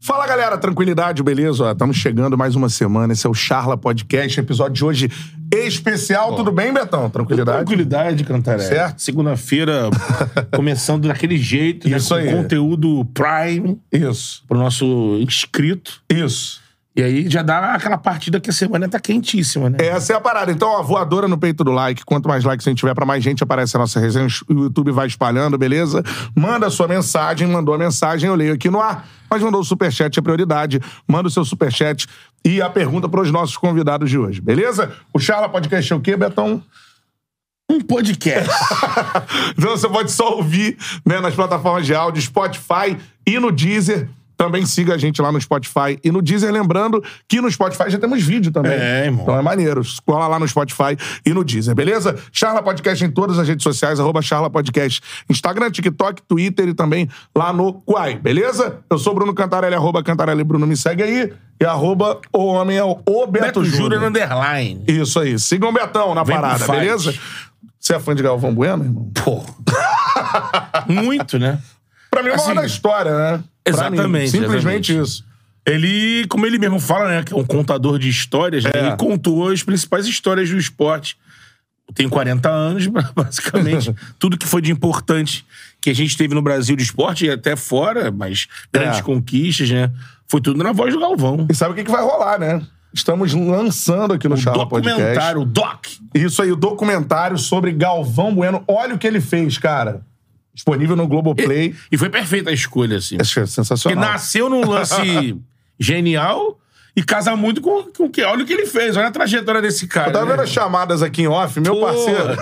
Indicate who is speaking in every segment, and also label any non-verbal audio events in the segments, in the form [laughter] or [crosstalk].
Speaker 1: Fala galera, tranquilidade, beleza? Estamos chegando mais uma semana. Esse é o Charla Podcast, episódio de hoje especial. Tudo bem, Betão? Tranquilidade?
Speaker 2: Tranquilidade, Cantaré.
Speaker 1: Certo.
Speaker 2: Segunda-feira, [laughs] começando daquele jeito,
Speaker 1: Isso
Speaker 2: né?
Speaker 1: aí.
Speaker 2: Com conteúdo Prime
Speaker 1: Isso,
Speaker 2: pro nosso inscrito.
Speaker 1: isso.
Speaker 2: E aí já dá aquela partida que a semana tá quentíssima, né?
Speaker 1: Essa é a parada. Então, a voadora no peito do like. Quanto mais likes a gente tiver, pra mais gente aparece a nossa resenha. O YouTube vai espalhando, beleza? Manda a sua mensagem. Mandou a mensagem, eu leio aqui no ar. Mas mandou o superchat, é prioridade. Manda o seu superchat e a pergunta pros nossos convidados de hoje, beleza? O Charla Podcast é o quê, Betão?
Speaker 2: Um podcast. [laughs]
Speaker 1: Então você pode só ouvir né, nas plataformas de áudio, Spotify e no Deezer. Também siga a gente lá no Spotify e no Deezer. Lembrando que no Spotify já temos vídeo também.
Speaker 2: É, irmão.
Speaker 1: Então é maneiro. Cola lá no Spotify e no Deezer, beleza? Charla Podcast em todas as redes sociais, arroba Charla Podcast. Instagram, TikTok, Twitter e também lá no Quai, beleza? Eu sou Bruno Cantarelli, arroba Cantarelli Bruno, me segue aí. E arroba o homem é o, o Beto,
Speaker 2: Beto
Speaker 1: Júnior.
Speaker 2: Underline.
Speaker 1: Isso aí. Sigam o Betão na
Speaker 2: Vem
Speaker 1: parada, beleza? Você é fã de Galvão Bueno, irmão?
Speaker 2: Pô. [laughs] Muito, né?
Speaker 1: Pra mim é
Speaker 2: Assim,
Speaker 1: da história, né?
Speaker 2: Exatamente,
Speaker 1: Simplesmente
Speaker 2: exatamente.
Speaker 1: isso.
Speaker 2: Ele, como ele mesmo fala, né? Que é um contador de histórias, né?
Speaker 1: É.
Speaker 2: Ele contou as principais histórias do esporte. Tem 40 anos, [laughs] basicamente. tudo que foi de importante que a gente teve no Brasil de esporte e até fora, mas grandes
Speaker 1: É.
Speaker 2: conquistas, né? Foi tudo na voz do Galvão.
Speaker 1: E sabe o que, que vai rolar, né? Estamos lançando aqui no Charla Podcast.
Speaker 2: Documentário, o Doc.
Speaker 1: Isso aí, o documentário sobre Galvão Bueno. Olha o que ele fez, cara. Disponível no Globoplay.
Speaker 2: E foi perfeita a escolha, assim.
Speaker 1: É
Speaker 2: Porque
Speaker 1: sensacional.
Speaker 2: nasceu num lance [laughs] genial e casa muito com, com o que. Olha o que ele fez, olha a trajetória desse cara.
Speaker 1: Eu tava
Speaker 2: né?
Speaker 1: vendo as chamadas aqui em off, meu
Speaker 2: Pô.
Speaker 1: parceiro.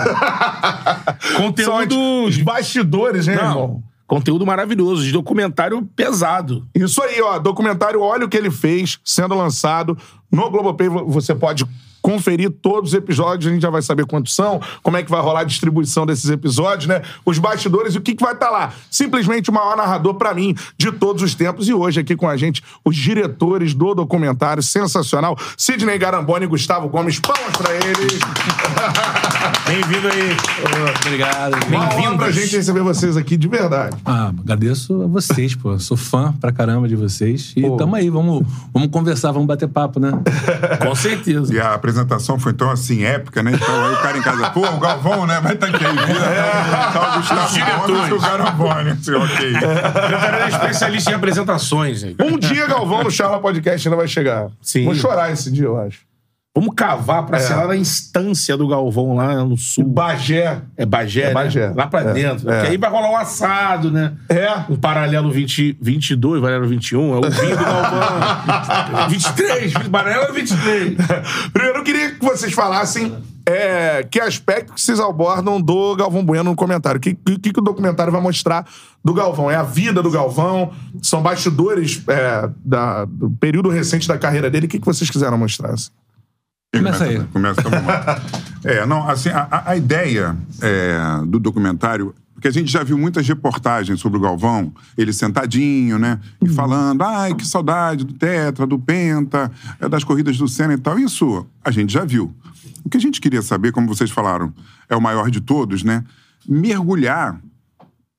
Speaker 1: [laughs]
Speaker 2: Conteúdo.
Speaker 1: os bastidores, né, irmão?
Speaker 2: Não, conteúdo maravilhoso, de documentário pesado.
Speaker 1: Isso aí, ó. Documentário Olha o que ele fez, sendo lançado no Globoplay. Você pode conferir todos os episódios, a gente já vai saber quantos são, como é que vai rolar a distribuição desses episódios, né? Os bastidores e o que, que vai estar lá. Simplesmente o maior narrador, pra mim, de todos os tempos. E hoje aqui com a gente, os diretores do documentário, sensacional, Sidney Garamboni e Gustavo Gomes. Palmas pra eles. [laughs]
Speaker 2: Bem-vindo aí.
Speaker 3: Obrigado.
Speaker 1: Honra pra gente receber vocês aqui, de verdade.
Speaker 3: Ah, agradeço a vocês, pô. Sou fã pra caramba de vocês. E
Speaker 1: Pô.
Speaker 3: tamo aí, vamos, vamos conversar, vamos bater papo, né? [laughs]
Speaker 2: Com certeza.
Speaker 4: E a apresentação foi tão assim épica, né? Então aí o cara em casa, pô, o Galvão, né? Vai estar aqui aí. Vira, tá o Gustavo Gomes e o Garambone. Assim, ok.
Speaker 2: Cantarelli é especialista em apresentações. né?
Speaker 1: Um dia, Galvão, no Charla Podcast ainda vai chegar.
Speaker 2: Sim.
Speaker 1: Vou chorar esse dia, eu acho.
Speaker 2: Vamos cavar pra ser lá na instância do Galvão, lá no sul.
Speaker 1: Bagé.
Speaker 2: É Bagé,
Speaker 1: É
Speaker 2: né?
Speaker 1: Bagé.
Speaker 2: Lá pra
Speaker 1: É,
Speaker 2: dentro.
Speaker 1: é.
Speaker 2: Porque aí vai rolar um assado, né?
Speaker 1: É.
Speaker 2: Um paralelo 20, 22, paralelo 21. É o vinho do Galvão. 23, paralelo 23.
Speaker 1: Primeiro, eu queria que vocês falassem é, que aspecto que vocês abordam do Galvão Bueno no comentário. O que, que, que o documentário vai mostrar do Galvão? É a vida do Galvão? São bastidores é, da- do período recente da carreira dele? O que, que vocês quiseram mostrar? assim?
Speaker 3: Começa aí.
Speaker 4: Começa, vamos [laughs] lá. É, não, assim, a- a, a ideia é, do documentário, porque a gente já viu muitas reportagens sobre o Galvão, ele sentadinho, né? E falando, ai, que saudade do Tetra, do Penta, é, das corridas do Senna e tal. Isso a gente já viu. O que a gente queria saber, como vocês falaram, é o maior de todos, né? Mergulhar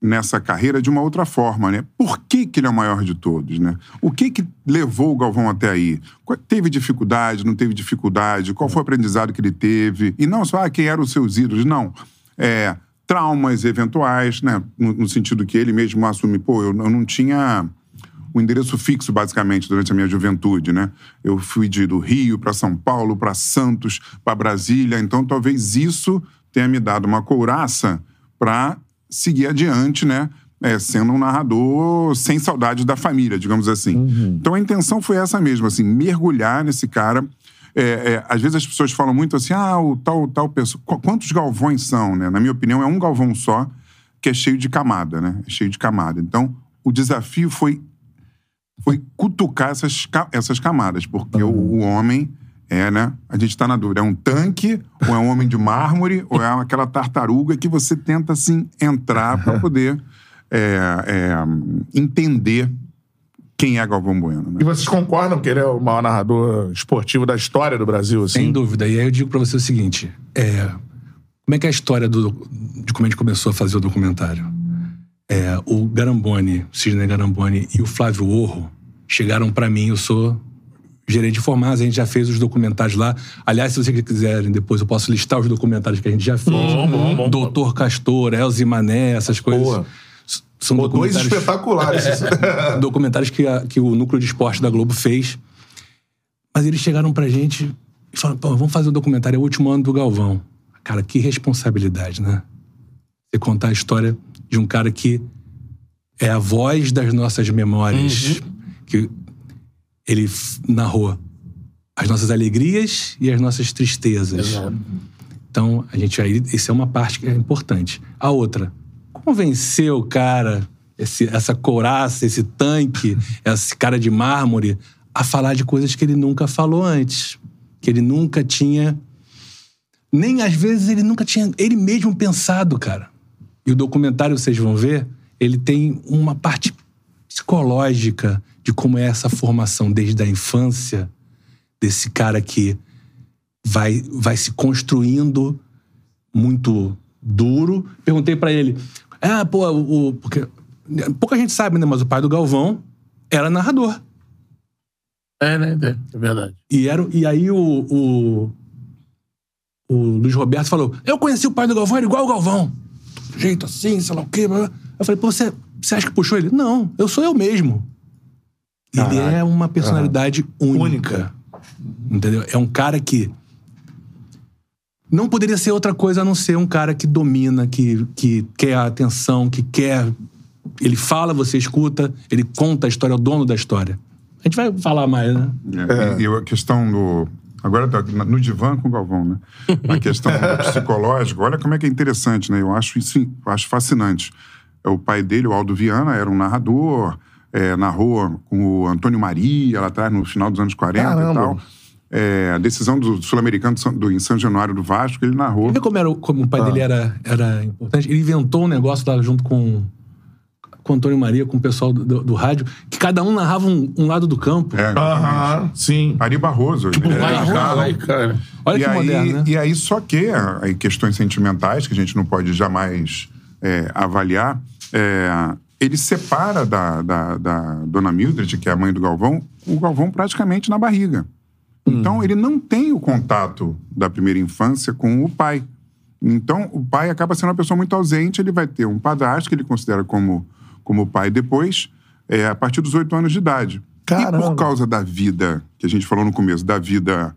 Speaker 4: nessa carreira de uma outra forma, né? Por que, que ele é o maior de todos, né? O que que levou o Galvão até aí? Teve dificuldade, não teve dificuldade? Qual foi o aprendizado que ele teve? E não só ah, quem eram os seus ídolos, não. É, traumas eventuais, né? No, no sentido que ele mesmo assume, pô, eu, eu não tinha o endereço fixo, basicamente, durante a minha juventude, né? Eu fui de, do Rio para São Paulo, para Santos, para Brasília, então talvez isso tenha me dado uma couraça para seguir adiante, né? É, sendo um narrador sem saudade da família, digamos assim. Então a intenção foi essa mesmo, assim, mergulhar nesse cara. É, é, às vezes as pessoas falam muito assim, ah, o tal, tal pessoa. Qu- Quantos galvões são, né? Na minha opinião, é um galvão só que é cheio de camada, né? É cheio de camada. Então, o desafio foi foi cutucar essas, essas camadas, porque o, o homem é, né? A gente está na dúvida, é um tanque, ou é um homem de mármore, [laughs] ou é aquela tartaruga que você tenta, assim, entrar para [laughs] poder é, é, entender quem é Galvão Bueno, né?
Speaker 1: E vocês concordam que ele é o maior narrador esportivo da história do Brasil, assim?
Speaker 3: Sem dúvida. E aí eu digo pra você o seguinte: é, como é que é a história do, de como a gente começou a fazer o documentário? É, o Garamboni, o Sidney Garamboni e o Flávio Orro, chegaram pra mim, eu sou gerente de formados, a gente já fez os documentários lá. Aliás, se vocês quiserem, depois eu posso listar os documentários que a gente já fez.
Speaker 2: Bom, bom, bom.
Speaker 3: Doutor Castor, Elze Mané, essas coisas.
Speaker 1: Boa.
Speaker 3: São
Speaker 1: Pô, dois
Speaker 3: documentários,
Speaker 1: espetaculares. [laughs]
Speaker 3: documentários que, a- que o Núcleo de Esporte da Globo fez. Mas eles chegaram pra gente e falaram, pô, vamos fazer um documentário, é o último ano do Galvão. Cara, que responsabilidade, né? Você contar a história de um cara que é a voz das nossas memórias. Que ele narrou as nossas alegrias e as nossas tristezas. Então, a gente aí, isso é uma parte que é importante. A outra, convencer o cara, esse- essa couraça, esse tanque, [laughs] esse cara de mármore, a falar de coisas que ele nunca falou antes. Que ele nunca tinha. Nem às vezes ele nunca tinha ele mesmo pensado, cara. E o documentário, vocês vão ver, ele tem uma parte psicológica de como é essa formação desde a infância desse cara que vai, vai se construindo muito duro. Perguntei pra ele, ah, pô, o, porque pouca gente sabe, né, mas o pai do Galvão era narrador.
Speaker 2: É, né? É, é verdade.
Speaker 3: E, era, e aí o, o, o Luiz Roberto falou: Eu conheci o pai do Galvão, era igual o Galvão. Jeito assim, sei lá o quê. blá, blá. Eu falei: Pô, você, você acha que puxou ele? Não, eu sou eu mesmo. Ele é uma personalidade única.
Speaker 1: Única.
Speaker 3: Entendeu? É um cara que. Não poderia ser outra coisa a não ser um cara que domina, que, que quer a atenção, que quer. Ele fala, você escuta, ele conta a história, é o dono da história. A gente vai falar mais, né?
Speaker 4: É, E, e a questão do. Agora tá no divã com o Galvão, né? A questão do [laughs] psicológico, olha como é que é interessante, né? Eu acho isso eu acho fascinante. É, O pai dele, o Aldo Viana, era um narrador, é, narrou com o Antônio Maria lá atrás, no final dos anos 40 e
Speaker 1: Caramba.
Speaker 4: tal. É, a decisão do Sul-Americano do em São Januário do Vasco, ele narrou.
Speaker 3: Vê como, era, o- como o pai
Speaker 1: Ah.
Speaker 3: dele era, era importante. Ele inventou um negócio lá junto com, com o Antônio Maria, com o pessoal do, do- do rádio, que cada um narrava um, um lado do campo.
Speaker 4: É,
Speaker 1: Aham, sim.
Speaker 4: Ari Barroso.
Speaker 2: Tipo,
Speaker 4: ele-
Speaker 2: vai, vai, cara.
Speaker 3: Olha
Speaker 4: e
Speaker 3: que
Speaker 4: aí,
Speaker 3: moderno, né?
Speaker 4: E aí, só que aí, questões sentimentais, que a gente não pode jamais é, avaliar, é, ele separa da, da, da dona Mildred, que é a mãe do Galvão, o Galvão praticamente na barriga. Então, ele não tem o contato da primeira infância com o pai. Então, o pai acaba sendo uma pessoa muito ausente, ele vai ter um padrasto que ele considera como, como pai depois, é, a partir dos oito anos de idade. E
Speaker 1: Caramba.
Speaker 4: por causa da vida, que a gente falou no começo, da vida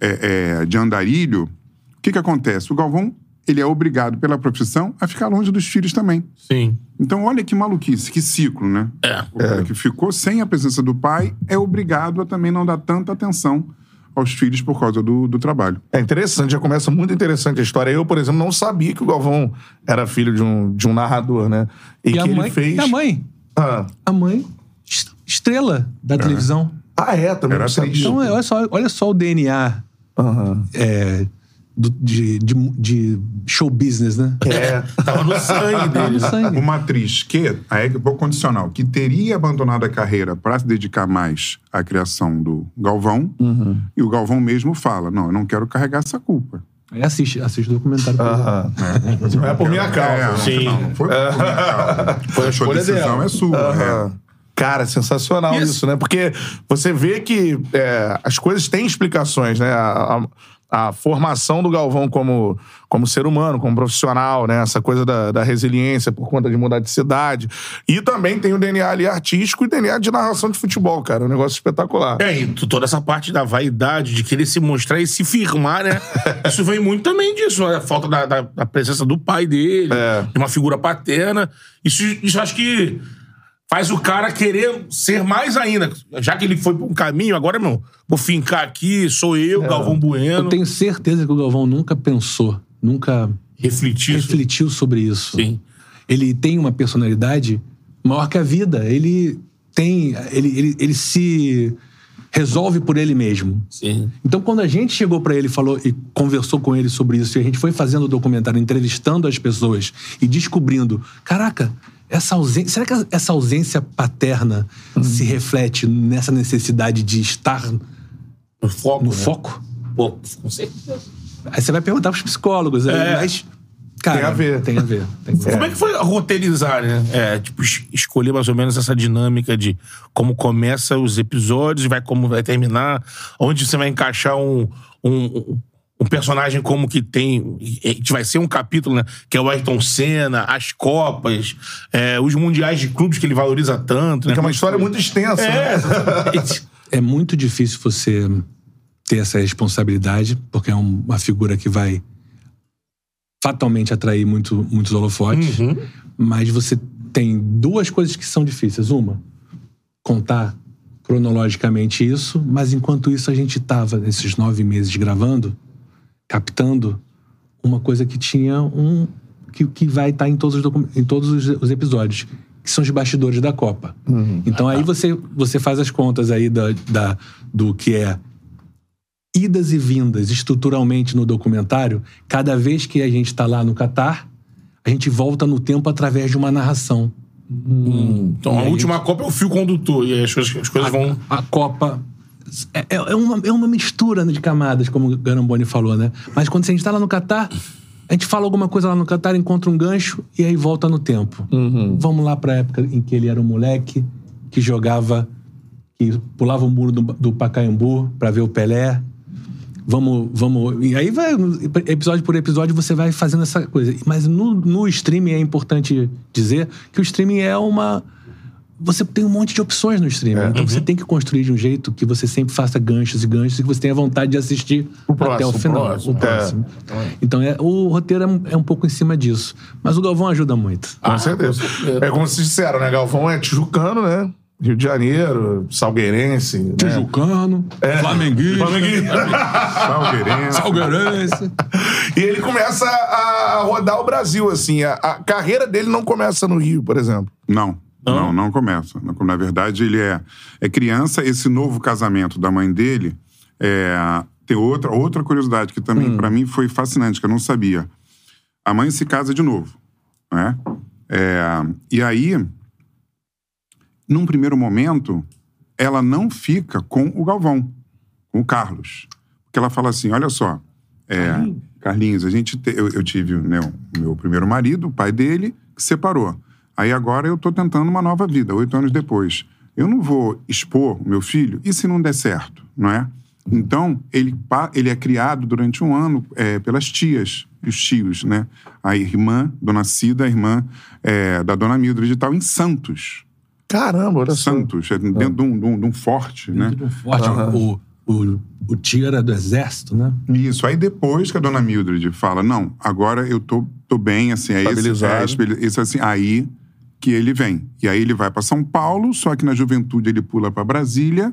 Speaker 4: é, é, de andarilho, o que, que acontece? O Galvão, ele é obrigado pela profissão a ficar longe dos filhos também.
Speaker 2: Sim.
Speaker 4: Então, olha que maluquice, que ciclo, né?
Speaker 2: É.
Speaker 4: O cara que ficou sem a presença do pai é obrigado a também não dar tanta atenção aos filhos por causa do, do trabalho.
Speaker 1: É interessante, já começa muito interessante a história. Eu, por exemplo, não sabia que o Galvão era filho de um, de um narrador, né? E,
Speaker 3: E
Speaker 1: que
Speaker 3: a mãe,
Speaker 1: ele fez.
Speaker 3: e a mãe?
Speaker 1: Ah,
Speaker 3: A mãe, est- estrela da televisão.
Speaker 1: Ah, é, também
Speaker 4: Era
Speaker 1: não sabia.
Speaker 3: Então, é, olha só, olha só o DNA
Speaker 1: Aham.
Speaker 3: é, do- de, de, de show business, né?
Speaker 1: É.
Speaker 2: Tava no sangue dele.
Speaker 3: No sangue.
Speaker 4: Uma atriz que, aí é pouco condicional, que teria abandonado a carreira para se dedicar mais à criação do Galvão, e o Galvão mesmo fala: não, eu não quero carregar essa culpa.
Speaker 3: Aí assiste, assiste o documentário.
Speaker 1: Aham. Não é por minha
Speaker 4: É,
Speaker 1: causa.
Speaker 4: não,
Speaker 2: Sim.
Speaker 4: não, não foi por minha causa.
Speaker 2: Foi a escolha
Speaker 4: decisão
Speaker 2: dela.
Speaker 4: é sua. é.
Speaker 1: Cara, sensacional
Speaker 2: Isso.
Speaker 1: isso. né? Porque você vê que é, as coisas têm explicações, né? A, a- a formação do Galvão como, como ser humano, como profissional, né? Essa coisa da, da resiliência por conta de mudar de cidade. E também tem o DNA ali artístico e DNA de narração de futebol, cara. Um negócio espetacular.
Speaker 2: É, e toda essa parte da vaidade, de querer se mostrar e se firmar, né? [laughs] Isso vem muito também disso, a falta da, da- da presença do pai dele,
Speaker 1: É.
Speaker 2: de uma figura paterna. Isso, isso acho que faz o cara querer ser mais ainda. Já que ele foi por um caminho, agora, meu, vou fincar aqui, sou eu, Galvão Bueno.
Speaker 3: Eu tenho certeza que o Galvão nunca pensou, nunca
Speaker 2: Refletir. isso.
Speaker 3: refletiu sobre isso.
Speaker 2: Sim.
Speaker 3: Ele tem uma personalidade maior que a vida. Ele tem. Ele, ele, ele se resolve por ele mesmo.
Speaker 2: Sim.
Speaker 3: Então, quando a gente chegou pra ele falou e conversou com ele sobre isso, e a gente foi fazendo o documentário, entrevistando as pessoas e descobrindo, caraca, essa ausência, será que essa ausência paterna se reflete nessa necessidade de estar
Speaker 2: No foco.
Speaker 3: no
Speaker 2: né?
Speaker 3: foco?
Speaker 2: Pô, com certeza.
Speaker 3: Aí você vai perguntar pros psicólogos, aí,
Speaker 2: É.
Speaker 3: mas Cara,
Speaker 1: Tem a ver.
Speaker 3: Tem a ver. Tem ver.
Speaker 2: Como é que foi roteirizar, né? É, tipo, es- escolher mais ou menos essa dinâmica de como começa os episódios e vai como vai terminar, onde você vai encaixar um, um, um personagem como que tem. eh, que vai ser um capítulo, né? Que é o Ayrton Senna, as Copas, é, os mundiais de clubes que ele valoriza tanto, né?
Speaker 1: Que é uma história muito extensa.
Speaker 2: É,
Speaker 1: né? [laughs]
Speaker 3: É muito difícil você ter essa responsabilidade, porque é um- uma figura que vai fatalmente atrair muito, muitos holofotes. Mas você tem duas coisas que são difíceis. Uma, contar cronologicamente isso, mas enquanto isso a gente estava, nesses nove meses gravando, captando uma coisa que tinha um. que, que vai estar em todos, os, docu- em todos os, os episódios, que são os bastidores da Copa. Então aí você, você faz as contas aí da, da, do que é idas e vindas estruturalmente no documentário, cada vez que a gente está lá no Catar, a gente volta no tempo através de uma narração.
Speaker 2: Então a última Copa é o fio condutor e aí as coisas, as coisas vão.
Speaker 3: A Copa é, é- é uma, é uma mistura de camadas, como o Garamboni falou, né? Mas quando a gente está lá no Catar, a gente fala alguma coisa lá no Catar, encontra um gancho e aí volta no tempo. Vamos lá para a época em que ele era um moleque que jogava, que pulava o muro do, do Pacaembu para ver o Pelé. Vamos, vamos. E aí vai, episódio por episódio, você vai fazendo essa coisa. Mas no, no streaming é importante dizer que o streaming é uma. Você tem um monte de opções no streaming. Então você tem que construir de um jeito que você sempre faça ganchos e ganchos e que você tenha vontade de assistir
Speaker 1: O
Speaker 3: até
Speaker 1: próximo,
Speaker 3: o final.
Speaker 1: próximo.
Speaker 3: O próximo. Então é, o roteiro é um, é um pouco em cima disso. Mas o Galvão ajuda muito.
Speaker 1: Com certeza. É como vocês disseram, né? Galvão é tijucano, né? Rio de Janeiro, salgueirense. Né?
Speaker 3: Tijucano, flamenguista, [laughs]
Speaker 4: Salgueirense.
Speaker 3: salgueirense. [laughs]
Speaker 1: E ele começa a rodar o Brasil, assim. A, a carreira dele não começa no Rio, por exemplo.
Speaker 4: Não. Não, não começa. Na verdade, ele é, é criança. Esse novo casamento da mãe dele é, tem outra, outra curiosidade que também, pra mim, foi fascinante, que eu não sabia. A mãe se casa de novo, né? É, e aí, num primeiro momento, ela não fica com o Galvão, com o Carlos. Porque ela fala assim, olha só, é, Carlinhos, a gente te- eu, eu tive né, o meu primeiro marido, o pai dele, que separou. Aí agora eu tô tentando uma nova vida, oito anos depois. Eu não vou expor o meu filho, e se não der certo, não é? Então, ele, ele é criado durante um ano é, pelas tias e os tios, né? A irmã, Dona Cida, a irmã é, da Dona Mildred e tal, em Santos.
Speaker 1: Caramba, olha só.
Speaker 4: Santos, é dentro de, um, de um- de um forte, né?
Speaker 3: Muito forte. O, o, o tio era do exército, né?
Speaker 4: Isso. Aí depois que a dona Mildred fala, não, agora eu tô, tô bem, assim, é esse,
Speaker 1: Estabilizado.
Speaker 4: é esse, esse, assim, aí que ele vem. E aí ele vai para São Paulo, só que na juventude ele pula para Brasília,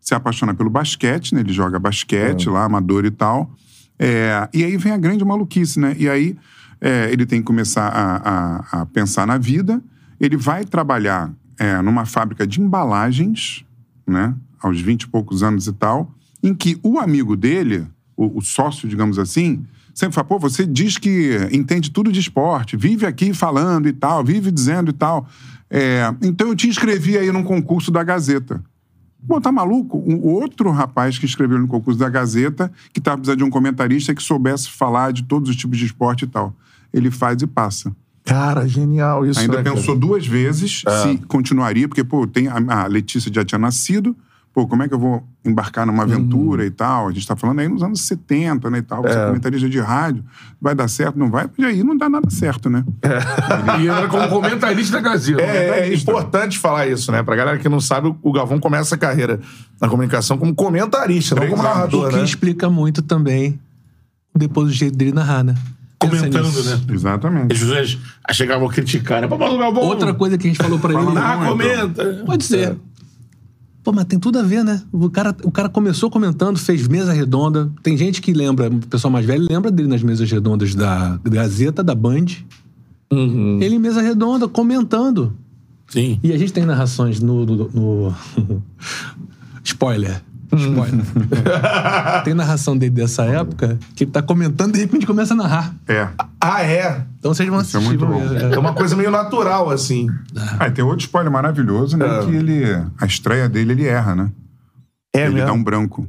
Speaker 4: se apaixona pelo basquete, né? Ele joga basquete lá, amador e tal. É, e aí vem a grande maluquice, né? E aí é, ele tem que começar a, a- a pensar na vida. Ele vai trabalhar é, numa fábrica de embalagens, né? Aos 20 e poucos anos e tal, em que o amigo dele, o, o sócio, digamos assim, sempre fala, pô, você diz que entende tudo de esporte, vive aqui falando e tal, vive dizendo e tal. É, então eu te inscrevi aí num concurso da Gazeta. Pô, tá maluco? Um outro rapaz que escreveu no concurso da Gazeta, que tava precisando de um comentarista que soubesse falar de todos os tipos de esporte e tal. Ele faz e passa.
Speaker 1: Cara, genial isso.
Speaker 4: Ainda
Speaker 1: né, cara?
Speaker 4: pensou duas vezes se continuaria, porque, pô, tem a, a Letícia já tinha nascido. Pô, como é que eu vou embarcar numa aventura e tal? A gente tá falando aí nos anos 70, né, e tal. Você é comentarista de rádio, vai dar certo, não vai? E aí não dá nada certo, né? [laughs]
Speaker 2: E entra como comentarista da Gazeta.
Speaker 1: É, é importante falar isso, né? Pra galera que não sabe, o Galvão começa a carreira na comunicação como comentarista, não como
Speaker 4: anos.
Speaker 1: narrador,
Speaker 3: O que
Speaker 1: né?
Speaker 3: explica muito também depois do jeito dele narrar, né?
Speaker 2: Comentando, né?
Speaker 4: Exatamente.
Speaker 2: As pessoas chegavam a criticar, né? Pô, mas o Galvão...
Speaker 3: Outra coisa que a gente falou pra ele.
Speaker 2: Ah,
Speaker 4: muito.
Speaker 2: comenta.
Speaker 3: Pode ser. Pô, mas tem tudo a ver, né? O cara, o cara começou comentando, fez mesa redonda. Tem gente que lembra, o pessoal mais velho lembra dele nas mesas redondas da Gazeta, da Band. Ele em mesa redonda, comentando.
Speaker 2: Sim.
Speaker 3: E a gente tem narrações no. no- no- [laughs] Spoiler. Spoiler. [laughs] tem narração dele dessa época que ele tá comentando e de repente começa a narrar.
Speaker 4: É.
Speaker 1: Ah, é.
Speaker 3: Então vocês vão
Speaker 4: Isso é
Speaker 3: assistir.
Speaker 4: muito
Speaker 3: vão
Speaker 4: bom.
Speaker 3: ver.
Speaker 1: É uma coisa meio natural, assim.
Speaker 4: Ah, e tem outro spoiler maravilhoso, né?
Speaker 1: É.
Speaker 4: Que ele. A estreia dele, ele erra, né?
Speaker 1: É
Speaker 4: ele
Speaker 1: mesmo.
Speaker 4: dá um branco.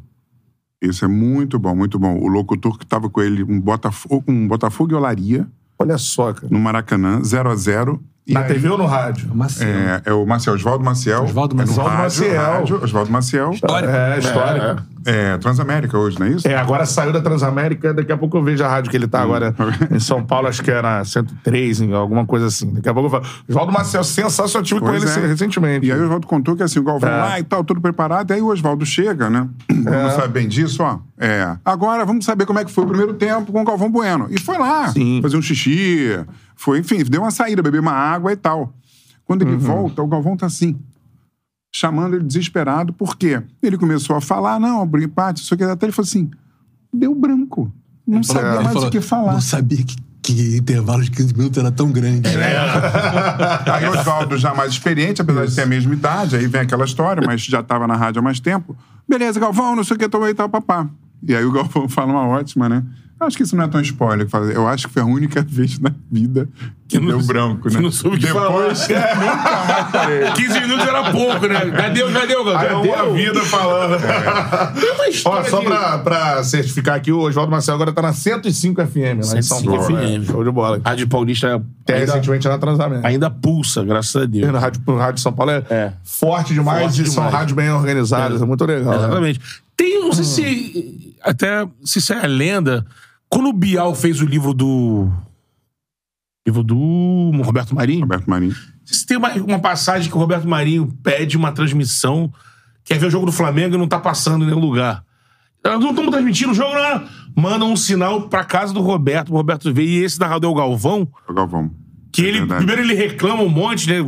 Speaker 4: Isso é muito bom, muito bom. O locutor que tava com ele, um Botafogo, um Botafogo e Olaria,
Speaker 1: Olha só, cara.
Speaker 4: no Maracanã, 0 a 0 E
Speaker 1: Na
Speaker 4: aí,
Speaker 1: TV ou no rádio?
Speaker 3: Maciel.
Speaker 4: É, é o Maciel, Oswaldo Maciel.
Speaker 3: Oswaldo
Speaker 4: É no
Speaker 3: Maciel.
Speaker 4: rádio,
Speaker 1: Maciel.
Speaker 4: Oswaldo Maciel.
Speaker 1: É, histórico.
Speaker 4: É, Transamérica hoje, não é isso?
Speaker 1: É, agora saiu da Transamérica, daqui a pouco eu vejo a rádio que ele tá agora em São Paulo, acho que era 103, em alguma coisa assim. Daqui a pouco eu falo. Oswaldo Marcel, sensacional, eu tive com
Speaker 4: Pois
Speaker 1: ele
Speaker 4: é.
Speaker 1: recentemente.
Speaker 4: E aí o Oswaldo contou que assim, o Galvão
Speaker 1: É.
Speaker 4: lá e tal, tudo preparado. E aí o Oswaldo chega, né? Não sabe bem disso, ó. É. Agora vamos saber como é que foi o primeiro tempo com o Galvão Bueno. E foi lá,
Speaker 1: Sim.
Speaker 4: fazer um xixi. Foi, enfim, deu uma saída, beber uma água e tal. Quando
Speaker 1: Uhum.
Speaker 4: ele volta, o Galvão tá assim. Chamando ele desesperado, por quê? Ele começou a falar, não, empate, isso aqui, até ele falou assim: deu branco. Não sabia
Speaker 3: Ele
Speaker 4: mais
Speaker 3: falou,
Speaker 4: o que falar.
Speaker 3: Não sabia que, que intervalo de 15 minutos era tão grande. [laughs]
Speaker 4: Aí o Oswaldo já mais experiente, apesar de ter a mesma idade, aí vem aquela história, mas já estava na rádio há mais tempo. Beleza, Galvão, não sei o que, tomei tal, papá. E aí o Galvão [laughs] fala uma ótima, né? Acho que isso não é tão spoiler. Eu acho que foi a única [laughs] vez na vida que,
Speaker 2: não-
Speaker 4: deu branco, né?
Speaker 2: não soube
Speaker 4: Depois, [laughs] nunca mais falei.
Speaker 2: 15 minutos era pouco, né? Cadê, cadê o
Speaker 1: é uma vida falando.
Speaker 2: Tem uma
Speaker 1: Ó,
Speaker 2: história
Speaker 1: só
Speaker 2: que-
Speaker 1: pra, pra certificar aqui, o Oswaldo Marcel agora tá na 105 FM, lá em São
Speaker 2: 105
Speaker 1: Paulo. né?
Speaker 2: FM.
Speaker 1: Show de bola.
Speaker 2: Rádio Paulista
Speaker 1: Até recentemente na Transamérica.
Speaker 2: ainda pulsa, graças a Deus.
Speaker 1: Na rádio, o rádio de São Paulo é,
Speaker 2: É.
Speaker 1: forte demais
Speaker 2: Forte
Speaker 1: e são
Speaker 2: demais.
Speaker 1: rádios bem organizadas. É, muito legal. né?
Speaker 2: Exatamente. Tem, não sei se. Até se isso é a lenda. Quando o Bial fez o livro do. Livro do Roberto Marinho.
Speaker 4: Roberto Marinho.
Speaker 2: Se tem uma, uma passagem que o Roberto Marinho pede uma transmissão, quer ver o jogo do Flamengo e não tá passando em nenhum lugar. Nós não estamos transmitindo o jogo, não. Manda um sinal pra casa do Roberto, o Roberto vê, e esse narrador é o Galvão,
Speaker 4: O Galvão.
Speaker 2: que
Speaker 4: É
Speaker 2: ele,
Speaker 4: verdade.
Speaker 2: primeiro ele reclama um monte, né?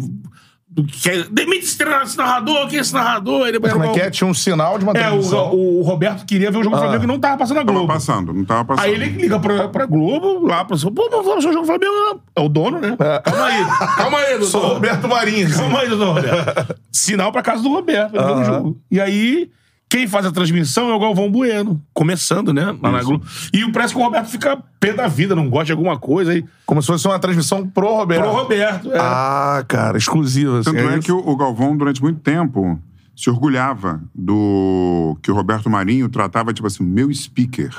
Speaker 2: Do Que é, Demite esse narrador, quem é esse narrador? Ele,
Speaker 1: Como é que é? Tinha um sinal de uma
Speaker 2: É,
Speaker 1: transmissão.
Speaker 2: o, o Roberto queria ver o jogo do
Speaker 1: Ah.
Speaker 2: Flamengo e não tava passando a
Speaker 4: Tava
Speaker 2: Globo.
Speaker 4: passando, não tava passando.
Speaker 2: Aí ele liga pra, pra Globo, lá pra pô, mas vamos o jogo do Flamengo. É o dono, né? Calma aí, calma aí, doutor.
Speaker 1: Sou Roberto Marinho.
Speaker 2: Calma aí, doutor Roberto. Sinal pra casa do Roberto, ele vê o jogo. E aí, quem faz a transmissão é o Galvão Bueno. Começando, né? Lá na Globo. E parece que o Roberto fica pé da vida, não gosta de alguma coisa. Aí,
Speaker 1: Como se fosse uma transmissão pro Roberto.
Speaker 2: pro Roberto. É.
Speaker 1: Ah, cara, exclusiva. assim,
Speaker 4: Tanto é,
Speaker 1: isso?
Speaker 4: que o, Galvão, durante muito tempo, se orgulhava do que o Roberto Marinho tratava, tipo assim, meu speaker.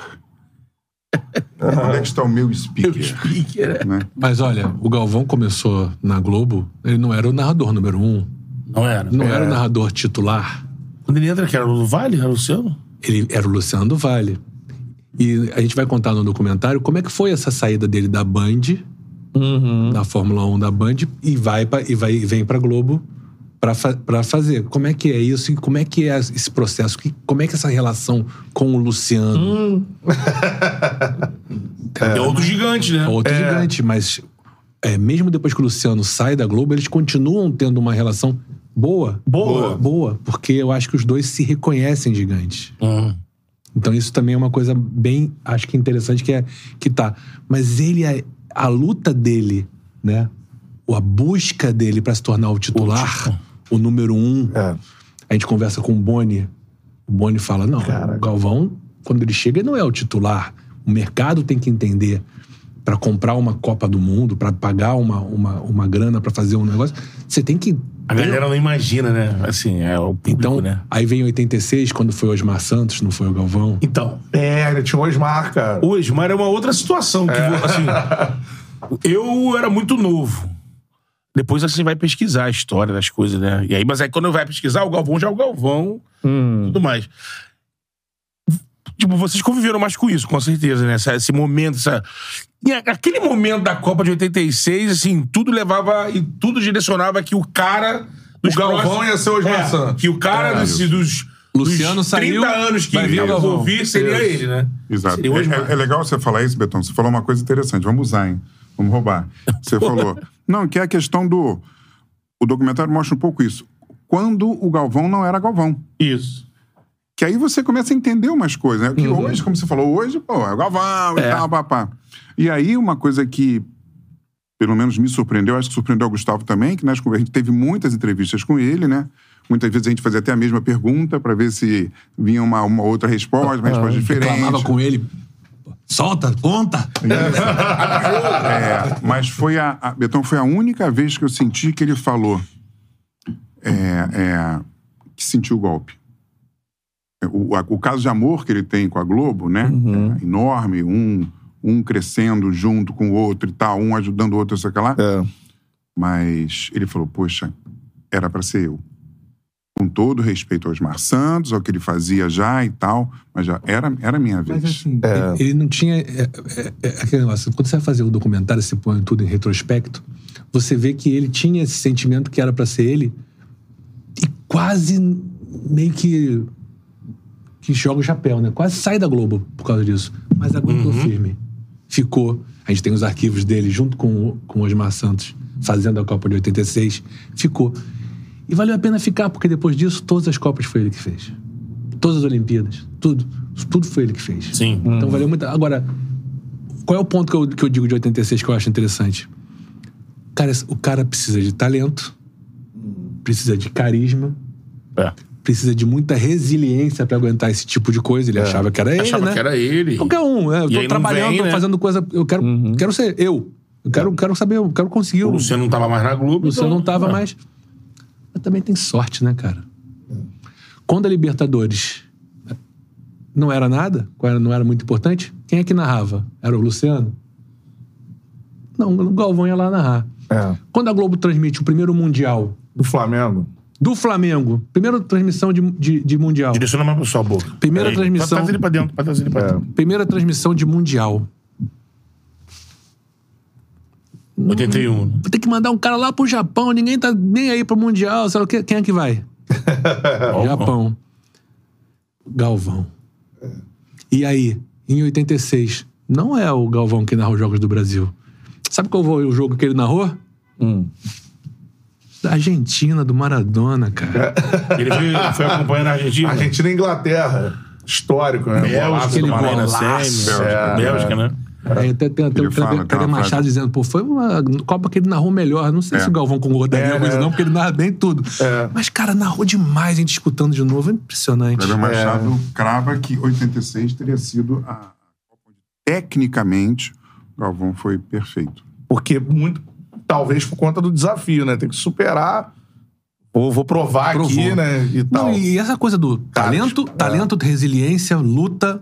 Speaker 4: [laughs] Onde é que está o meu speaker?
Speaker 2: Speaker, é.
Speaker 4: Né?
Speaker 3: Mas olha, o Galvão começou na Globo, ele não era o narrador número um.
Speaker 2: Não era.
Speaker 3: Não era o narrador titular.
Speaker 2: Quando ele entra, que era o Vale, era o Luciano?
Speaker 3: Ele era o Luciano do Vale. E a gente vai contar no documentário como é que foi essa saída dele da Band, da Fórmula 1 da Band, e vai pra, e vai e vem pra Globo pra, fa pra fazer. Como é que é isso e como é que é esse processo? Que- Como é que é essa relação com o Luciano? [laughs]
Speaker 2: É, outro gigante, né?
Speaker 3: É outro gigante, mas é, mesmo depois que o Luciano sai da Globo, eles continuam tendo uma relação boa.
Speaker 1: Boa.
Speaker 3: Boa, porque eu acho que os dois se reconhecem gigantes.
Speaker 2: Hum.
Speaker 3: Então isso também é uma coisa bem, acho que interessante que é que tá. Mas ele a, a luta dele, né? Ou a busca dele pra se tornar o titular, o, número um.
Speaker 1: É.
Speaker 3: A gente conversa com o Boni. O Boni fala: não, o Galvão, quando ele chega, ele não é o titular. O mercado tem que entender para comprar uma Copa do Mundo, para pagar uma, uma, uma grana para fazer um negócio. Você tem que.
Speaker 2: A galera não imagina, né? Assim, é o público,
Speaker 3: Então,
Speaker 2: né?
Speaker 3: aí vem 86, quando foi o Osmar Santos, não foi o Galvão.
Speaker 2: Então,
Speaker 1: É, tinha um Osmar, cara.
Speaker 2: O Osmar é uma outra situação. Que, assim, [laughs] eu era muito novo. Depois assim vai pesquisar a história das coisas, né? E aí, mas aí quando vai pesquisar, o Galvão já é o Galvão, tudo mais. Tipo, vocês conviveram mais com isso, com certeza, né? Essa- esse momento, essa. E aquele momento da Copa de 86, assim, tudo levava e tudo direcionava que o cara. Dos
Speaker 1: O Galvão
Speaker 2: próximos-
Speaker 1: ia ser o Osmar
Speaker 2: É,
Speaker 1: Santos.
Speaker 2: Que o cara
Speaker 4: É,
Speaker 2: dos, dos,
Speaker 3: Luciano
Speaker 2: dos 30
Speaker 3: saiu,
Speaker 2: anos que
Speaker 3: vai vir
Speaker 2: ia ouvir seria ele, né?
Speaker 4: Exato. É, é- é legal você falar isso, Betão. Você falou uma coisa interessante. Vamos usar, hein? Vamos roubar. Você falou. Não, que é a questão do. O documentário mostra um pouco isso. Quando o Galvão não era Galvão.
Speaker 2: Isso.
Speaker 4: Que aí você começa a entender umas coisas, né? Que hoje, como você falou, hoje, pô, é o Galvão e
Speaker 2: É.
Speaker 4: tal, papá. E aí, uma coisa que, pelo menos me surpreendeu, acho que surpreendeu o Gustavo também, que nós, a gente teve muitas entrevistas com ele, né? Muitas vezes a gente fazia até a mesma pergunta para ver se vinha uma, uma outra resposta, uma resposta diferente.
Speaker 3: Reclamava com ele. Solta, conta.
Speaker 4: É, mas foi a, a- Betão foi a única vez que eu senti que ele falou é, é, que sentiu o golpe. É, O, o caso de amor que ele tem com a Globo, né? É enorme, um, um crescendo junto com o outro e tal, um ajudando o outro, sei lá.
Speaker 1: É.
Speaker 4: Mas ele falou, poxa, era pra ser eu. Com todo respeito ao Osmar Santos, ao que ele fazia já e tal, mas já era, era a minha vez.
Speaker 3: Mas assim, ele, ele não tinha. É, é- é aquele negócio, quando você vai fazer o documentário, você põe tudo em retrospecto, você vê que ele tinha esse sentimento que era pra ser ele e quase meio que. Que joga o chapéu, né? Quase sai da Globo por causa disso. Mas aguentou firme. Ficou. A gente tem os arquivos dele junto com, o- com o Osmar Santos fazendo a Copa de 86. Ficou. E valeu a pena ficar, porque depois disso, todas as Copas foi ele que fez. Todas as Olimpíadas. Tudo. Tudo foi ele que fez.
Speaker 2: Sim.
Speaker 3: Então valeu muito. Agora, qual é o ponto que eu, que eu digo de 86 que eu acho interessante? Cara, o cara precisa de talento, precisa de carisma,
Speaker 2: É.
Speaker 3: precisa de muita resiliência pra aguentar esse tipo de coisa. Ele achava que era ele,
Speaker 2: Achava
Speaker 3: né?
Speaker 2: que era ele.
Speaker 3: Qualquer um, né? Eu tô trabalhando,
Speaker 2: vem,
Speaker 3: tô
Speaker 2: né?
Speaker 3: fazendo coisa. Eu quero, quero ser eu. Eu quero, quero saber, eu quero conseguir.
Speaker 2: O Luciano não tava mais na Globo.
Speaker 3: o Luciano
Speaker 2: então,
Speaker 3: não tava
Speaker 2: é.
Speaker 3: mais. Mas também tem sorte, né, cara? Quando a Libertadores não era nada, não era muito importante, quem é que narrava? Era o Luciano? Não, o Galvão ia lá narrar.
Speaker 1: É.
Speaker 3: Quando a Globo transmite o primeiro Mundial
Speaker 1: Do Flamengo.
Speaker 3: Do Flamengo, primeira transmissão de, de, de Mundial,
Speaker 2: Direciona mais pra sua boca.
Speaker 3: Primeira
Speaker 2: Aí,
Speaker 3: transmissão.
Speaker 2: Traz ele pra dentro, pra trazer ele pra
Speaker 1: É.
Speaker 2: dentro.
Speaker 3: primeira transmissão de Mundial.
Speaker 2: 81. né?
Speaker 3: Vou ter que mandar um cara lá pro Japão, ninguém tá nem aí pro Mundial, sei lá. Quem é que vai? [laughs] Japão. Galvão. E aí, em 86, não é o Galvão que narra os Jogos do Brasil. Sabe qual foi o jogo que ele narrou? Da Argentina, do Maradona, cara. [laughs]
Speaker 2: Ele foi, foi acompanhando a Argentina.
Speaker 1: Argentina e Inglaterra. Histórico, né?
Speaker 2: Bélgica,
Speaker 1: do
Speaker 2: Mané na
Speaker 1: Maradona.
Speaker 2: semi.
Speaker 1: É,
Speaker 2: Bélgica, né?
Speaker 3: Aí até tem,
Speaker 4: Ele
Speaker 3: o Kleber Machado dizendo, pô, foi uma Copa que ele narrou melhor. Não sei
Speaker 4: É.
Speaker 3: se o Galvão concordaria
Speaker 1: É,
Speaker 3: com isso,
Speaker 1: né?
Speaker 3: não, porque ele narra bem tudo.
Speaker 1: É.
Speaker 3: Mas, cara, narrou demais, a gente escutando de novo. É impressionante.
Speaker 4: Kleber Machado crava que 86 teria sido a Copa onde, tecnicamente, o Galvão foi perfeito.
Speaker 1: Porque muito. Talvez por conta do desafio, né? Tem que superar. Vou, vou provar
Speaker 3: Provou.
Speaker 1: aqui, né? E tal.
Speaker 3: Não, e essa coisa do
Speaker 1: Cara,
Speaker 3: talento,
Speaker 1: é.
Speaker 3: talento, resiliência, luta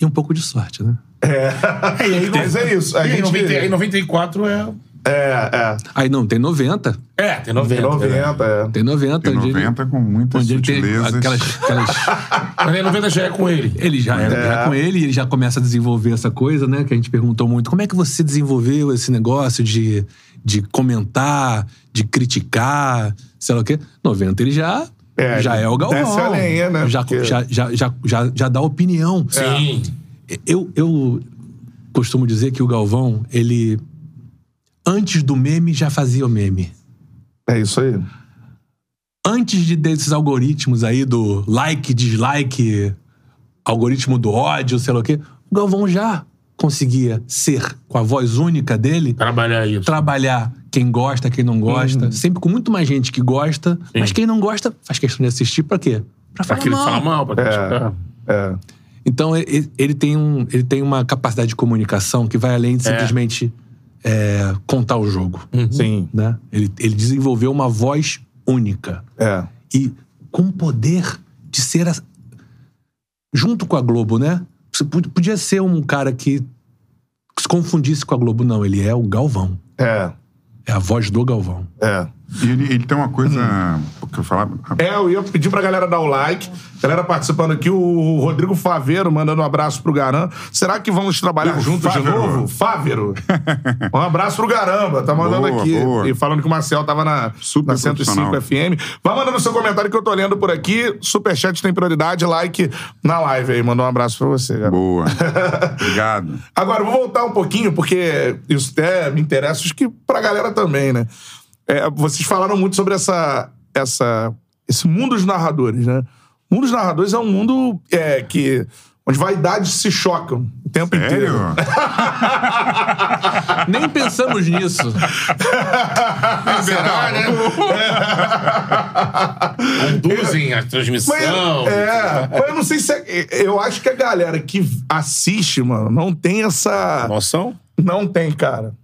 Speaker 3: e um pouco de sorte, né? [laughs]
Speaker 1: Mas é isso. A
Speaker 2: E aí,
Speaker 1: gente...
Speaker 2: 90, aí 94 é.
Speaker 1: É, é.
Speaker 3: Aí não, tem 90.
Speaker 2: É, tem 90.
Speaker 1: Tem 90, é.
Speaker 3: Tem 90.
Speaker 4: Tem
Speaker 3: onde ele-
Speaker 4: 90 com muitas
Speaker 3: tem
Speaker 4: sutilezas.
Speaker 3: aquelas, aquelas [laughs]
Speaker 2: Mas aí 90 já é com ele.
Speaker 3: Ele já era já com ele, ele já começa a desenvolver essa coisa, né? Que a gente perguntou muito. Como é que você desenvolveu esse negócio de, de comentar, de criticar, sei lá o quê? 90 ele já.
Speaker 1: É,
Speaker 3: já é o Galvão.
Speaker 1: desce a lenha, né?
Speaker 3: Já,
Speaker 1: Porque-
Speaker 3: já, já, já, já, já dá opinião.
Speaker 2: Sim.
Speaker 3: Eu, eu costumo dizer que o Galvão, ele. Antes do meme, já fazia o meme.
Speaker 1: É isso aí.
Speaker 3: antes de desses algoritmos aí do like, dislike, algoritmo do ódio, sei lá o quê, o Galvão já conseguia ser, com a voz única dele,
Speaker 2: Trabalhar isso.
Speaker 3: trabalhar quem gosta, quem não gosta, sempre com muito mais gente que gosta, mas quem não gosta faz questão de assistir pra quê? Pra
Speaker 2: Pra
Speaker 3: falar
Speaker 2: aquele
Speaker 3: mal.
Speaker 2: que fala mal, pra criticar.
Speaker 1: É.
Speaker 3: Então ele, ele tem um, ele tem uma capacidade de comunicação que vai além de simplesmente é, contar o jogo.
Speaker 1: Sim.
Speaker 3: Né? Ele, ele desenvolveu uma voz única.
Speaker 1: É.
Speaker 3: e com o poder de ser a- junto com a Globo, né? Podia ser um cara que se confundisse com a Globo, não. Ele é o Galvão.
Speaker 1: É.
Speaker 3: É a voz do Galvão.
Speaker 1: É.
Speaker 4: E ele, ele tem uma coisa. Que eu falava.
Speaker 1: É, eu ia pedir pra galera dar o like. Galera participando aqui, o Rodrigo Faveiro mandando um abraço pro Garan. Será que vamos trabalhar
Speaker 4: O
Speaker 1: juntos de novo? Fávero. [laughs] um abraço pro Garamba, tá mandando
Speaker 4: Boa,
Speaker 1: aqui.
Speaker 4: boa.
Speaker 1: E falando que o Marcel tava na,
Speaker 4: Super
Speaker 1: na 105
Speaker 4: profissional.
Speaker 1: FM. Vai mandando seu comentário que eu tô lendo por aqui. Superchat tem prioridade, like na live aí. Mandou um abraço pra você, Garan.
Speaker 4: Boa. [laughs] Obrigado.
Speaker 1: Agora, vou voltar um pouquinho, porque isso até me interessa, acho que pra galera também, né? É, vocês falaram muito sobre essa, essa, esse mundo dos narradores, né? O mundo dos narradores é um mundo é, que, onde vaidades se chocam o tempo
Speaker 4: Sério?
Speaker 1: inteiro. [laughs]
Speaker 3: Nem pensamos nisso.
Speaker 2: Será, né? Conduzem a
Speaker 1: Mas,
Speaker 2: transmissão.
Speaker 1: é, mas eu não sei se é, Eu acho que a galera que assiste, mano, não tem essa.
Speaker 2: Noção?
Speaker 1: Não tem, cara.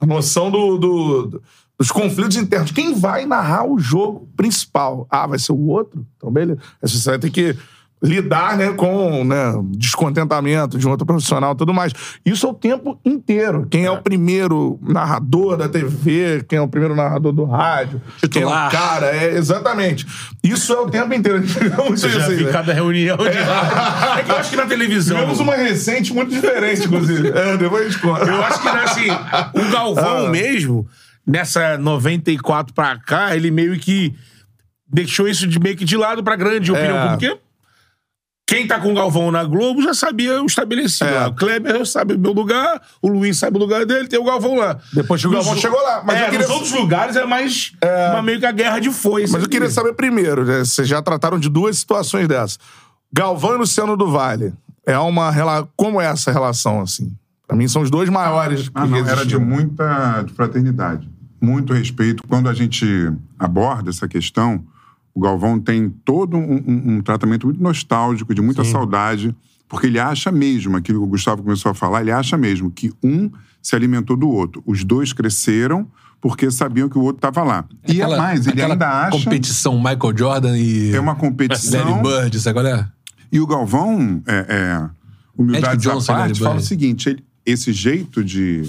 Speaker 1: A noção do, do- do- dos conflitos internos. Quem vai narrar o jogo principal? Ah, vai ser o outro? Então, beleza. Você vai ter que lidar né, com né, descontentamento de um outro profissional e tudo mais. Isso é o tempo inteiro. Quem é. o primeiro narrador da TV, quem é o primeiro narrador do rádio, quem é o
Speaker 3: Titular.
Speaker 1: cara, é exatamente. Isso é o tempo inteiro. [laughs] Tivemos
Speaker 2: Você já
Speaker 1: assim,
Speaker 2: vi
Speaker 1: né?
Speaker 2: cada reunião de rádio. É [laughs] que eu acho que na televisão.
Speaker 1: Tivemos uma recente muito diferente, inclusive. [laughs] É, depois a gente conta.
Speaker 2: Eu acho que, assim, o Galvão
Speaker 1: Ah.
Speaker 2: mesmo, nessa 94 pra cá, ele meio que deixou isso de meio que de lado pra grande opinião
Speaker 1: É.
Speaker 2: pública. Quem tá com o Galvão na Globo já sabia o estabelecido.
Speaker 1: É.
Speaker 2: O Kleber sabe o meu lugar, o Luiz sabe o lugar dele, tem o Galvão lá.
Speaker 1: Depois que o Galvão chegou lá. Mas
Speaker 2: é,
Speaker 1: eu queria-
Speaker 2: nos outros lugares é mais uma, meio que a guerra de foice.
Speaker 1: Mas eu queria saber primeiro, né, vocês já trataram de duas situações dessas. Galvão e Luciano do Vale. É uma relação. Como é essa relação, assim? Pra mim são os dois maiores.
Speaker 4: Ah,
Speaker 1: que
Speaker 4: não, era de muita de fraternidade, muito respeito. Quando a gente aborda essa questão, o Galvão tem todo um, um- um tratamento muito nostálgico, de muita saudade, porque ele acha mesmo, aquilo que o Gustavo começou a falar, ele acha mesmo que um se alimentou do outro. Os dois cresceram porque sabiam que o outro estava lá. E
Speaker 3: Aquela-
Speaker 4: é mais, ele ainda acha...
Speaker 3: competição Michael Jordan e
Speaker 4: É uma competição...
Speaker 3: Larry Bird, sabe qual é?
Speaker 4: E o Galvão, é, é, humildade
Speaker 3: Magic
Speaker 4: à
Speaker 3: Johnson,
Speaker 4: parte,
Speaker 3: Larry
Speaker 4: fala o seguinte: ele- esse jeito de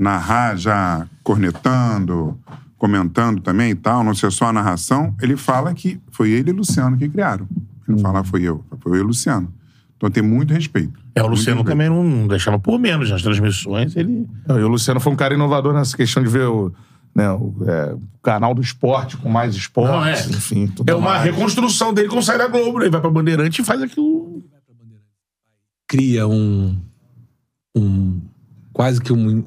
Speaker 4: narrar já cornetando, comentando também e tal, não ser só a narração, ele fala que foi ele e o Luciano que criaram. Ele não
Speaker 3: Hum.
Speaker 4: fala foi eu, foi eu e o Luciano. Então tem muito respeito.
Speaker 2: É, o Luciano também não, não deixava por menos nas transmissões. Ele.
Speaker 1: Não, E o Luciano foi um cara inovador nessa questão de ver o, né, o, é, o canal do esporte com mais esporte,
Speaker 2: Não, é.
Speaker 1: enfim. Tudo
Speaker 2: É uma
Speaker 1: mais.
Speaker 2: reconstrução dele quando sai da Globo. né? Ele vai pra Bandeirante e faz aquilo.
Speaker 3: Cria um. um quase que um-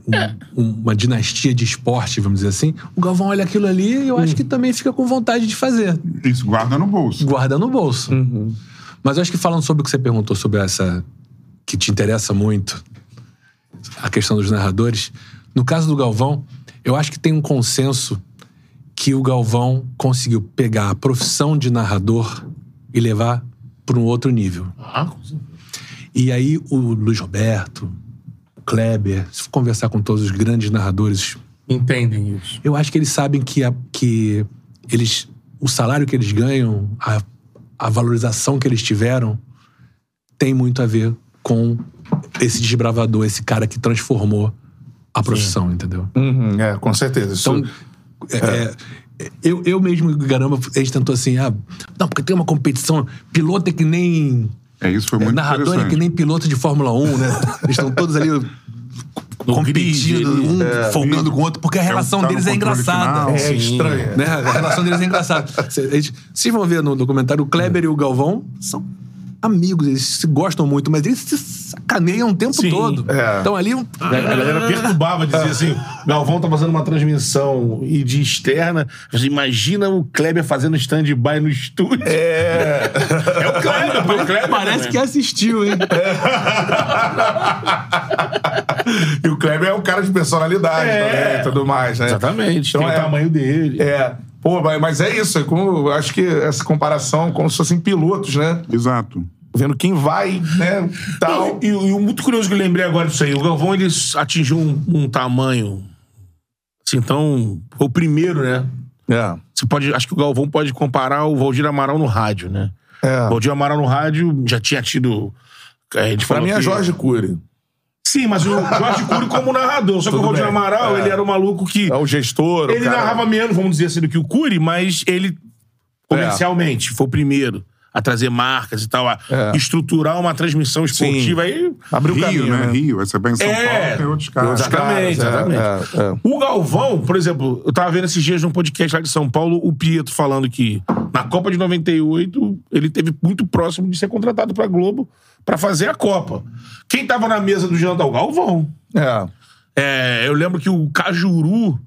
Speaker 3: um- uma dinastia de esporte, vamos dizer assim. O Galvão olha aquilo ali e eu acho que também fica com vontade de fazer.
Speaker 4: Isso, guarda no bolso.
Speaker 3: Guarda no bolso. Mas eu acho que falando sobre o que você perguntou sobre essa. que te interessa muito, a questão dos narradores. No caso do Galvão, eu acho que tem um consenso que o Galvão conseguiu pegar a profissão de narrador e levar para um outro nível.
Speaker 2: Ah,
Speaker 3: E aí o Luiz Roberto, Kleber, se for conversar com todos os grandes narradores,
Speaker 2: entendem isso.
Speaker 3: eu acho que eles sabem que, a- que eles, o salário que eles ganham, a, a valorização que eles tiveram, tem muito a ver com esse desbravador, esse cara que transformou a profissão, entendeu?
Speaker 1: Uhum, é, com certeza. Isso,
Speaker 3: Então, é, é, eu, eu mesmo, caramba, a gente tentou assim, ah, não, porque tem uma competição, piloto é que nem.
Speaker 4: É, isso foi
Speaker 3: é,
Speaker 4: muito
Speaker 3: narrador é que nem piloto de Fórmula 1, né? [laughs] Eles estão todos ali competindo, um folgando com o outro, porque a relação
Speaker 4: tá no
Speaker 3: deles é engraçada.
Speaker 4: final.
Speaker 1: é
Speaker 2: Sim.
Speaker 1: estranho.
Speaker 3: Né? A relação deles é engraçada. Cê- a gente- Vocês vão ver no documentário, o Kleber e o Galvão são amigos, eles se gostam muito, mas eles se sacaneiam o tempo
Speaker 2: Sim.
Speaker 3: todo.
Speaker 1: É.
Speaker 3: Então ali... um-
Speaker 2: A galera perturbava, dizia assim: Galvão tá fazendo uma transmissão e de externa. Você imagina o Kleber fazendo stand-by no estúdio. É. É o Kleber, o Kleber.
Speaker 3: Parece que assistiu, hein? [laughs]
Speaker 1: E o Kleber é um cara de personalidade
Speaker 2: É.
Speaker 1: também e tudo mais, né?
Speaker 2: Exatamente,
Speaker 1: Então
Speaker 2: tem
Speaker 1: é-
Speaker 2: o tamanho dele.
Speaker 1: É. Pô, mas- é isso. É como, acho que essa comparação como se fossem pilotos, né?
Speaker 4: Exato.
Speaker 1: Vendo quem vai, né? Tal.
Speaker 2: E, e o muito curioso que eu lembrei agora disso aí, o Galvão ele atingiu um, um tamanho. Assim, então, foi o primeiro, né?
Speaker 1: É.
Speaker 2: Você pode, acho que o Galvão pode comparar o Valdir Amaral no rádio, né?
Speaker 1: É.
Speaker 2: O Valdir Amaral no rádio já tinha tido. Gente
Speaker 1: Pra mim é
Speaker 2: que-
Speaker 1: Jorge Cury.
Speaker 2: Sim, mas o Jorge Cury como narrador. Só que o Valdir
Speaker 1: bem.
Speaker 2: Amaral,
Speaker 1: É.
Speaker 2: ele era um maluco que.
Speaker 1: É o gestor. o
Speaker 2: Ele
Speaker 1: cara-
Speaker 2: narrava menos, vamos dizer assim, do que o Cury, mas ele, comercialmente, foi o primeiro a trazer marcas e tal, a
Speaker 1: É.
Speaker 2: estruturar uma transmissão esportiva aí.
Speaker 1: Abriu o
Speaker 4: Rio,
Speaker 1: caminho,
Speaker 4: né?
Speaker 1: né?
Speaker 4: Rio. Essa vai em São
Speaker 2: É.
Speaker 4: Paulo, tem outros caras.
Speaker 2: Exatamente,
Speaker 1: caras, é,
Speaker 2: exatamente.
Speaker 1: é, é.
Speaker 2: O Galvão, por exemplo, eu tava vendo esses dias num podcast lá de São Paulo, o Pietro falando que na Copa de 98 ele teve muito próximo de ser contratado pra Globo pra fazer a Copa. Quem tava na mesa do jantar? O Galvão.
Speaker 1: É.
Speaker 2: É, eu lembro que o Cajuru,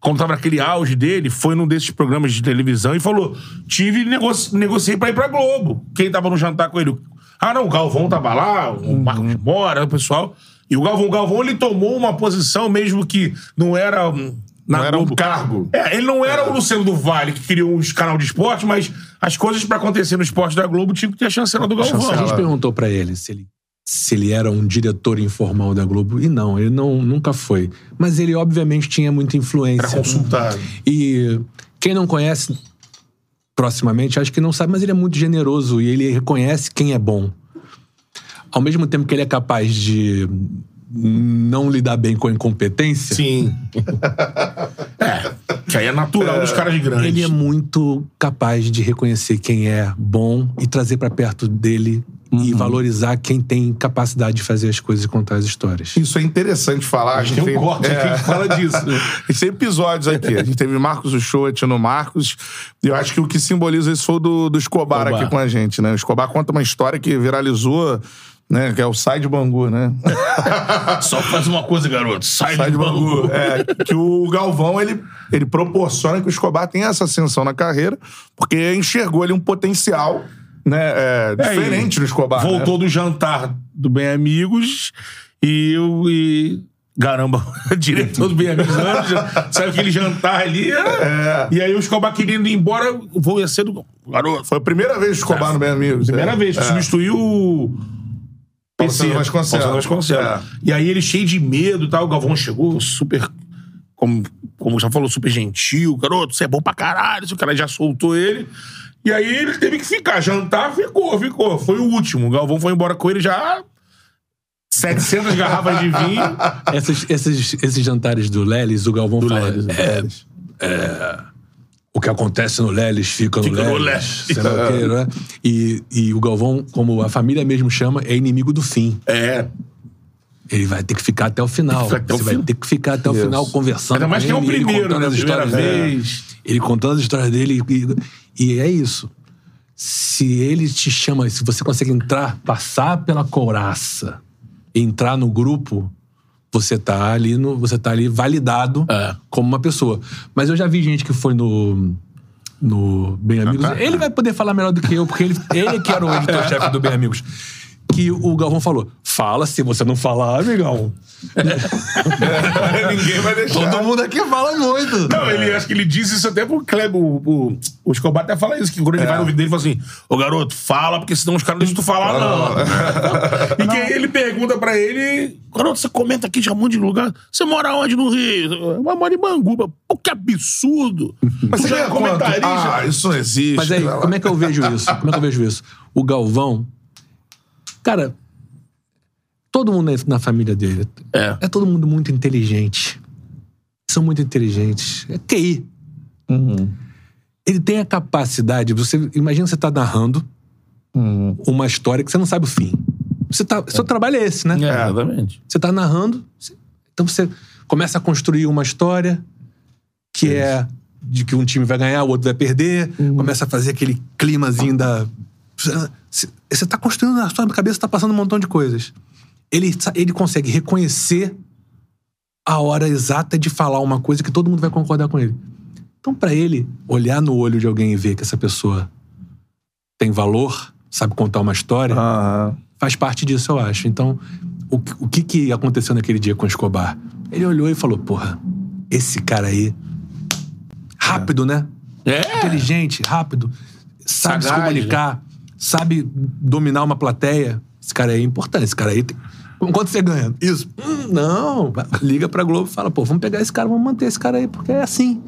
Speaker 2: quando tava naquele auge dele, foi num desses programas de televisão e falou: tive e negoci negociei pra ir pra Globo. Quem tava no jantar com ele? Ah, não, o Galvão tava lá, o Marcos Mora, o pessoal. E o Galvão, o Galvão, ele tomou uma posição, mesmo que não era. Na
Speaker 1: Não era um
Speaker 2: Globo.
Speaker 1: cargo.
Speaker 2: É, ele não era o Luciano do Vale, que criou os canal de esporte, mas as coisas pra acontecer no esporte da Globo tinham que ter a chancela do Galvão.
Speaker 3: A gente perguntou pra ele se ele se ele era um diretor informal da Globo e não, ele não nunca foi. Mas ele obviamente tinha muita influência.
Speaker 2: Era consultado.
Speaker 3: E quem não conhece proximamente, acho que não sabe, mas ele é muito generoso e ele reconhece quem é bom. Ao mesmo tempo que ele é capaz de não lidar bem com a incompetência,
Speaker 2: Sim. é. Que aí é natural dos caras grandes.
Speaker 3: ele é muito capaz de reconhecer quem é bom e trazer pra perto dele e valorizar quem tem capacidade de fazer as coisas e contar as histórias.
Speaker 1: Isso é interessante falar. A gente
Speaker 2: Tem um corte aqui que fala disso. né?
Speaker 1: A [laughs] gente tem episódios aqui. A gente teve Marcos Uchoa, no Marcos. E eu acho que o que simboliza isso foi o do, do Escobar,
Speaker 2: Escobar.
Speaker 1: aqui com a gente, né? O Escobar conta uma história que viralizou, né? Que é o Sai de Bangu, né? [laughs]
Speaker 2: Só faz uma coisa, garoto. Sai,
Speaker 1: Sai
Speaker 2: de
Speaker 1: de
Speaker 2: bangu.
Speaker 1: Bangu. É, que o Galvão, ele, ele proporciona que o Escobar tenha essa ascensão na carreira, porque enxergou ali um potencial né, é, diferente no Escobar. né?
Speaker 2: Voltou do jantar do Bem Amigos e eu. E... Caramba, [laughs] diretor do Bem Amigos, anos, já- sabe aquele jantar ali? é. E aí o Escobar querendo ir embora, vou ia ser do. Garoto,
Speaker 1: Foi a primeira vez que o Escobar no Bem Amigos.
Speaker 2: primeira
Speaker 1: é.
Speaker 2: vez,
Speaker 1: É.
Speaker 2: substituiu o. PC,
Speaker 1: Vasconcelos.
Speaker 2: Vasconcelos.
Speaker 1: É.
Speaker 2: E aí ele cheio de medo e tal. O Galvão chegou super. Como, como já falou, super gentil. Garoto, você é bom pra caralho. O cara já soltou ele. E aí ele teve que ficar. Jantar, ficou, ficou. Foi o último. O Galvão foi embora com ele já. 700 garrafas de vinho. [laughs]
Speaker 3: Esses, esses, esses jantares do Lelis, o Galvão
Speaker 2: Do
Speaker 3: fala.
Speaker 2: Lelis, do
Speaker 3: é, é, o que acontece no Lelis fica no
Speaker 2: Fica no
Speaker 3: sei lá o quê, né? E, e o Galvão, como a família mesmo chama, é inimigo do fim.
Speaker 2: É.
Speaker 3: Ele vai ter que ficar até o final.
Speaker 2: Até o
Speaker 3: Você vai
Speaker 2: fim.
Speaker 3: ter que ficar até o
Speaker 1: Isso.
Speaker 3: final conversando.
Speaker 2: Ainda mais
Speaker 3: com
Speaker 2: que é o
Speaker 3: ele, ele
Speaker 2: primeiro,
Speaker 3: contando
Speaker 2: né?
Speaker 3: as histórias dele.
Speaker 2: vez.
Speaker 3: Ele contando as histórias dele. E, e é isso. Se ele te chama, se você consegue entrar, passar pela couraça, entrar no grupo, você tá ali no, você tá ali validado
Speaker 2: É.
Speaker 3: como uma pessoa. Mas eu já vi gente que foi no no Bem Amigos. Ele vai poder falar melhor do que eu, porque ele, ele que era o editor-chefe do Bem [laughs] Amigos. Que o Galvão falou: fala, se você não falar, amigão. [laughs]
Speaker 1: Ninguém vai deixar.
Speaker 3: Todo mundo aqui fala muito.
Speaker 2: Não, ele acho que ele disse isso até pro Kleber. O, o, o Escobar até fala isso, que quando ele vai no vídeo dele, ele fala assim: Ô garoto, fala, porque senão os caras não deixam tu falar, não. [laughs] e que aí ele pergunta pra ele: Garoto, você comenta aqui de um monte de lugar. Você mora onde no Rio? Eu moro em Bangu. Pô, que absurdo.
Speaker 1: Mas
Speaker 2: Tu
Speaker 1: você
Speaker 2: já é comentarista.
Speaker 1: Ah, isso não existe.
Speaker 3: Mas aí, como é que eu vejo isso? Como é que eu vejo isso? O Galvão. Cara, todo mundo é na família dele.
Speaker 2: É.
Speaker 3: É todo mundo muito inteligente. São muito inteligentes. É QI. Ele tem a capacidade. Você imagina você tá narrando uma história que você não sabe o fim. Você tá, Seu trabalho é esse, né?
Speaker 2: É, exatamente.
Speaker 3: Você tá narrando, então você começa a construir uma história que é de que um time vai ganhar, o outro vai perder, começa a fazer aquele climazinho da. Você você tá construindo na sua cabeça, tá passando um montão de coisas. Ele, ele consegue reconhecer a hora exata de falar uma coisa que todo mundo vai concordar com ele. Então, pra ele, olhar no olho de alguém e ver que essa pessoa tem valor, sabe contar uma história,
Speaker 1: Aham.
Speaker 3: faz parte disso, eu acho. Então, o, que- o que, que aconteceu naquele dia com o Escobar? Ele olhou e falou: porra, esse cara aí. Rápido, né?
Speaker 2: É.
Speaker 3: Inteligente, rápido. Sabe se comunicar, sabe dominar uma plateia. Esse cara aí é importante. Esse cara aí. Tem... Quanto você ganha? Isso. Hum, não. Liga pra Globo e fala: pô, vamos pegar esse cara, vamos manter esse cara aí, porque é assim.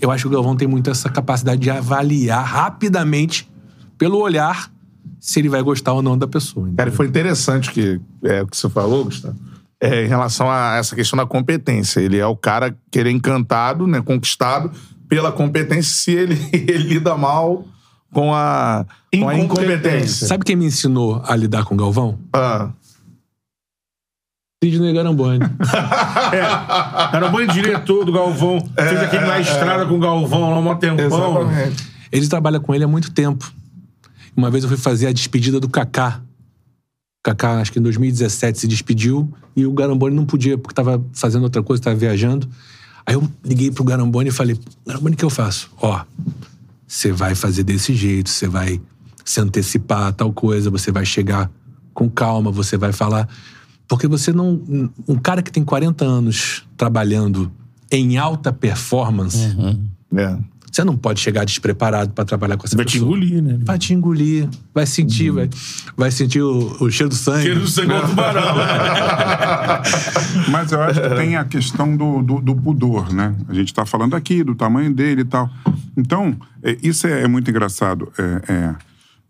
Speaker 3: Eu acho que o Galvão tem muito essa capacidade de avaliar rapidamente, pelo olhar, se ele vai gostar ou não da pessoa.
Speaker 1: Cara, e foi interessante que, é, o que você falou, Gustavo. É, em relação a essa questão da competência. Ele é o cara que ele é encantado, né, conquistado pela competência se ele, [laughs] ele lida mal com a, com a
Speaker 2: Incompetência.
Speaker 3: Sabe quem me ensinou a lidar com o Galvão?
Speaker 1: Ah,
Speaker 3: Sidney Garamboni.
Speaker 2: O [laughs] bom diretor do Galvão. Fez aquele na estrada com o Galvão lá um tempão.
Speaker 1: exatamente.
Speaker 3: Ele trabalha com ele há muito tempo. Uma vez eu fui fazer a despedida do Kaká. O Kaká, acho que em 2017, se despediu e o Garamboni não podia, porque estava fazendo outra coisa, estava viajando. Aí eu liguei pro Garamboni e falei: Garamboni, o que eu faço? Ó, você vai fazer desse jeito, você vai se antecipar a tal coisa, você vai chegar com calma, você vai falar. Porque você não. Um cara que tem 40 anos trabalhando em alta performance
Speaker 1: É.
Speaker 3: Você não pode chegar despreparado pra trabalhar com essa
Speaker 2: Vai te
Speaker 3: pessoa.
Speaker 2: engolir, né?
Speaker 3: Vai te engolir, vai sentir, vai, vai sentir o, o cheiro do sangue.
Speaker 2: Cheiro do sangue do tubarão. [laughs]
Speaker 4: Mas eu acho que tem a questão do, do, do pudor, né? A gente tá falando aqui do tamanho dele e tal. Então, é, isso é, é muito engraçado. É, é.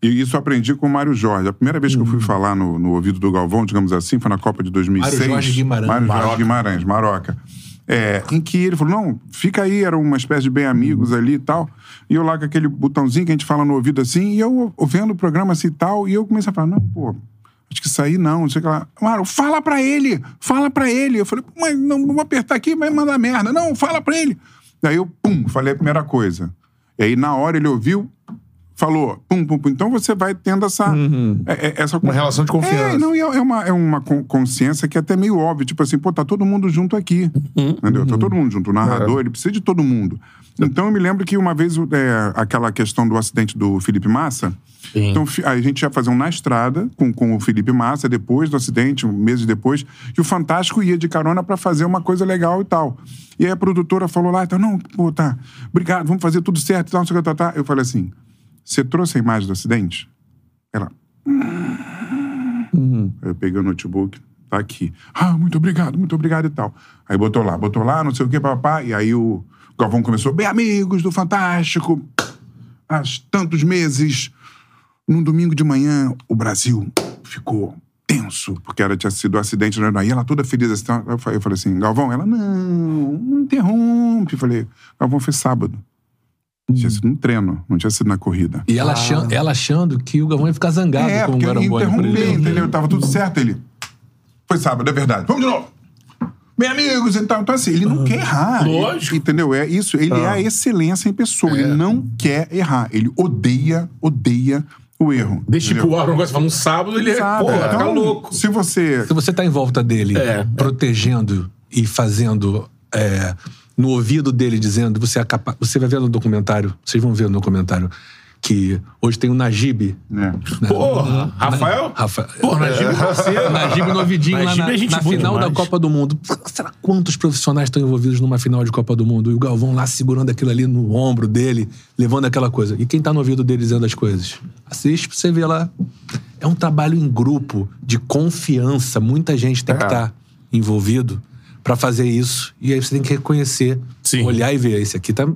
Speaker 4: E isso eu aprendi com o Mário Jorge. A primeira vez que eu fui falar no, no ouvido do Galvão, digamos assim, foi na Copa de 2006.
Speaker 3: Mário Jorge Guimarães.
Speaker 4: Mário Jorge
Speaker 3: Maroca.
Speaker 4: Guimarães, Maroca. É, em que ele falou, não, fica aí, era uma espécie de bem amigos ali e tal. E eu lá com aquele botãozinho que a gente fala no ouvido assim, e eu vendo o programa assim e tal, e eu comecei a falar, não, pô, acho que isso aí não, não sei o que lá. Mário, fala pra ele, fala pra ele. Eu falei, mas não, vou apertar aqui, vai mandar merda. Não, fala pra ele. Daí eu, pum, falei a primeira coisa. E aí na hora ele ouviu, falou, pum, pum, pum. Então você vai tendo essa... é- é- essa
Speaker 1: Uma relação de confiança.
Speaker 4: É, não, e é é uma, é uma con- consciência que é até meio óbvio. Tipo assim, pô, tá todo mundo junto aqui. Entendeu? Tá todo mundo junto. O narrador, ele precisa de todo mundo. Então eu me lembro que uma vez, é, aquela questão do acidente do Felipe Massa,
Speaker 2: Sim.
Speaker 4: então a gente ia fazer um na estrada com, com o Felipe Massa, depois do acidente, um meses depois, e o Fantástico ia de carona pra fazer uma coisa legal e tal. E aí a produtora falou lá, então, não, pô, tá, obrigado, vamos fazer tudo certo e tal, não sei o que, tá, tá. Eu falei assim, você trouxe a imagem do acidente? Ela, Aí eu peguei o notebook, tá aqui. Ah, muito obrigado, muito obrigado e tal. Aí botou lá, botou lá, não sei o que, papá. E aí o Galvão começou, bem amigos do Fantástico, há tantos meses, num domingo de manhã, o Brasil ficou tenso, porque era, tinha sido um acidente, né? Aí ela toda feliz assim. Eu falei, eu falei assim, Galvão, ela, não, não interrompe. Eu falei, Galvão, foi sábado. Tinha sido no treino, não tinha sido na corrida.
Speaker 3: E ela, achando, ela achando que o Galvão ia ficar zangado
Speaker 4: É,
Speaker 3: com o
Speaker 4: porque eu ia
Speaker 3: Garamboni.
Speaker 4: interromper,
Speaker 3: exemplo.
Speaker 4: entendeu? Tava tudo certo. Ele. Foi sábado, é verdade. Vamos de novo. Bem, amigos, então, então assim, ele não quer errar.
Speaker 2: Lógico.
Speaker 4: Ele- entendeu? É isso. Ele é a excelência em pessoa. Ele não quer errar. Ele odeia, odeia o erro.
Speaker 2: Deixa
Speaker 4: entendeu?
Speaker 2: pro ar um negócio, fala um sábado, ele é,
Speaker 4: Sabe?
Speaker 2: porra, tá
Speaker 4: Então,
Speaker 2: louco.
Speaker 4: Se você.
Speaker 3: Se você tá em volta dele,
Speaker 2: É.
Speaker 3: protegendo e fazendo é, no ouvido dele, dizendo, você é capaz. Você vai ver no documentário, vocês vão ver no documentário, que hoje tem o Najib.
Speaker 4: né?
Speaker 3: né?
Speaker 2: Porra, Rafael?
Speaker 3: Rafa,
Speaker 2: Porra, Najib parceiro.
Speaker 3: Najib no ouvidinho lá
Speaker 2: Najib
Speaker 3: na,
Speaker 2: é gente
Speaker 3: na final da
Speaker 2: demais.
Speaker 3: Copa do Mundo. Será quantos profissionais estão envolvidos numa final de Copa do Mundo? E o Galvão lá segurando aquilo ali no ombro dele, levando aquela coisa. E quem tá no ouvido dele dizendo as coisas? Assiste pra você ver lá. É um trabalho em grupo, de confiança. Muita gente tem que
Speaker 1: É.
Speaker 3: estar envolvido pra fazer isso. E aí você tem que reconhecer,
Speaker 2: Sim.
Speaker 3: olhar e ver. Esse aqui tá.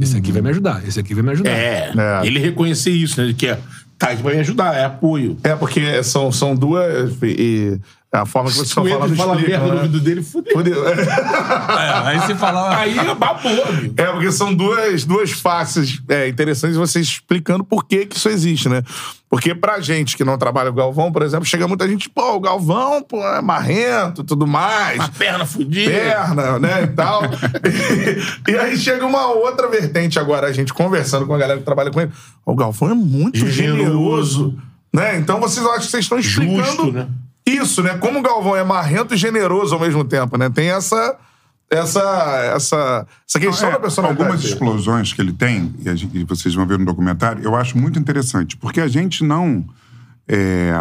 Speaker 3: Esse aqui vai me ajudar, esse aqui vai me ajudar.
Speaker 2: É,
Speaker 1: É.
Speaker 2: ele reconhecer isso, né? Ele quer, tá, isso vai me ajudar, é apoio.
Speaker 1: É, porque são, são duas. E, a forma que você
Speaker 2: Eder fala
Speaker 1: explica,
Speaker 2: merda no
Speaker 1: né?
Speaker 2: ouvido dele, fudeu.
Speaker 1: Fudeu. [laughs]
Speaker 3: É, aí você fala.
Speaker 2: Aí babou, amigo.
Speaker 1: É, porque são duas, duas faces é, interessantes você explicando por que, que isso existe, né? Porque pra gente que não trabalha com o Galvão, por exemplo, chega muita gente, pô, o Galvão, pô, é marrento tudo mais.
Speaker 2: A perna fudida.
Speaker 1: perna, né, e tal. [laughs] e, aí chega uma outra vertente agora, a gente conversando com a galera que trabalha com ele. O Galvão é muito
Speaker 2: Generoso.
Speaker 1: generoso, né? Então vocês acham que vocês estão explicando
Speaker 2: Justo, né?
Speaker 1: Isso, né? Como o Galvão é marrento e generoso ao mesmo tempo, né? Tem essa essa essa essa questão
Speaker 4: É,
Speaker 1: da personalidade.
Speaker 4: algumas explosões que ele tem, e, a gente- e vocês vão ver no documentário, eu acho muito interessante, porque a gente não é,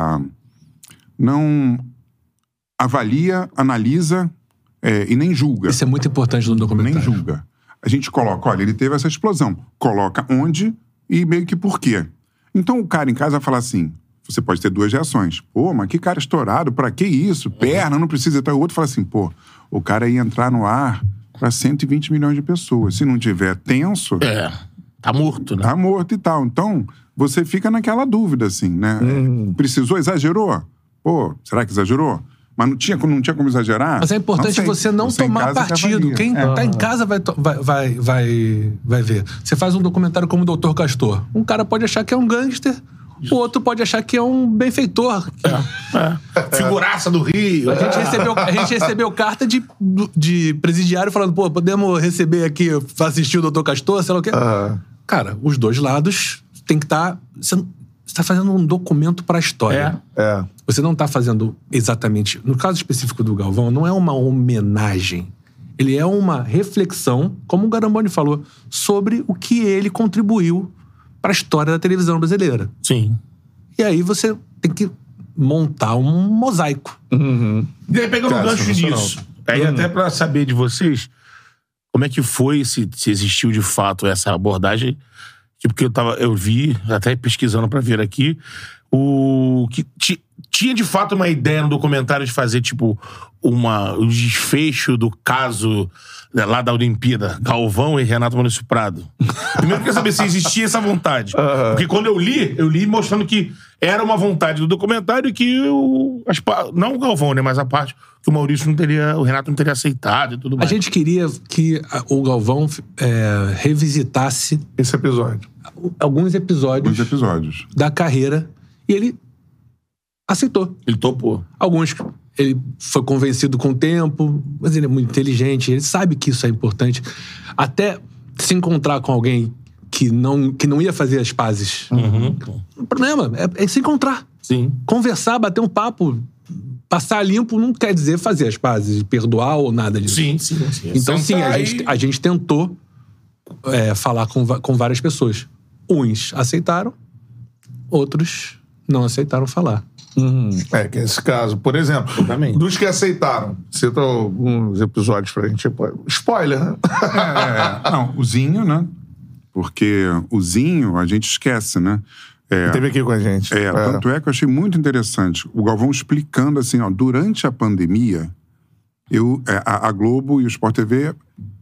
Speaker 4: não avalia, analisa é, e nem julga.
Speaker 3: Isso é muito importante no
Speaker 4: nem
Speaker 3: documentário.
Speaker 4: julga. A gente coloca, olha, ele teve essa explosão. Coloca onde e meio que por quê. Então o cara em casa vai falar assim: você pode ter duas reações. Pô, mas que cara estourado, pra que isso? Perna, não precisa. Então o outro fala assim: pô, o cara ia entrar no ar pra 120 milhões de pessoas. Se não tiver tenso,
Speaker 2: É, tá morto, né?
Speaker 4: tá morto e tal. Então você fica naquela dúvida, assim, né? Precisou, exagerou? Pô, será que exagerou? Mas não tinha, não tinha como exagerar?
Speaker 3: Mas é importante
Speaker 4: sei.
Speaker 3: você não
Speaker 4: Você
Speaker 3: tomar partido. Quem
Speaker 4: É.
Speaker 3: tá em casa vai, vai, vai, vai ver. Você faz um documentário como o Doutor Castor. Um cara pode achar que é um gangster, o outro pode achar que é um benfeitor.
Speaker 2: É. Figuraça do Rio.
Speaker 3: A gente, recebeu, a gente recebeu carta de, de presidiário falando, pô, podemos receber aqui, assistir o Doutor Castor, sei lá o quê.
Speaker 1: Ah,
Speaker 3: Cara, os dois lados tem que estar. você está fazendo um documento para a história.
Speaker 2: É.
Speaker 1: é.
Speaker 3: Você não está fazendo exatamente. No caso específico do Galvão, não é uma homenagem. Ele é uma reflexão, como o Garamboni falou, sobre o que ele contribuiu para a história da televisão brasileira.
Speaker 2: Sim.
Speaker 3: E aí você tem que montar um mosaico.
Speaker 2: E aí, pegando um gancho nisso, aí até pra saber de vocês, como é que foi, se, se existiu de fato essa abordagem. Tipo, que eu, tava, eu vi, até pesquisando pra vir aqui, o que ti- tinha de fato uma ideia no documentário de fazer, tipo, uma, um desfecho do caso lá da Olimpíada, Galvão e Renato Maurício Prado. Primeiro eu queria saber se existia essa vontade. [laughs] Porque quando eu li, eu li mostrando que era uma vontade do documentário e que o, as não o Galvão, né, mas a parte que o Maurício não teria, o Renato não teria aceitado e tudo
Speaker 3: A
Speaker 2: mais.
Speaker 3: gente queria que a- o Galvão é, revisitasse
Speaker 1: Esse episódio.
Speaker 3: alguns episódios
Speaker 4: Alguns episódios.
Speaker 3: da carreira e ele aceitou.
Speaker 2: Ele topou.
Speaker 3: Alguns ele foi convencido com o tempo, mas ele é muito inteligente, ele sabe que isso é importante. Até se encontrar com alguém que não, que não ia fazer as pazes. O problema é, é se encontrar.
Speaker 2: Sim.
Speaker 3: Conversar, bater um papo, passar limpo não quer dizer fazer as pazes, perdoar ou nada disso.
Speaker 2: Sim, sim, sim.
Speaker 3: Então, sim, a gente, a gente tentou é, falar com, com várias pessoas. Uns aceitaram, outros não aceitaram falar.
Speaker 1: É, que é esse caso. Por exemplo,
Speaker 2: Exatamente.
Speaker 1: dos que aceitaram, cita alguns episódios pra gente. tipo, Spoiler, né?
Speaker 4: É, não, o Zinho, né? Porque o Zinho a gente esquece, né? É,
Speaker 1: Teve aqui com a gente.
Speaker 4: É, tanto é que eu achei muito interessante o Galvão explicando assim, ó, durante a pandemia, eu, é, a, a Globo e o Sport TV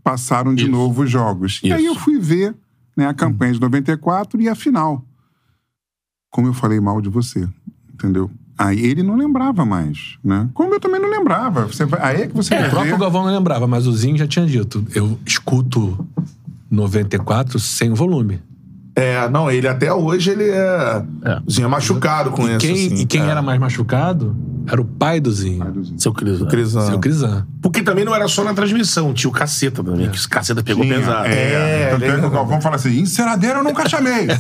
Speaker 4: passaram de
Speaker 2: Isso.
Speaker 4: novo os jogos. E aí
Speaker 2: Isso.
Speaker 4: eu fui ver né, a campanha de 94 e a final. Como eu falei mal de você, entendeu? Aí ele não lembrava mais, né? Como eu também não lembrava. Você, aí é que você
Speaker 3: O
Speaker 4: vai
Speaker 3: próprio. Galvão não lembrava, mas o Zinho já tinha dito. Eu escuto 94 sem volume.
Speaker 1: É, não, ele até hoje ele é.
Speaker 2: É.
Speaker 1: Zinho é machucado com isso.
Speaker 3: Quem,
Speaker 1: assim,
Speaker 3: e quem
Speaker 1: é.
Speaker 3: era mais machucado era o pai do Zinho,
Speaker 2: Seu Cris. né?
Speaker 1: Crisan.
Speaker 3: seu Crisan.
Speaker 2: Porque também não era só na transmissão, tinha o caceta também, que o caceta pegou
Speaker 4: Tinha,
Speaker 2: pesado.
Speaker 4: É,
Speaker 1: É,
Speaker 4: tanto é que o Galvão fala assim: enceradeira eu nunca chamei. [laughs]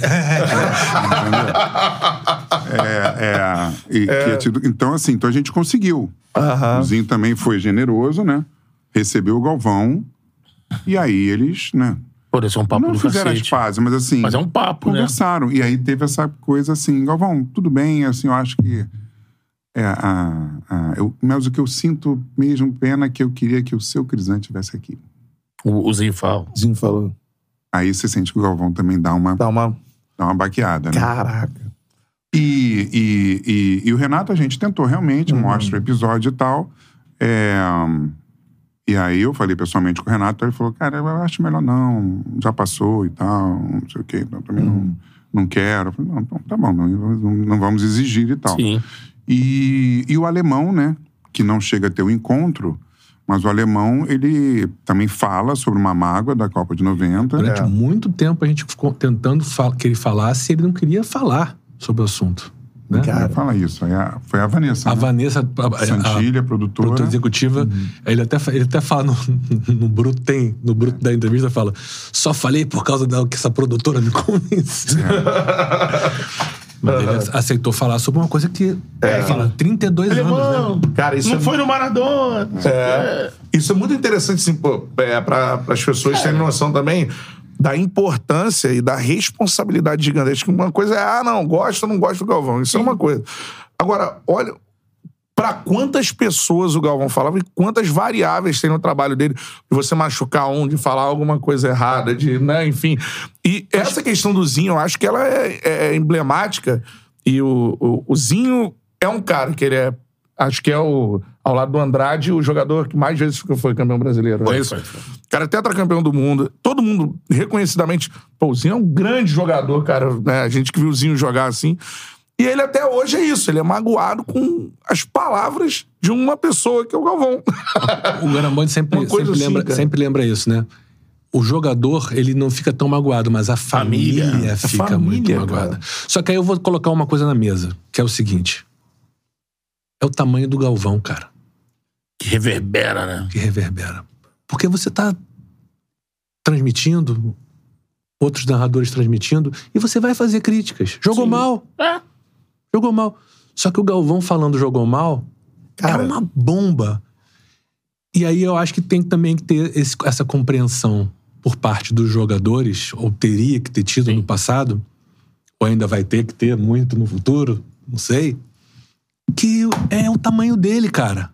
Speaker 4: é, é, e que é tido- então, assim, então a gente conseguiu.
Speaker 1: Aham.
Speaker 4: O Zinho também foi generoso, né? Recebeu o Galvão. E aí eles, né?
Speaker 2: Pô, esse é um papo
Speaker 4: não
Speaker 2: do
Speaker 4: fizeram as
Speaker 2: cacete.
Speaker 4: pazes, mas assim.
Speaker 2: Mas é um papo, né?
Speaker 4: Conversaram. E aí teve essa coisa assim: Galvão, tudo bem, assim, eu acho que. É, a, a- eu, mas o que eu sinto mesmo pena é que eu queria que o seu Crisan estivesse aqui.
Speaker 2: O, o Zinho
Speaker 1: falou.
Speaker 4: Aí você sente que o Galvão também dá uma,
Speaker 1: Dá uma.
Speaker 4: dá uma baqueada, né?
Speaker 1: Caraca.
Speaker 4: E, e, e, e o Renato a gente tentou realmente,
Speaker 1: Uhum.
Speaker 4: mostra o episódio e tal. É, e aí eu falei pessoalmente com o Renato, ele falou, cara, eu acho melhor não, já passou e tal, não sei o quê, então também
Speaker 1: Uhum.
Speaker 4: não, não quero. Eu falei, não, então tá bom, não, não, não vamos exigir e tal.
Speaker 2: Sim.
Speaker 4: E, e o alemão, né, que não chega a ter o encontro, mas o alemão, ele também fala sobre uma mágoa da Copa de 90.
Speaker 3: Durante
Speaker 1: É.
Speaker 3: muito tempo a gente ficou tentando que ele falasse e ele não queria falar sobre o assunto. Né?
Speaker 4: Ele fala isso, aí a- foi a Vanessa,
Speaker 3: A
Speaker 4: né?
Speaker 3: Vanessa, a, a- a
Speaker 4: Santilha, produtora.
Speaker 3: produtora executiva, ele, até, ele até fala no, [laughs] no bruto, tem, no bruto da entrevista, fala, só falei por causa da que essa produtora me convenceu. [laughs] Mas ele aceitou falar sobre uma coisa que é, fala 32 anos, né?
Speaker 1: Cara, isso
Speaker 2: não
Speaker 1: é
Speaker 2: foi no Maradona.
Speaker 1: É. Isso é muito interessante, assim, para as pessoas terem noção também da importância e da responsabilidade gigantesca. Uma coisa é, ah, não, gosto ou não gosto do Galvão. Isso é uma coisa. Agora, olha, para quantas pessoas o Galvão falava e quantas variáveis tem no trabalho dele de você machucar um, de falar alguma coisa errada, de, né, enfim. E essa questão do Zinho, eu acho que ela é, é emblemática. E o, o, o Zinho é um cara que ele é, acho que é o, ao lado do Andrade, o jogador que mais vezes foi campeão brasileiro. é
Speaker 2: Foi,
Speaker 1: isso?
Speaker 2: foi, foi.
Speaker 1: O cara é tetracampeão do mundo. Todo mundo, reconhecidamente, pô, o Zinho é um grande jogador, cara. Né? A gente que viu o Zinho jogar assim. E ele até hoje é isso, ele é magoado com as palavras de uma pessoa que é o Galvão. [laughs]
Speaker 3: O Garamboni sempre, sempre,
Speaker 1: assim,
Speaker 3: lembra,
Speaker 1: cara.
Speaker 3: sempre lembra isso, né? O jogador, ele não fica tão magoado, mas a família,
Speaker 2: Família.
Speaker 3: fica
Speaker 1: A família,
Speaker 3: muito
Speaker 1: cara.
Speaker 3: magoada. Só que aí eu vou colocar uma coisa na mesa, que é o seguinte. É o tamanho do Galvão, cara,
Speaker 2: Que reverbera, né?
Speaker 3: que reverbera. Porque você tá transmitindo, outros narradores transmitindo, e você vai fazer críticas. Jogou
Speaker 2: Sim.
Speaker 3: mal.
Speaker 2: É.
Speaker 3: Jogou mal. Só que o Galvão falando jogou mal
Speaker 1: Cara.
Speaker 3: é uma bomba. E aí eu acho que tem também que ter esse- essa compreensão por parte dos jogadores, ou teria que ter tido no passado, ou ainda vai ter que ter muito no futuro, não sei, que é o tamanho dele, cara.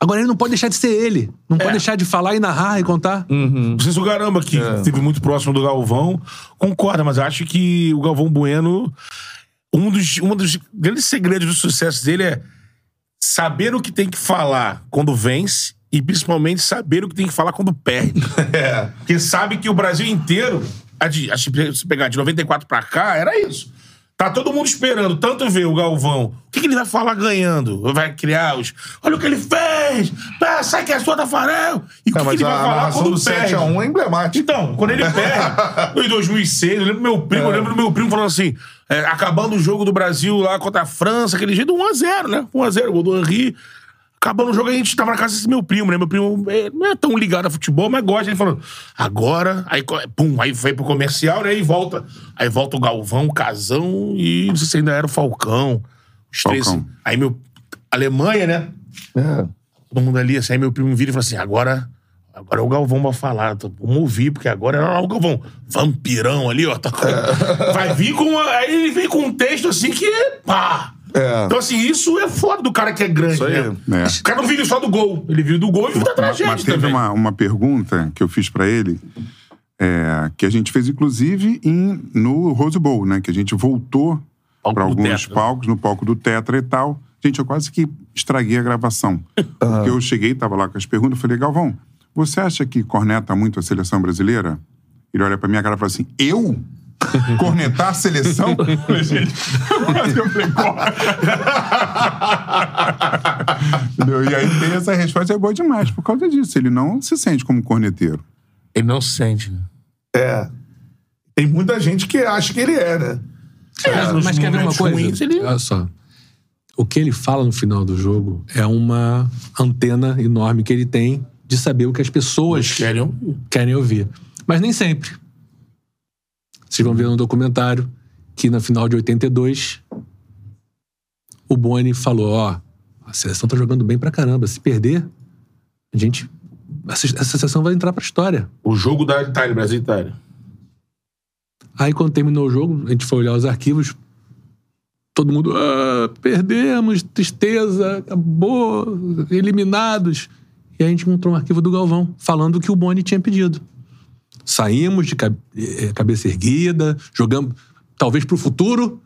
Speaker 3: Agora ele não pode deixar de ser ele. Não
Speaker 2: É.
Speaker 3: pode deixar de falar e narrar e contar.
Speaker 2: Não sei se o Garamba, que esteve muito próximo do Galvão, concorda, mas eu acho que o Galvão Bueno, um dos, um dos grandes segredos do sucesso dele é saber o que tem que falar quando vence e principalmente saber o que tem que falar quando perde. [laughs]
Speaker 1: É.
Speaker 2: Porque sabe que o Brasil inteiro, acho que se pegar de 94 pra cá, era isso. Tá todo mundo esperando tanto ver o Galvão. O que, que ele vai falar ganhando? Vai criar os. Olha o que ele fez! Ah, sai que é sua, Tafarel! E o que,
Speaker 1: É,
Speaker 2: que ele vai
Speaker 1: a
Speaker 2: falar
Speaker 1: narração
Speaker 2: quando
Speaker 1: do
Speaker 2: perde?
Speaker 1: 7x1 é emblemática.
Speaker 2: Então, quando ele [laughs] perde, em 2006, eu lembro do meu primo, eu lembro do meu primo falando assim, é, acabando o jogo do Brasil lá contra a França, aquele jeito, 1x0, né? 1x0, gol do Henry. Acabando o jogo, a gente tava na casa desse meu primo, né? Meu primo é, não é tão ligado a futebol, mas gosta. Ele falando, agora, aí, pum, aí foi pro comercial, né? E volta. Aí volta o Galvão, o Casão e não sei se ainda era o Falcão. Os três.
Speaker 4: Falcão.
Speaker 2: Aí meu. Alemanha, né?
Speaker 1: É.
Speaker 2: todo mundo ali, assim, aí meu primo vira e fala assim, agora, agora o Galvão vai falar, tô- vamos ouvir, porque agora era o Galvão, vampirão ali, ó, tá com- [laughs] vai vir com, uma- aí ele vem com um texto assim que, pá!
Speaker 1: É.
Speaker 2: Então assim, isso é foda do cara que é grande,
Speaker 1: Isso aí.
Speaker 2: né?
Speaker 4: É.
Speaker 2: O cara não vive só do gol, ele vive do gol e vive da tragédia
Speaker 4: mas teve
Speaker 2: também.
Speaker 4: uma, uma pergunta que eu fiz pra ele, é, que a gente fez inclusive em, no Rose Bowl, né? Que a gente voltou
Speaker 2: Palco
Speaker 4: para
Speaker 2: do
Speaker 4: alguns
Speaker 2: Tetra.
Speaker 4: palcos, no palco do Tetra e tal. Gente, eu quase que estraguei a gravação. Porque eu cheguei, tava lá com as perguntas, falei, Galvão, você acha que corneta muito a seleção brasileira? Ele olha pra minha cara e fala assim, eu? [laughs] Cornetar a seleção? [laughs] Eu falei, gente, eu falei? E aí tem essa resposta, é boa demais, por causa disso. Ele não se sente como corneteiro.
Speaker 2: Ele não se sente, né?
Speaker 1: É. Tem muita gente que acha que ele é, né?
Speaker 2: É, nos
Speaker 3: Mas quer ver uma coisa?
Speaker 2: ruins, ele-
Speaker 3: Olha só. O que ele fala no final do jogo é uma antena enorme que ele tem de saber o que as pessoas
Speaker 2: Querem ouvir.
Speaker 3: querem ouvir. Mas nem sempre. Vocês vão ver no documentário que na final de 82 o Boni falou, ó, a seleção tá jogando bem pra caramba, se perder, a gente essa, essa seleção vai entrar pra história.
Speaker 2: O jogo da Itália, Brasil e Itália.
Speaker 3: Aí quando terminou o jogo, a gente foi olhar os arquivos, todo mundo, ah, perdemos, tristeza, acabou, eliminados. E a gente encontrou um arquivo do Galvão falando o que o Boni tinha pedido. Saímos de cabe- eh, cabeça erguida, jogamos, talvez pro futuro,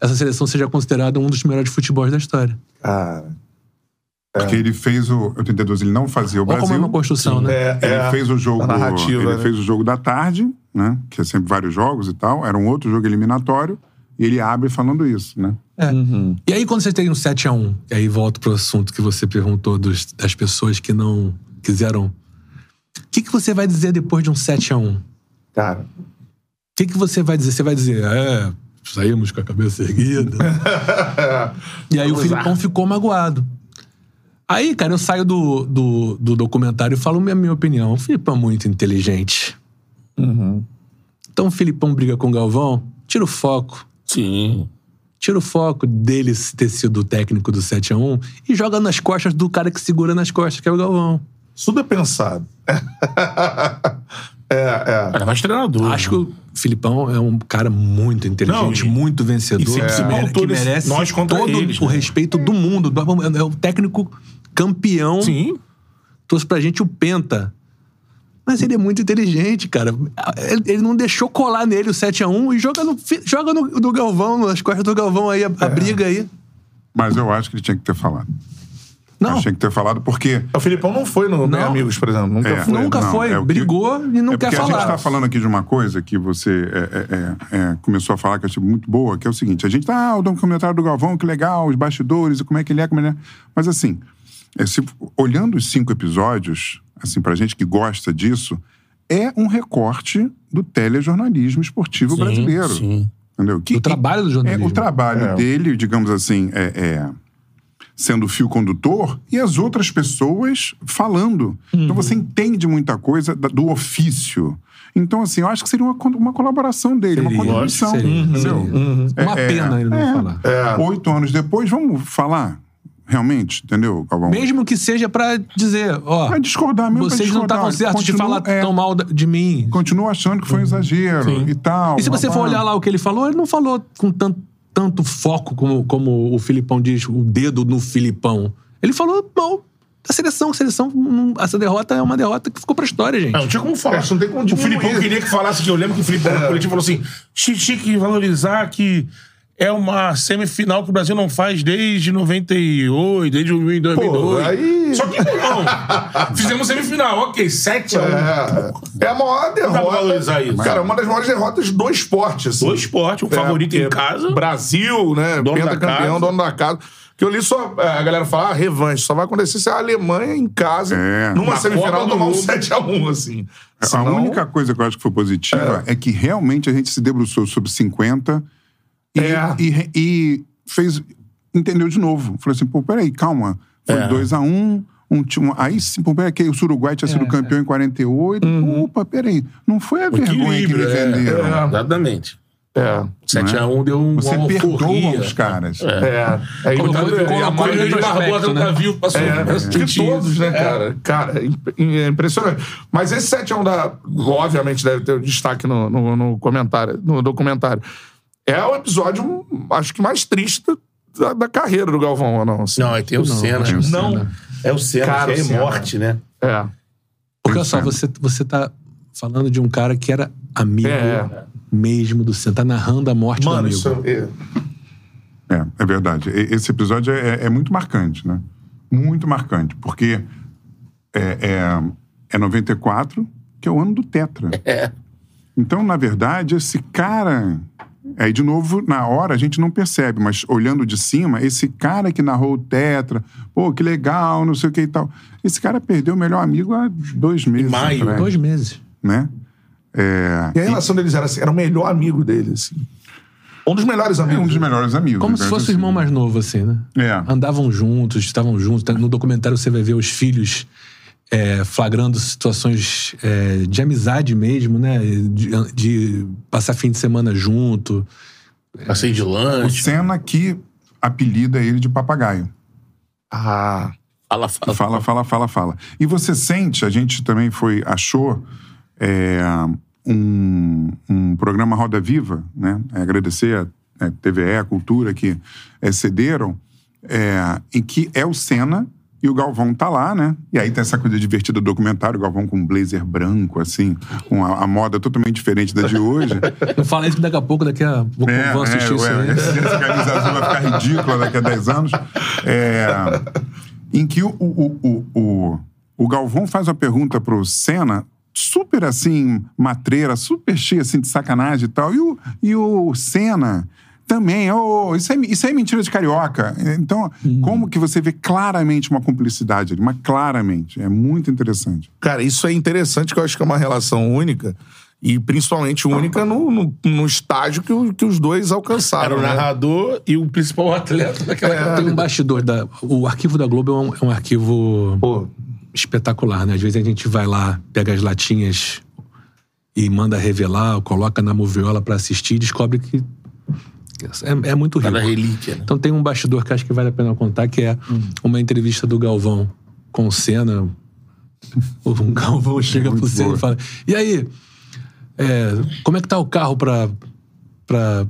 Speaker 3: essa seleção seja considerada um dos melhores futebols da história.
Speaker 1: Cara.
Speaker 4: Porque ele fez o 82, ele não fazia o
Speaker 3: Olha
Speaker 4: Brasil.
Speaker 3: como é uma construção, né?
Speaker 1: É,
Speaker 4: Ele
Speaker 1: é.
Speaker 4: fez o jogo. ele
Speaker 1: né?
Speaker 4: fez o jogo da tarde, né? Que é sempre vários jogos e tal. Era um outro jogo eliminatório. E ele abre falando isso, né?
Speaker 3: E aí, quando você tem um 7x1, e aí volto pro assunto que você perguntou dos- das pessoas que não quiseram. O que, que você vai dizer depois de um 7x1? O
Speaker 1: Cara.
Speaker 3: que, que você vai dizer? Você vai dizer, é, saímos com a cabeça erguida. [laughs] e aí o Filipão ficou magoado. Aí, cara, eu saio do, do, do documentário e falo minha, minha opinião. O Filipão é muito inteligente. Então o Filipão briga com o Galvão, tira o foco.
Speaker 2: Sim.
Speaker 3: Tira o foco dele ter sido o técnico do 7x1 e joga nas costas do cara que segura nas costas, que é o Galvão.
Speaker 1: Tudo é pensado. [laughs] é, é.
Speaker 2: Era mais treinador.
Speaker 3: Acho que o Filipão é um cara muito inteligente,
Speaker 2: Não, e-
Speaker 3: muito vencedor.
Speaker 2: e sempre se
Speaker 3: que mere- que merece
Speaker 2: nós contra
Speaker 3: todo
Speaker 2: eles,
Speaker 3: o
Speaker 2: né?
Speaker 3: respeito do mundo. É o técnico campeão.
Speaker 2: Sim.
Speaker 3: Trouxe pra gente o Penta. Mas ele é muito inteligente, cara. Ele, ele não deixou colar nele o 7x1 e joga no, joga no, no Galvão, nas costas do Galvão aí, a, a briga aí.
Speaker 4: Mas eu acho que ele tinha que ter falado.
Speaker 3: Não,
Speaker 4: tinha que ter falado porque.
Speaker 1: O Filipão não foi no
Speaker 3: Não.
Speaker 1: Amigos, por exemplo. Nunca
Speaker 4: É.
Speaker 1: foi.
Speaker 3: nunca
Speaker 4: não,
Speaker 3: foi.
Speaker 4: é o que-
Speaker 3: brigou e não
Speaker 4: é
Speaker 3: quer
Speaker 4: porque a gente
Speaker 3: falar.
Speaker 4: está falando aqui de uma coisa que você é, é, é, é, começou a falar que eu achei muito boa, que é o seguinte: a gente tá, ah, o documentário do Galvão, que legal, os bastidores, e como é que ele é, como ele é. Mas assim, é, se- olhando os cinco episódios, assim, pra gente que gosta disso, é um recorte do telejornalismo esportivo brasileiro.
Speaker 2: sim.
Speaker 4: Entendeu? Que,
Speaker 3: Do trabalho do jornalismo.
Speaker 4: É, o trabalho
Speaker 1: É.
Speaker 4: dele, digamos assim, é, é sendo fio condutor e as outras pessoas falando.
Speaker 3: Uhum.
Speaker 4: Então você entende muita coisa da- do ofício. Então, assim, eu acho que seria uma, uma colaboração dele, uma
Speaker 3: Seria,
Speaker 4: contribuição.
Speaker 3: lógico que seria,
Speaker 4: entendeu?
Speaker 3: seria. Uma
Speaker 4: É,
Speaker 3: pena ele não
Speaker 4: é.
Speaker 3: falar.
Speaker 1: É.
Speaker 4: Oito anos depois, vamos falar realmente, entendeu, Galvão?
Speaker 3: Mesmo que seja pra dizer, ó,
Speaker 4: Pra discordar mesmo,
Speaker 3: vocês não
Speaker 4: discordar.
Speaker 3: estavam certos de falar
Speaker 4: é.
Speaker 3: tão mal de mim.
Speaker 4: Continua achando que foi um exagero e tal.
Speaker 3: E se você for
Speaker 4: babá.
Speaker 3: olhar lá o que ele falou, ele não falou com tanto, tanto foco como, como o Filipão diz, o dedo no Filipão. Ele falou mal. da seleção. A seleção, não- essa derrota é uma derrota que ficou pra história, gente.
Speaker 2: Não, não tinha como falar.
Speaker 1: Que não tem como
Speaker 2: o
Speaker 1: diminuir.
Speaker 2: Filipão queria que falasse que eu lembro que o Filipão no coletivo falou assim: "Tinha- tinha que valorizar que é uma semifinal que o Brasil não faz desde 98, desde 2002.
Speaker 1: aí-
Speaker 2: Só que não. [laughs] Fizemos semifinal, ok, 7 a 1
Speaker 1: É, é a maior derrota.
Speaker 2: valorizar isso.
Speaker 1: Cara, uma das maiores derrotas do esporte. Assim.
Speaker 2: Do esporte, o
Speaker 1: É,
Speaker 2: favorito em casa.
Speaker 1: Brasil, né?
Speaker 2: Dono da
Speaker 1: Pentacampeão,
Speaker 2: casa.
Speaker 1: dono da casa. Que eu li só. é, A galera fala, ah, revanche. Só vai acontecer se a Alemanha em casa,
Speaker 4: É.
Speaker 1: numa
Speaker 2: Na
Speaker 1: semifinal, tomar um
Speaker 2: Mundo.
Speaker 1: 7x1, assim.
Speaker 4: A
Speaker 1: Senão-
Speaker 4: única coisa que eu acho que foi positiva é, que realmente a gente se debruçou sobre 50 e,
Speaker 1: É.
Speaker 4: e, e fez. Entendeu de novo. Falou assim, pô, peraí, calma. Foi
Speaker 2: É.
Speaker 4: 2x1. Um, time- aí sim, pô, peraí, que o Uruguai tinha sido campeão em 48. Opa, peraí. Não foi a vergonha que
Speaker 2: Equilíbrio, é,
Speaker 4: venderam.
Speaker 2: é, Exatamente.
Speaker 1: É.
Speaker 2: 7x1 deu um,
Speaker 4: Você perdoa os caras.
Speaker 1: É. É,
Speaker 3: Colocou-
Speaker 1: e-
Speaker 3: colocou
Speaker 1: a
Speaker 3: ele
Speaker 1: maioria
Speaker 3: no
Speaker 1: de
Speaker 2: Barbosa
Speaker 3: né?
Speaker 2: nunca viu, passou.
Speaker 1: É,
Speaker 2: passou
Speaker 1: de todos, né,
Speaker 2: É.
Speaker 1: cara? Cara, imp- é impressionante. Mas esse 7x1 da. Obviamente deve ter um destaque no, no, no comentário, no documentário. É o episódio, acho que mais triste da, da carreira do Galvão, ou não? assim?
Speaker 2: Não, aí tem o Senna.
Speaker 3: acho que o
Speaker 2: Não, é o Senna,
Speaker 1: Cara,
Speaker 2: que é
Speaker 1: Senna.
Speaker 2: morte, né?
Speaker 1: É.
Speaker 3: Porque olha só, você, você tá falando de um cara que era amigo
Speaker 1: É.
Speaker 3: mesmo do Senna. Tá narrando a morte
Speaker 1: Mano,
Speaker 3: do amigo.
Speaker 1: isso é.
Speaker 4: É, é verdade. Esse episódio é, é muito marcante, né? Muito marcante, porque é, é, é 94, que é o ano do Tetra.
Speaker 2: É.
Speaker 4: Então, na verdade, esse cara. Aí, de novo, na hora a gente não percebe, mas olhando de cima, esse cara que narrou o Tetra, pô, que legal, não sei o que e tal. Esse cara perdeu o melhor amigo há dois meses.
Speaker 2: maio.
Speaker 4: atrás,
Speaker 3: Dois meses.
Speaker 4: Né? É,
Speaker 1: E a relação deles era assim, era o melhor amigo dele, assim. Um dos melhores
Speaker 4: é
Speaker 1: amigos.
Speaker 4: um dos melhores amigos.
Speaker 3: Como
Speaker 4: né?
Speaker 3: se fosse o irmão mais novo, assim, né?
Speaker 4: É.
Speaker 3: Andavam juntos, estavam juntos. No documentário você vai ver os filhos é, flagrando situações é, de amizade mesmo, né? De, de passar fim de semana junto.
Speaker 2: Passei de
Speaker 4: O
Speaker 2: lanche.
Speaker 4: Senna que apelida ele de papagaio.
Speaker 1: Ah.
Speaker 2: Fala, fala.
Speaker 4: Fala, fala, fala, fala. E você sente, a gente também foi, achou é, um, um programa Roda Viva, né? É, agradecer a é, TVE, a Cultura, que é, cederam, é, em que é o Senna e o Galvão tá lá, né? E aí tem essa coisa divertida do documentário, o Galvão com um blazer branco, assim, com a, a moda totalmente diferente da de hoje. [laughs]
Speaker 3: Não fala isso que daqui a pouco, daqui a pouco vão assistir isso
Speaker 4: ué,
Speaker 3: aí.
Speaker 4: esse- Essa camisa azul vai ficar ridícula daqui a 10 anos. É, em que o, o, o, o, o Galvão faz uma pergunta pro Senna, super assim, matreira, super cheia assim, de sacanagem e tal. E o, e o Senna também, oh, isso, é, isso é mentira de carioca. Então, como que você vê claramente uma cumplicidade ali? Mas claramente. É muito interessante.
Speaker 1: Cara, isso é interessante, que eu acho que é uma relação única. E principalmente única no, no, no estágio que, o- que os dois alcançaram.
Speaker 2: Era o
Speaker 1: né?
Speaker 2: narrador e o principal atleta daquela
Speaker 3: Tem um bastidor. Da, o arquivo da Globo é um, é um arquivo
Speaker 1: Pô,
Speaker 3: espetacular, né? Às vezes a gente vai lá, pega as latinhas e manda revelar, ou coloca na moviola pra assistir e descobre que é, é muito rico.
Speaker 2: Cada relíquia, né?
Speaker 3: Então tem um bastidor que acho que vale a pena contar, que é uma entrevista do Galvão com o Senna. [laughs] O Galvão chega pro Senna
Speaker 4: boa.
Speaker 3: e fala: E aí, é, como é que tá o carro pra, pra,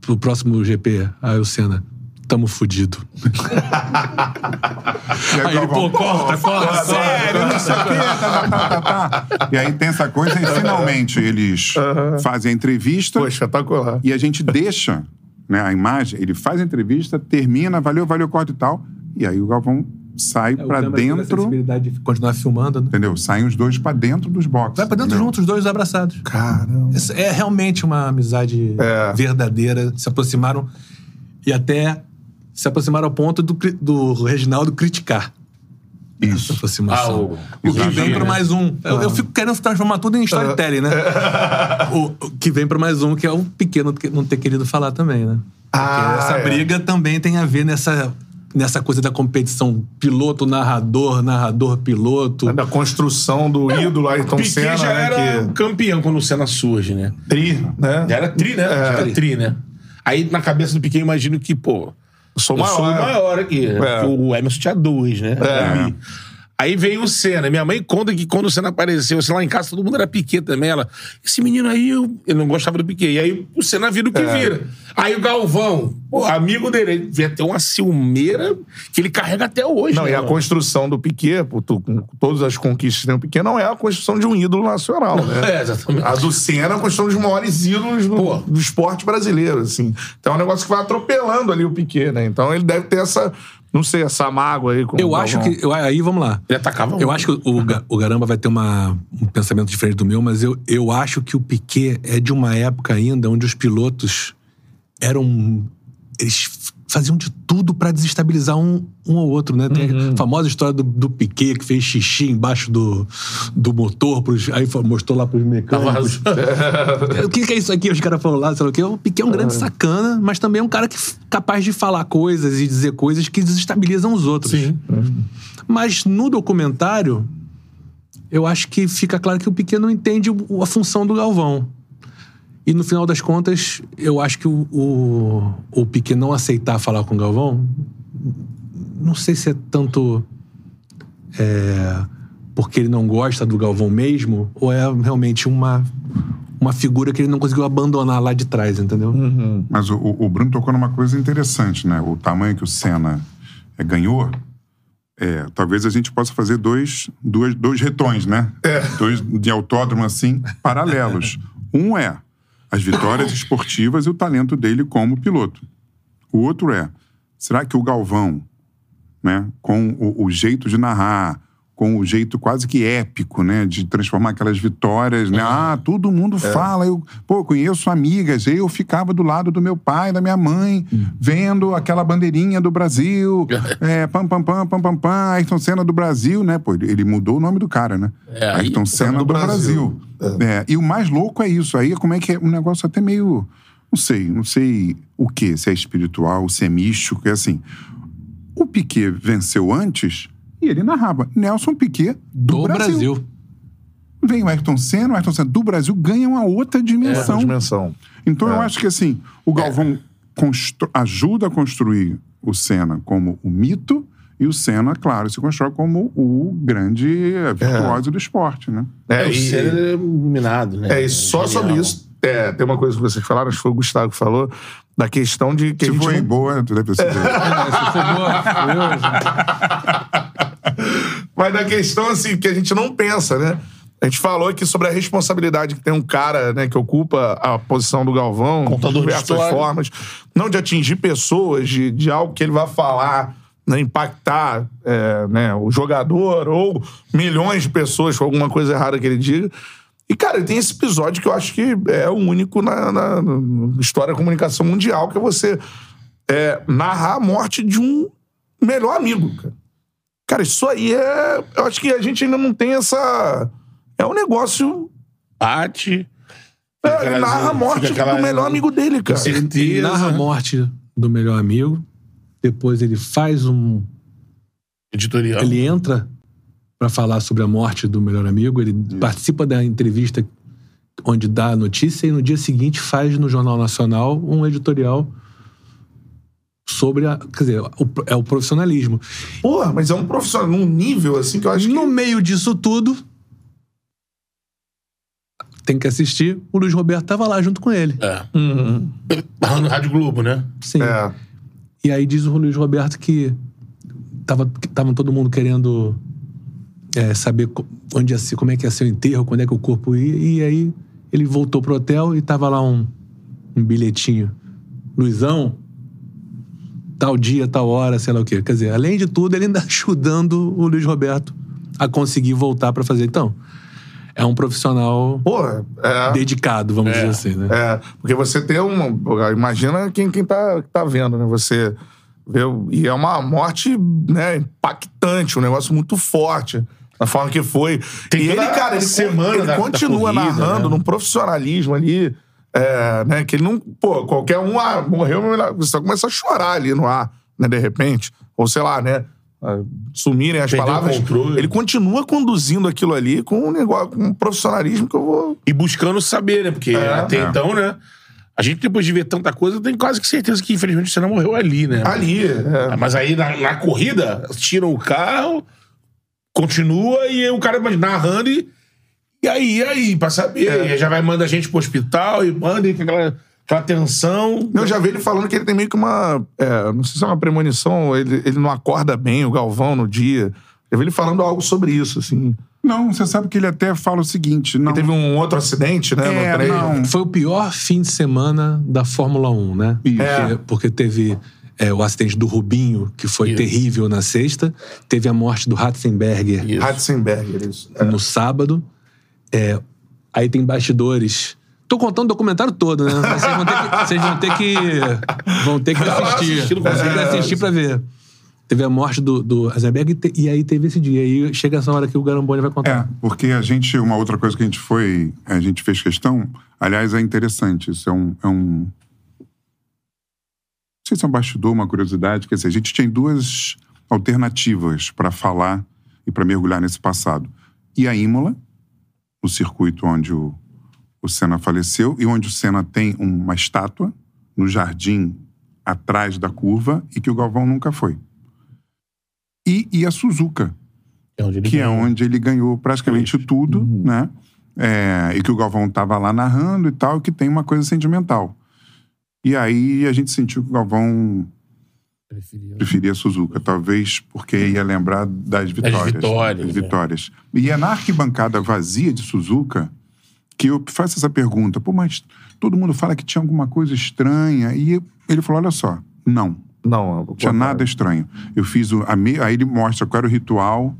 Speaker 3: pro próximo GP? Aí o Senna, tamo fudido. [laughs]
Speaker 4: E
Speaker 3: Aí ele, pô, corta, corta,
Speaker 4: Sério, não sei o quê, tá, tá, tá, tá, tá. E aí tem essa coisa e finalmente eles fazem a entrevista
Speaker 1: pô, espetacular.
Speaker 4: e a gente deixa né, a imagem, ele faz a entrevista, termina, valeu, valeu, corta e tal. E aí o Galvão sai
Speaker 3: É, o
Speaker 4: pra
Speaker 3: câmera tem a
Speaker 4: dentro,
Speaker 3: sensibilidade de continuar filmando, né?
Speaker 4: entendeu? Saem os dois pra dentro dos boxes.
Speaker 3: Vai pra dentro
Speaker 4: entendeu?
Speaker 3: juntos, os dois abraçados.
Speaker 1: Caramba.
Speaker 3: Isso É realmente uma amizade
Speaker 1: É.
Speaker 3: verdadeira. Se aproximaram e até se aproximaram ao ponto do, do Reginaldo criticar essa
Speaker 4: Isso.
Speaker 3: aproximação.
Speaker 2: Ah, o-
Speaker 3: o que vem para mais um. Eu, eu fico querendo transformar tudo em storytelling, né? [laughs] o, o que vem para mais um, que é o pequeno que não ter querido falar também, né? Porque
Speaker 1: Ah,
Speaker 3: essa
Speaker 1: é.
Speaker 3: briga também tem a ver nessa, nessa coisa da competição piloto, narrador, narrador, piloto.
Speaker 1: Da construção do ídolo Ayrton
Speaker 2: Piquet
Speaker 1: Senna,
Speaker 2: já
Speaker 1: né?
Speaker 2: era
Speaker 1: Que...
Speaker 2: campeão quando o Senna surge, né?
Speaker 1: Tri, né?
Speaker 2: Já era tri, né? Já era tri, né? Aí na cabeça do Piquet eu imagino que, pô,
Speaker 1: Eu sou
Speaker 2: eu
Speaker 1: maior.
Speaker 2: sou o maior aqui.
Speaker 1: É.
Speaker 2: O Emerson tinha dois, né? Tri. Aí veio o Senna. Minha mãe conta que quando o Senna apareceu, assim, lá em casa todo mundo era Piquet também. Ela, esse menino aí, eu, ele não gostava do Piquet. E aí o Senna vira o que
Speaker 1: É.
Speaker 2: vira. Aí o Galvão, pô, amigo dele, ele devia ter uma ciumeira que ele carrega até hoje.
Speaker 1: Não,
Speaker 2: né,
Speaker 1: e a
Speaker 2: mano?
Speaker 1: construção do Piquet, pô, tu- com todas as conquistas que tem o Piquet, não é a construção de um ídolo nacional, né? [laughs]
Speaker 2: É, exatamente.
Speaker 1: A do Senna é a construção dos maiores ídolos do, do esporte brasileiro, assim. Então é um negócio que vai atropelando ali o Piquet, né? Então ele deve ter essa, não sei, essa mágoa aí com
Speaker 3: Eu
Speaker 1: o
Speaker 3: acho que. eu- aí vamos lá.
Speaker 2: Ele atacava
Speaker 3: Eu
Speaker 2: muito.
Speaker 3: acho que o, o Garamba vai ter uma, um pensamento diferente do meu, mas eu, eu acho que o Piquet é de uma época ainda onde os pilotos eram. Eles faziam de tudo pra desestabilizar um, um ao outro, né? Tem
Speaker 2: Uhum.
Speaker 3: a famosa história do, do Piquet que fez xixi embaixo do, do motor, pros, aí mostrou lá pros mecânicos. [laughs] o que, que é isso aqui? Os caras falaram lá, sei lá o quê. O Piquet é um grande sacana, mas também é um cara que capaz de falar coisas e dizer coisas que desestabilizam os outros.
Speaker 2: Sim.
Speaker 3: Mas no documentário, eu acho que fica claro que o Piquet não entende a função do Galvão. E no final das contas, eu acho que o, o, o Piquet não aceitar falar com o Galvão, não sei se é tanto é, porque ele não gosta do Galvão mesmo, ou é realmente uma, uma figura que ele não conseguiu abandonar lá de trás, entendeu?
Speaker 4: Mas o, o- Bruno tocou numa coisa interessante, né? O tamanho que o Senna é, ganhou. É, talvez a gente possa fazer dois, dois, dois retões, né? Dois de autódromo, assim, paralelos. [laughs] Um é as vitórias esportivas e o talento dele como piloto. O outro é, será que o Galvão, né, com o, o jeito de narrar, com o jeito quase que épico, né, de transformar aquelas vitórias, né? Ah, todo mundo fala, eu, pô, conheço amigas, eu ficava do lado do meu pai, da minha mãe, vendo aquela bandeirinha do Brasil, [laughs] é, pam, pam, pam, pam, pam, pam, Ayrton Senna do Brasil, né? Pô, ele mudou o nome do cara, né?
Speaker 2: É,
Speaker 4: Ayrton Senna
Speaker 1: do
Speaker 4: do
Speaker 1: Brasil.
Speaker 4: Brasil. É, e o mais louco é isso, aí como é que é um negócio até meio, não sei, não sei o que, se é espiritual, se é místico, é assim, o Piquet venceu antes e ele narrava. Nelson Piquet do,
Speaker 3: Do
Speaker 4: Brasil.
Speaker 3: Brasil.
Speaker 4: Vem o Ayrton Senna, o Ayrton Senna do Brasil ganha uma outra dimensão.
Speaker 1: Essa dimensão.
Speaker 4: Então eu acho que assim, o Galvão constru- ajuda a construir o Senna como o mito e o Senna, claro, se constrói como o grande virtuoso do esporte, né?
Speaker 2: É,
Speaker 1: É,
Speaker 2: o
Speaker 1: e,
Speaker 2: Senna é iluminado, né?
Speaker 1: é, e só
Speaker 2: Genial.
Speaker 1: sobre isso, é, tem uma coisa que vocês falaram, acho que foi o Gustavo que falou, da questão de que a
Speaker 4: Se
Speaker 1: gente
Speaker 4: foi
Speaker 1: não
Speaker 4: boa, tu deve ter sido. [laughs]
Speaker 1: Mas da questão, assim, que a gente não pensa, né? A gente falou aqui sobre a responsabilidade que tem um cara, né, que ocupa a posição do Galvão
Speaker 2: Contador
Speaker 1: de diversas
Speaker 2: história.
Speaker 1: formas, não de atingir pessoas, de, de algo que ele vai falar, né, impactar é, né, o jogador ou milhões de pessoas com alguma coisa errada que ele diga. E, cara, tem esse episódio que eu acho que é o único na, na- na história da comunicação mundial, que é você é, narrar a morte de um melhor amigo, cara. Cara, isso aí é. Eu acho que a gente ainda não tem essa. É um negócio.
Speaker 2: Bate.
Speaker 1: É,
Speaker 2: aquela-
Speaker 1: narra a morte
Speaker 2: aquela-
Speaker 1: do melhor amigo dele, cara.
Speaker 2: Sim.
Speaker 3: Ele
Speaker 2: Certeza.
Speaker 3: narra a morte do melhor amigo, depois ele faz um.
Speaker 2: Editorial.
Speaker 3: Ele entra pra falar sobre a morte do melhor amigo, ele participa da entrevista onde dá a notícia e no dia seguinte faz no Jornal Nacional um editorial sobre a. Quer dizer, o- é o profissionalismo.
Speaker 1: Porra, mas é um profissional num nível assim que eu acho
Speaker 3: No
Speaker 1: que.
Speaker 3: meio disso tudo, tem que assistir, o Luiz Roberto tava lá junto com ele.
Speaker 2: É.
Speaker 1: Uhum.
Speaker 2: Barrando Rádio Globo, né?
Speaker 3: Sim.
Speaker 1: É.
Speaker 3: E aí diz o Luiz Roberto que tava, que tava todo mundo querendo é, saber onde ia ser, como é que ia ser o enterro, quando é que o corpo ia. E aí ele voltou pro hotel e tava lá um, um bilhetinho. Luizão, tal dia, tal hora, sei lá o quê. Quer dizer, além de tudo, ele ainda [laughs] ajudando o Luiz Roberto a conseguir voltar pra fazer. Então, é um profissional
Speaker 1: Porra, é.
Speaker 3: dedicado, vamos dizer assim, né?
Speaker 1: É, porque você tem uma. Imagina quem, quem tá, tá vendo, né? Você vê. E é uma morte né, impactante, um negócio muito forte. Da forma que foi.
Speaker 2: Tem
Speaker 1: e ele, cara, ele,
Speaker 2: semana
Speaker 1: ele
Speaker 2: da- da
Speaker 1: continua
Speaker 2: corrida,
Speaker 1: narrando
Speaker 2: né?
Speaker 1: num profissionalismo ali. É, né, que ele não. Pô, qualquer um ah, morreu, você só começa a chorar ali no ar, né, de repente. Ou sei lá, né? ah, Sumirem as
Speaker 2: Perdeu
Speaker 1: palavras. Ele continua conduzindo aquilo ali com um negócio, com um profissionalismo que eu vou.
Speaker 2: E buscando saber, né? Porque
Speaker 1: É.
Speaker 2: até
Speaker 4: É.
Speaker 2: então, né? A gente, depois de ver tanta coisa, tem quase que certeza que, infelizmente, o Senna morreu ali, né?
Speaker 1: Ali. é.
Speaker 2: Mas aí, na, na corrida, tiram o carro, continua e o cara narrando e. E aí, e aí, pra saber.
Speaker 1: É.
Speaker 2: Já vai mandar a gente pro hospital e manda e com aquela, aquela tensão.
Speaker 1: Eu já vi ele falando que ele tem meio que uma. é, não sei se é uma premonição, ele, ele não acorda bem, o Galvão, no dia. Eu vi ele falando algo sobre isso, assim.
Speaker 4: Não, você sabe que ele até fala o seguinte. Não,
Speaker 1: Ele teve um outro acidente, né?
Speaker 4: É,
Speaker 1: no treino.
Speaker 4: não.
Speaker 3: Foi o pior fim de semana da Fórmula 1, né?
Speaker 4: Isso.
Speaker 3: Porque,
Speaker 1: É.
Speaker 3: porque teve é, o acidente do Rubinho, que foi
Speaker 2: Isso.
Speaker 3: terrível na sexta. Teve a morte do Ratzenberger
Speaker 2: Isso.
Speaker 1: Ratzenberger, isso. É.
Speaker 3: no sábado. É, aí tem bastidores. Tô contando o documentário todo, né? Vocês vão ter que, vocês vão ter que, vão ter que
Speaker 2: lá
Speaker 3: assistir. Vão ter que
Speaker 2: consegue.
Speaker 3: assistir pra ver. Teve a morte do, do e, te- e aí teve esse dia. Aí chega essa hora que o Garamboni vai
Speaker 4: É,
Speaker 3: contar.
Speaker 4: porque a gente, uma outra coisa que a gente foi, a gente fez questão, aliás, é interessante, isso é um, é um não sei se é um bastidor, uma curiosidade, quer dizer, a gente tinha duas alternativas para falar e para mergulhar nesse passado. E a Imola, o circuito onde o, o Senna faleceu e onde o Senna tem uma estátua no jardim atrás da curva e que o Galvão nunca foi. E, e a Suzuka,
Speaker 2: É
Speaker 4: que é
Speaker 2: ganhou.
Speaker 4: onde ele ganhou praticamente tudo, né? É, e que o Galvão estava lá narrando e tal, que tem uma coisa sentimental. E aí a gente sentiu que o Galvão
Speaker 2: Preferia.
Speaker 4: preferia a Suzuka, talvez porque ia lembrar das vitórias.
Speaker 2: vitórias,
Speaker 4: das
Speaker 2: é.
Speaker 4: vitórias. E é na arquibancada vazia de Suzuka que eu faço essa pergunta. Pô, mas todo mundo fala que tinha alguma coisa estranha. E ele falou, olha só, não.
Speaker 1: Não,
Speaker 4: Não tinha nada estranho. Eu fiz o. A me... Aí ele mostra qual era o ritual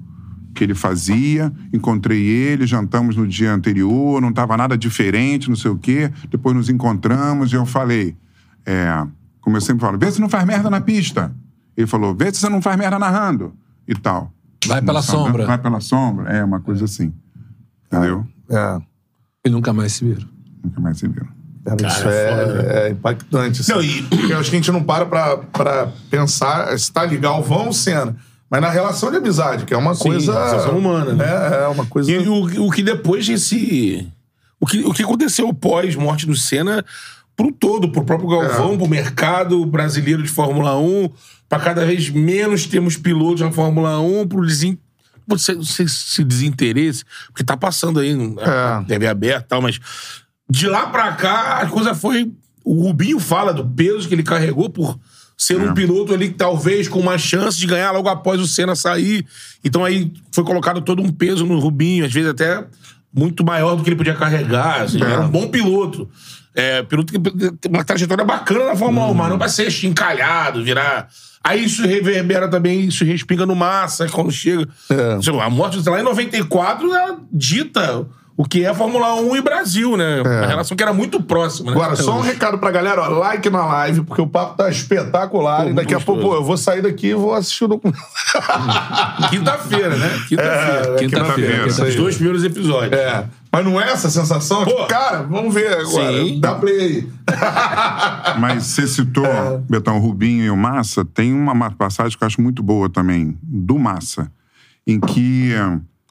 Speaker 4: que ele fazia. Encontrei ele, jantamos no dia anterior, não estava nada diferente, não sei o quê. Depois nos encontramos e eu falei. É, como eu sempre falo, vê se não faz merda na pista. Ele falou, vê se você não faz merda narrando. E tal.
Speaker 3: Vai pela
Speaker 4: Nossa,
Speaker 3: sombra.
Speaker 4: Vai pela sombra. É uma coisa assim. Entendeu?
Speaker 1: É.
Speaker 3: E nunca mais se viram.
Speaker 4: Nunca mais se viu.
Speaker 1: Cara, isso
Speaker 2: é
Speaker 1: é, é impactante. assim.
Speaker 2: Não, e-
Speaker 1: Porque eu acho que a gente não para pra, pra pensar se tá legal Galvão ou Senna. Mas na relação de amizade, que é uma
Speaker 2: Sim,
Speaker 1: coisa.
Speaker 2: relação humana, né?
Speaker 1: É, é uma coisa.
Speaker 2: E o, o que depois desse. O que, o que aconteceu pós-morte do Senna pro todo, pro próprio Galvão, pro mercado brasileiro de Fórmula 1, pra cada vez menos termos pilotos na Fórmula 1, pro desin... sei se, se desinteresse, porque tá passando aí, a
Speaker 1: É.
Speaker 2: TV aberta e tal, mas de lá pra cá a coisa foi. O Rubinho fala do peso que ele carregou por ser um piloto ali que talvez com uma chance de ganhar logo após o Senna sair. Então aí foi colocado todo um peso no Rubinho, às vezes até muito maior do que ele podia carregar. assim, Era um bom piloto. É, piloto que tem uma trajetória bacana na Fórmula 1, mas não vai ser encalhado, virar. Aí isso reverbera também, isso respinga no massa quando chega.
Speaker 1: É.
Speaker 2: Sei lá, a morte lá em 94 ela dita o que é Fórmula 1 e Brasil, né? Uma relação que era muito próxima, né?
Speaker 1: Agora, só um recado pra galera, ó, like na live, porque o papo tá espetacular.
Speaker 2: Pô,
Speaker 1: e daqui a
Speaker 2: muito
Speaker 1: pouco,
Speaker 2: gostoso.
Speaker 1: pô, eu vou sair daqui e vou assistir o documentário. [laughs]
Speaker 2: Quinta-feira, né? Quinta-feira.
Speaker 1: É,
Speaker 3: Quinta-feira,
Speaker 1: aí.
Speaker 2: Os dois primeiros episódios.
Speaker 1: É. Mas não é essa sensação?
Speaker 2: Pô.
Speaker 1: Tipo, cara, vamos ver agora.
Speaker 2: Sim.
Speaker 1: Dá play aí. [laughs]
Speaker 4: Mas você citou, Betão, o Rubinho e o Massa, tem uma ma- passagem que eu acho muito boa também, do Massa, em que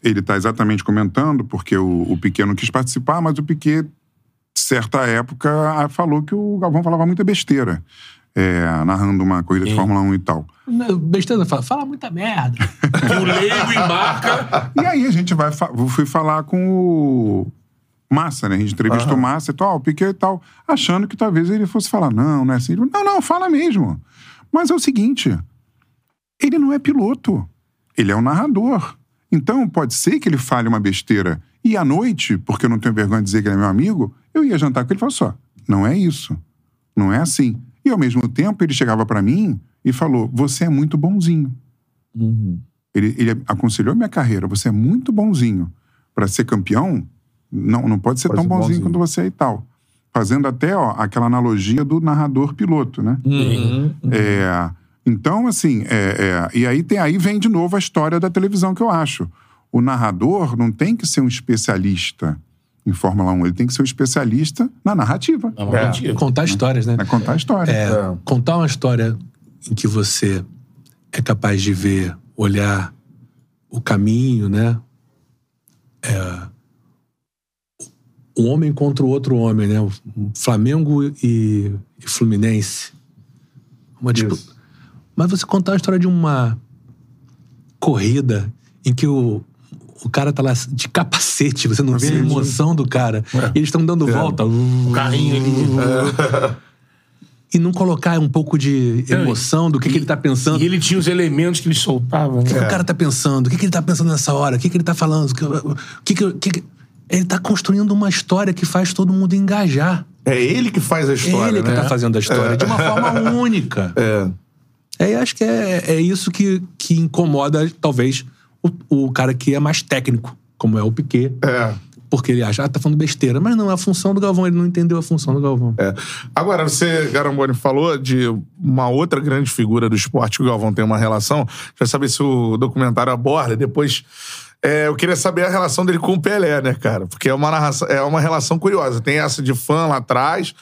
Speaker 4: ele está exatamente comentando, porque o, o Piquet não quis participar, mas o Piquet, certa época, falou que o Galvão falava muita besteira, eh, narrando uma corrida de Fórmula 1 e tal.
Speaker 3: Não, Besteira, fala, fala muita merda.
Speaker 2: Que [laughs] o leigo embarca.
Speaker 4: E aí a gente vai fui falar com o Massa, né? A gente entrevistou o Massa e tal, o Piquet e tal, achando que talvez ele fosse falar, não, não é assim. Falou, Não, não, fala mesmo. Mas é o seguinte, ele não é piloto, ele é um narrador. Então pode ser que ele fale uma besteira. E à noite, porque eu não tenho vergonha de dizer que ele é meu amigo, eu ia jantar com ele e falou só, não é isso, não é assim. E ao mesmo tempo ele chegava pra mim e falou, você é muito bonzinho. Ele, ele aconselhou minha carreira. Você é muito bonzinho. Para ser campeão, não, não pode ser
Speaker 1: Pode
Speaker 4: tão
Speaker 1: ser
Speaker 4: bonzinho,
Speaker 1: bonzinho.
Speaker 4: quanto você é e tal. Fazendo até ó, aquela analogia do narrador-piloto, né? É, então, assim, é, é, e aí, tem, aí vem de novo a história da televisão que eu acho. O narrador não tem que ser um especialista em Fórmula 1, ele tem que ser um especialista na narrativa,
Speaker 2: Não, não, mentira.
Speaker 3: Contar histórias, né?
Speaker 4: na contar a história.
Speaker 3: É, contar uma história em que você é capaz de ver, olhar o caminho, né? É, um homem contra o outro homem, né? O Flamengo e, e Fluminense. Uma disputa. Mas você contar a história de uma corrida em que o, o cara tá lá de capacete, você não vê a emoção do cara. E eles estão dando volta.
Speaker 2: O carrinho ali. [laughs]
Speaker 3: E não colocar um pouco de emoção do que, que ele tá pensando.
Speaker 2: E ele tinha os elementos que ele soltava,
Speaker 3: O que, que
Speaker 2: né?
Speaker 3: o cara tá pensando? O que, que ele tá pensando nessa hora? O que, que ele tá falando? O que, que, que- que que- Ele tá construindo uma história que faz todo mundo engajar.
Speaker 1: É ele que faz a história,
Speaker 3: ele que
Speaker 1: né?
Speaker 3: tá fazendo a história de uma forma única.
Speaker 1: É.
Speaker 3: É, eu acho que é, é isso que, que incomoda, talvez, o, o cara que é mais técnico, como é o Piquet.
Speaker 1: É.
Speaker 3: Porque ele acha, ah, tá falando besteira. Mas não, é a função do Galvão, ele não entendeu a função do Galvão.
Speaker 1: É. Agora, você, Garamboni, falou de uma outra grande figura do esporte que o Galvão tem uma relação. Quer saber se o documentário aborda. Depois, é, eu queria saber a relação dele com o Pelé, né, cara? Porque é uma, narração, é uma relação curiosa. Tem essa de fã lá atrás.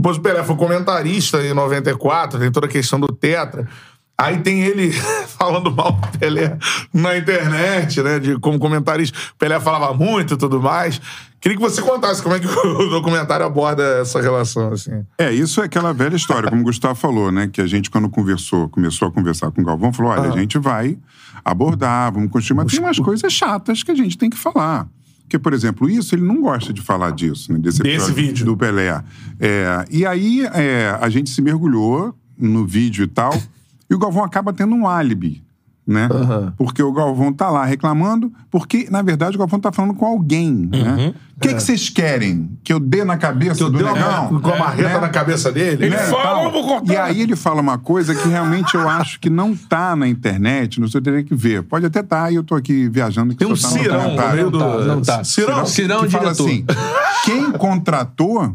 Speaker 1: Depois o Pelé foi comentarista em 94, tem toda a questão do Tetra. Aí tem ele [laughs] falando mal do Pelé na internet, né? De, como comentarista. O Pelé falava muito e tudo mais. Queria que você contasse como é que [laughs] o documentário aborda essa relação, assim.
Speaker 4: É, isso é aquela velha história, como o Gustavo falou, né? Que a gente, quando conversou, começou a conversar com o Galvão, falou: olha, a gente vai abordar, vamos construir, mas tem umas coisas chatas que a gente tem que falar. Porque, por exemplo, isso, ele não gosta de falar disso, né? Desse,
Speaker 1: Desse vídeo.
Speaker 4: Do Pelé. É, e aí é, a gente se mergulhou no vídeo e tal, e o Galvão acaba tendo um álibi. Né? Porque o Galvão tá lá reclamando, porque, na verdade, o Galvão tá falando com alguém. Né? O que que vocês querem? Que eu dê na cabeça
Speaker 1: Que eu
Speaker 4: do
Speaker 1: uma,
Speaker 4: negão?
Speaker 1: com a marreta
Speaker 4: Né?
Speaker 1: na cabeça dele.
Speaker 2: Ele
Speaker 1: né?
Speaker 2: fala, eu vou cortar.
Speaker 4: E aí ele fala uma coisa que realmente eu acho que não tá na internet, não sei, eu teria que ver. Pode até estar, e eu tô aqui viajando. Que
Speaker 1: Tem um
Speaker 4: tá
Speaker 1: cirão no meio do.
Speaker 3: Não tá, não tá.
Speaker 1: Cirão?
Speaker 3: Cirão,
Speaker 4: que fala
Speaker 3: diretor.
Speaker 4: assim, quem contratou,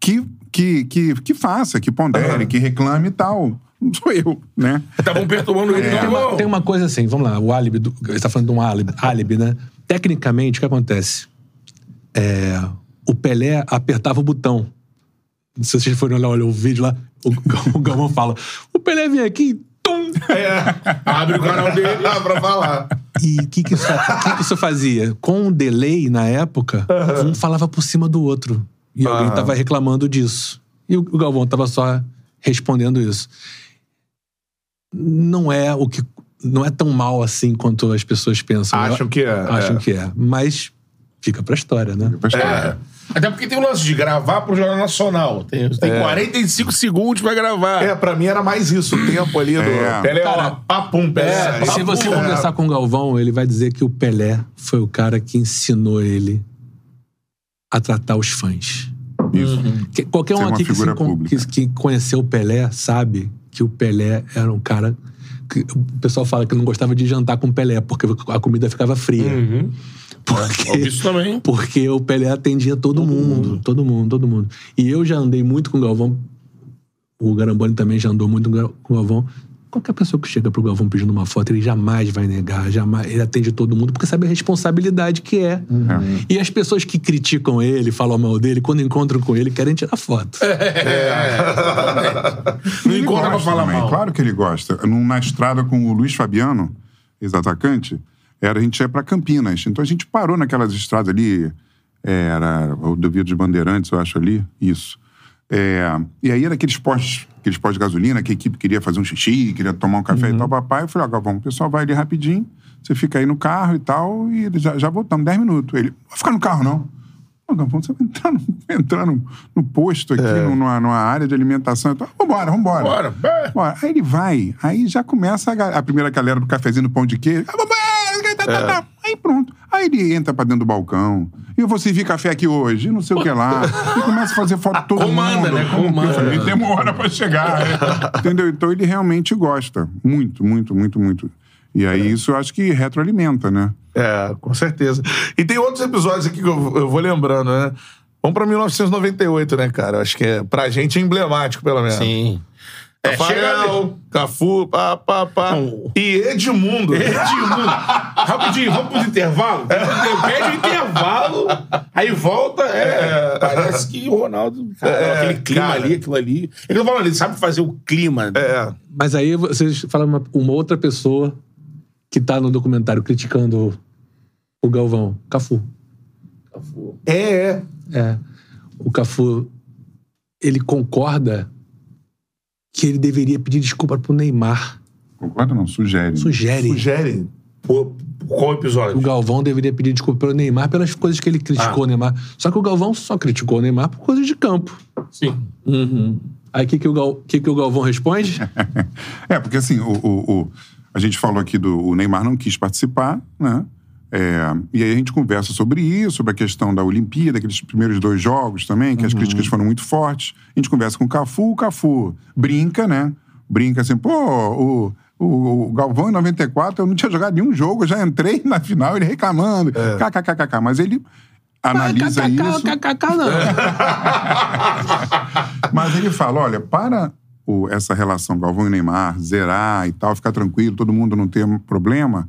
Speaker 4: que, que, que, que faça, que pondere, que reclame e tal. [laughs] Sou eu, né?
Speaker 2: Estavam perturbando ele.
Speaker 3: Tem,
Speaker 2: Não,
Speaker 3: uma, tem uma coisa assim, vamos lá, o álibi, do, ele tá falando de um álibi, álibi, né? Tecnicamente, o que acontece? É, o Pelé apertava o botão. Se vocês forem olhar, olha o vídeo lá, o, o Galvão fala, o Pelé vem aqui, tum!
Speaker 2: Abre o canal dele.
Speaker 1: Pra falar.
Speaker 3: E o que, que, que que isso fazia? Com um delay, na época, um falava por cima do outro. E alguém
Speaker 1: Aham.
Speaker 3: tava reclamando disso. E o, o Galvão tava só respondendo isso. Não é o que. Não é tão mal assim quanto as pessoas pensam.
Speaker 1: Acham que é,
Speaker 3: Acham
Speaker 1: é.
Speaker 3: que é. Mas fica pra história, né?
Speaker 4: Pra história.
Speaker 2: Até porque tem o lance de gravar pro Jornal Nacional. Tem, tem 45 segundos pra gravar.
Speaker 1: É, pra mim era mais isso, o tempo ali do.
Speaker 4: É.
Speaker 1: Pelé,
Speaker 3: Cara,
Speaker 1: ó, papum, Pelé.
Speaker 3: É, se
Speaker 1: papum,
Speaker 3: você
Speaker 1: é.
Speaker 3: conversar com o Galvão, ele vai dizer que o Pelé foi o cara que ensinou ele a tratar os fãs.
Speaker 4: Isso.
Speaker 3: Que- qualquer um aqui que, se que conheceu o Pelé sabe que o Pelé era um cara. Que, o pessoal fala que não gostava de jantar com o Pelé, porque a comida ficava fria.
Speaker 2: Uhum.
Speaker 3: Porque,
Speaker 2: Ouvi Isso também.
Speaker 3: porque o Pelé atendia todo, mundo, todo mundo, todo mundo. E eu já andei muito com o Galvão. O Garamboni também já andou muito com o Galvão. Qualquer pessoa que chega pro Galvão pedindo uma foto, ele jamais vai negar, jamais, ele atende todo mundo, porque sabe a responsabilidade que é. E as pessoas que criticam ele, falam mal dele, quando encontram com ele, querem tirar foto.
Speaker 2: Não
Speaker 4: Ele
Speaker 2: encontra pra falar
Speaker 4: também,
Speaker 2: mal.
Speaker 4: Claro que ele gosta. Na estrada com o Luiz Fabiano, ex-atacante, era, a gente ia pra Campinas. Então a gente parou naquelas estradas ali, é, era o do Via dos Bandeirantes, eu acho ali, isso. É, e aí era aqueles postos, aqueles postos de gasolina, que a equipe queria fazer um xixi, queria tomar um café e tal, papai. Eu falei, ó, Galvão, o pessoal vai ali rapidinho, você fica aí no carro e tal, e já, já voltamos, 10 minutos. Ele, vai ficar no carro, não. Pô, Galvão, você vai entrar no, [laughs] entrar no, no posto aqui, numa, numa área de alimentação e tal. Vambora, vambora.
Speaker 2: Bora. É.
Speaker 4: Bora. Aí ele vai, aí já começa a, a primeira galera do cafezinho do pão de queijo. Ah, vambora, tá, tá, tá. Aí pronto. Aí ele entra pra dentro do balcão. E eu vou servir café aqui hoje, não sei o que lá. E começa a fazer foto de todo
Speaker 2: Comanda,
Speaker 4: mundo.
Speaker 2: né? Comanda.
Speaker 4: Falei, demora pra chegar. né? Entendeu? Então ele realmente gosta. Muito, muito, muito, muito. E aí isso eu acho que retroalimenta, né?
Speaker 1: É, com certeza. E tem outros episódios aqui que eu, eu vou lembrando, né? Vamos pra 1998, né, cara? Eu Acho que é, pra gente é emblemático, pelo menos.
Speaker 2: Sim. É.
Speaker 1: Rafael, Cafu, pá, pá, pá.
Speaker 2: Não.
Speaker 1: E Edmundo.
Speaker 2: Edmundo. Rapidinho, vamos pro intervalo? Pede o intervalo, aí volta. É, parece que o Ronaldo. Cara,
Speaker 1: É,
Speaker 2: aquele clima
Speaker 1: cara.
Speaker 2: ali, aquilo ali. Ele não fala, ele sabe fazer o clima.
Speaker 1: É.
Speaker 3: Mas aí vocês falam uma, uma outra pessoa que tá no documentário criticando o Galvão, Cafu.
Speaker 1: É, é.
Speaker 3: É. O Cafu, ele concorda que ele deveria pedir desculpa pro Neymar.
Speaker 4: Concorda ou não? Sugere.
Speaker 3: Sugere.
Speaker 1: Sugere.
Speaker 2: Por, por qual episódio?
Speaker 3: O Galvão deveria pedir desculpa pelo Neymar pelas coisas que ele criticou
Speaker 2: Ah.
Speaker 3: o Neymar. Só que o Galvão só criticou o Neymar por coisas de campo.
Speaker 2: Sim.
Speaker 3: Aí o que, que, o Gal... que, que o Galvão responde? [laughs]
Speaker 4: É, porque assim, o, o- o- a gente falou aqui do o Neymar não quis participar, né? É, e aí a gente conversa sobre isso, sobre a questão da Olimpíada, aqueles primeiros dois jogos também, que as críticas foram muito fortes. A gente conversa com o Cafu, o Cafu brinca, né? Brinca assim, pô, o, o, o Galvão em 94, eu não tinha jogado nenhum jogo, eu já entrei na final, ele reclamando, kkkk. Mas ele analisa isso.
Speaker 3: KKK, não. [laughs]
Speaker 4: Mas ele fala: olha, para o- essa relação Galvão e Neymar zerar e tal, ficar tranquilo, todo mundo não ter problema,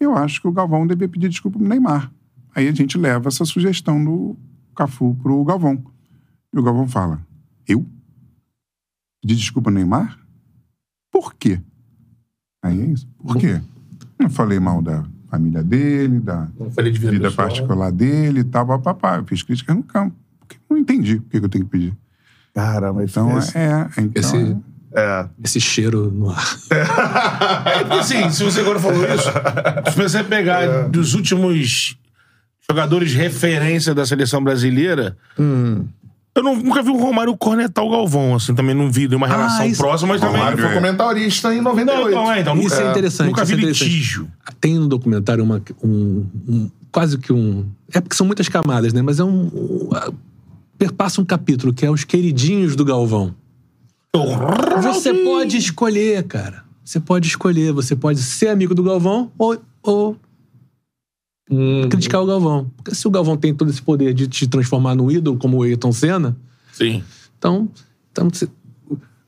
Speaker 4: eu acho que o Galvão devia pedir desculpa pro Neymar. Aí a gente leva essa sugestão do Cafu pro Galvão. E o Galvão fala: eu? Pedir desculpa ao Neymar? Por quê? Aí é isso. Por quê? Eu falei mal da família dele, da
Speaker 2: Não falei de vida,
Speaker 4: vida particular dele e tal, papapá. Eu fiz críticas no campo. Porque não entendi o que que eu tenho que pedir.
Speaker 1: Caramba,
Speaker 4: Então,
Speaker 1: esse-
Speaker 4: é. Então,
Speaker 3: Esse-
Speaker 1: é.
Speaker 3: Esse cheiro no ar.
Speaker 2: É porque assim, se você agora falou isso, se você pegar dos últimos jogadores de referência da seleção brasileira, eu não- nunca vi o Romário cornetar o Galvão, assim, também não vi de uma relação
Speaker 3: isso-
Speaker 2: próxima, mas também.
Speaker 1: Romário foi
Speaker 4: é.
Speaker 1: comentarista em
Speaker 2: Não,
Speaker 1: 98.
Speaker 2: não, é, então,
Speaker 3: Isso
Speaker 2: nunca,
Speaker 3: é interessante,
Speaker 2: Nunca
Speaker 3: isso
Speaker 2: vi
Speaker 3: é interessante.
Speaker 2: litígio.
Speaker 3: Tem no documentário uma, um, um- Quase que um. É porque são muitas camadas, né? Mas é um. um perpassa um capítulo que é os queridinhos do Galvão. Você pode escolher, cara. Você pode escolher. Você pode ser amigo do Galvão ou, ou criticar o Galvão. Porque se o Galvão tem todo esse poder de te transformar num ídolo, como o Ayrton Senna,
Speaker 2: Sim.
Speaker 3: então. então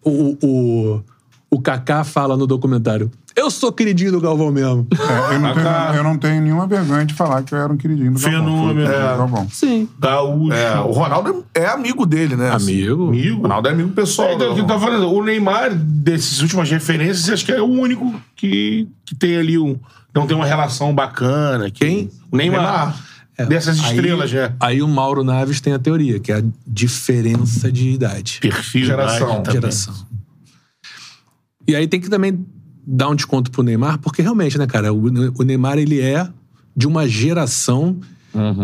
Speaker 3: o, o, o Kaká fala no documentário: Eu sou queridinho do Galvão mesmo.
Speaker 4: É, eu, não tenho, eu não tenho nenhuma vergonha de falar que eu era um queridinho do Galvão.
Speaker 2: Fenômeno. É.
Speaker 4: Galvão.
Speaker 3: Sim.
Speaker 2: Gaúcho.
Speaker 1: É, o Ronaldo é amigo dele, né?
Speaker 3: Amigo.
Speaker 1: O
Speaker 2: Amigo.
Speaker 1: Ronaldo é amigo pessoal.
Speaker 2: É, então, o tava falando, o Neymar, dessas últimas referências, acho que é o único que, que tem ali um. Não tem uma relação bacana. que-
Speaker 3: Quem?
Speaker 2: O Neymar.
Speaker 1: Neymar.
Speaker 3: É,
Speaker 2: Dessas
Speaker 3: aí-
Speaker 2: estrelas, já.
Speaker 3: Aí o Mauro Naves tem a teoria, que é a diferença de idade.
Speaker 2: Perfil,
Speaker 1: Geração.
Speaker 3: Geração. E aí tem que também dar um desconto pro Neymar, porque realmente, né, cara, o, o Neymar, ele é de uma geração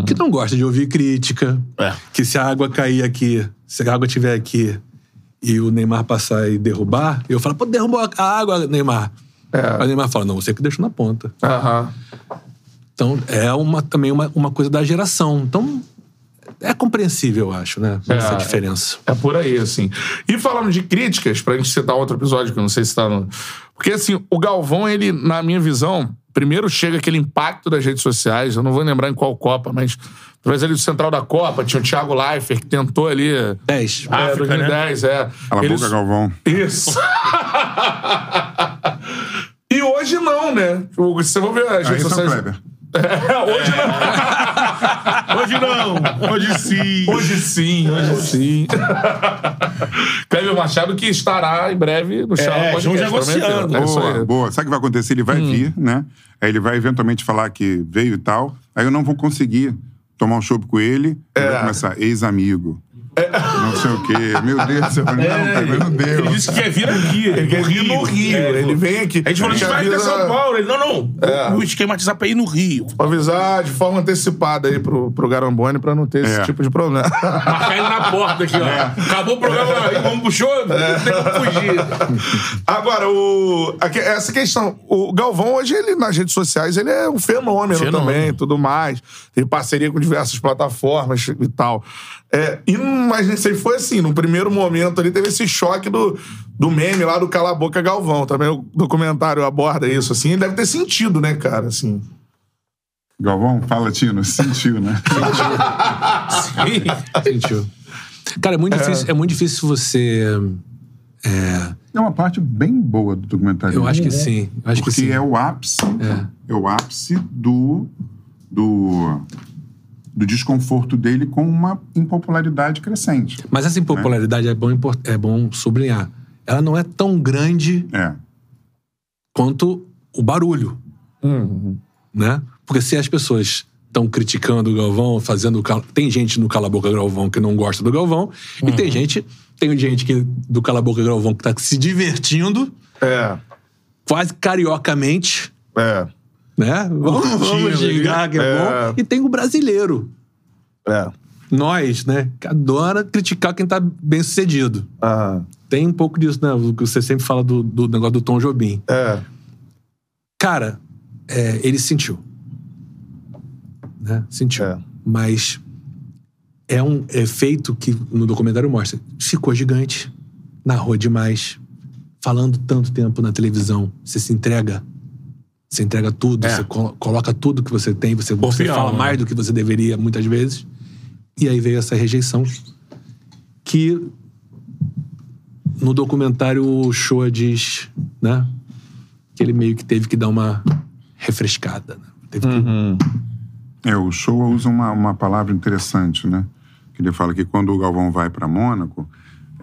Speaker 3: que não gosta de ouvir crítica,
Speaker 2: É.
Speaker 3: que se a água cair aqui, se a água estiver aqui e o Neymar passar e derrubar, eu falo, pô, derrubou a água, Neymar.
Speaker 1: É.
Speaker 3: Aí o Neymar fala, não, você que deixou na ponta.
Speaker 1: Aham.
Speaker 3: Então, é uma, também uma, uma coisa da geração. Então, é compreensível, eu acho, né? Essa
Speaker 1: É.
Speaker 3: diferença.
Speaker 1: É por aí, assim. E falando de críticas, pra gente citar outro episódio, que eu não sei se tá no. Porque, assim, o Galvão, ele, na minha visão, primeiro chega aquele impacto das redes sociais, eu não vou lembrar em qual Copa, mas talvez ali do Central da Copa, tinha o Thiago Leifert, que tentou ali.
Speaker 3: 10.
Speaker 1: É,
Speaker 2: África,
Speaker 1: 2010, é.
Speaker 4: Cala a
Speaker 1: Eles-
Speaker 4: boca, Galvão.
Speaker 1: Isso. [laughs] e hoje não, né? Você vai ver as redes sociais. É, [laughs] hoje não.
Speaker 2: Hoje não. Hoje sim.
Speaker 1: Hoje sim, hoje sim. Cleber Machado que estará em breve no Charla
Speaker 2: É,
Speaker 1: Podcast.
Speaker 2: estamos negociando.
Speaker 1: É isso
Speaker 4: Boa,
Speaker 1: aí.
Speaker 4: boa. Sabe o que vai acontecer? Ele vai vir, né? Aí ele vai eventualmente falar que veio e tal. Aí eu não vou conseguir tomar um chopp com ele. Ele
Speaker 1: É.
Speaker 4: vai começar, ex-amigo. Não sei o quê. Meu Deus do céu. Não, cara, não deu.
Speaker 2: Ele disse que quer vir aqui.
Speaker 1: Ele quer vir no Rio,
Speaker 2: É,
Speaker 1: ele vem aqui.
Speaker 2: A gente falou, a gente vai até São Paulo. Ele, não, não.
Speaker 1: É.
Speaker 2: O esquema de WhatsApp é ir no Rio.
Speaker 1: Vou avisar de forma antecipada aí pro, pro Garambone pra não ter esse
Speaker 4: É.
Speaker 1: tipo de problema.
Speaker 2: Marcar ele na porta aqui, ó. Acabou o programa, aí, vamos pro show? Não tem como fugir.
Speaker 1: Agora, o, essa questão. O Galvão, hoje, ele nas redes sociais, ele é um fenômeno,
Speaker 2: Fenômeno.
Speaker 1: também, tudo mais. Tem parceria com diversas plataformas e tal. É, e, mas nem sei, foi assim, no primeiro momento ali, teve esse choque do, do meme lá do Cala a Boca Galvão. Também o documentário aborda isso, assim. Ele deve ter sentido, né, cara, assim.
Speaker 4: Galvão, fala, Tino. Sentiu, né? [laughs]
Speaker 3: Sentiu. Cara, é muito, Difícil, é muito difícil você. É,
Speaker 4: É uma parte bem boa do documentário.
Speaker 3: eu acho que sim. eu Acho que
Speaker 4: Porque
Speaker 3: sim.
Speaker 4: é o ápice, é. o ápice do, do, do desconforto dele com uma impopularidade crescente.
Speaker 3: Mas essa impopularidade é bom, é bom sublinhar. Ela não é tão grande
Speaker 4: É.
Speaker 3: quanto o barulho. Né? Porque se as pessoas estão criticando o Galvão, fazendo. o cal- Tem gente no Cala Boca Galvão que não gosta do Galvão, e tem gente. Tem gente que, do Cala Boca Galvão que tá se divertindo,
Speaker 1: É.
Speaker 3: quase cariocamente,
Speaker 1: É.
Speaker 3: né? [laughs] Vamos, vamos xingar, que é,
Speaker 1: É.
Speaker 3: bom. E tem o brasileiro.
Speaker 1: É.
Speaker 3: Nós, né? Que adora criticar quem tá bem sucedido.
Speaker 1: Aham.
Speaker 3: Tem um pouco disso, né? O que você sempre fala do, do negócio do Tom Jobim.
Speaker 1: É.
Speaker 3: Cara, é, ele sentiu. Né? Sentiu.
Speaker 1: É.
Speaker 3: Mas é um efeito que no documentário mostra. Ficou gigante, narrou demais, falando tanto tempo na televisão. Você se entrega. Você entrega tudo,
Speaker 2: É.
Speaker 3: você colo- coloca tudo que você tem, você, fala
Speaker 2: né?
Speaker 3: mais do que você deveria muitas vezes. E aí veio essa rejeição que no documentário o Shoa diz, né? Que ele meio que teve que dar uma refrescada. Né? Teve que
Speaker 4: É, o show usa uma, uma palavra interessante, né? Que ele fala que quando o Galvão vai para Mônaco,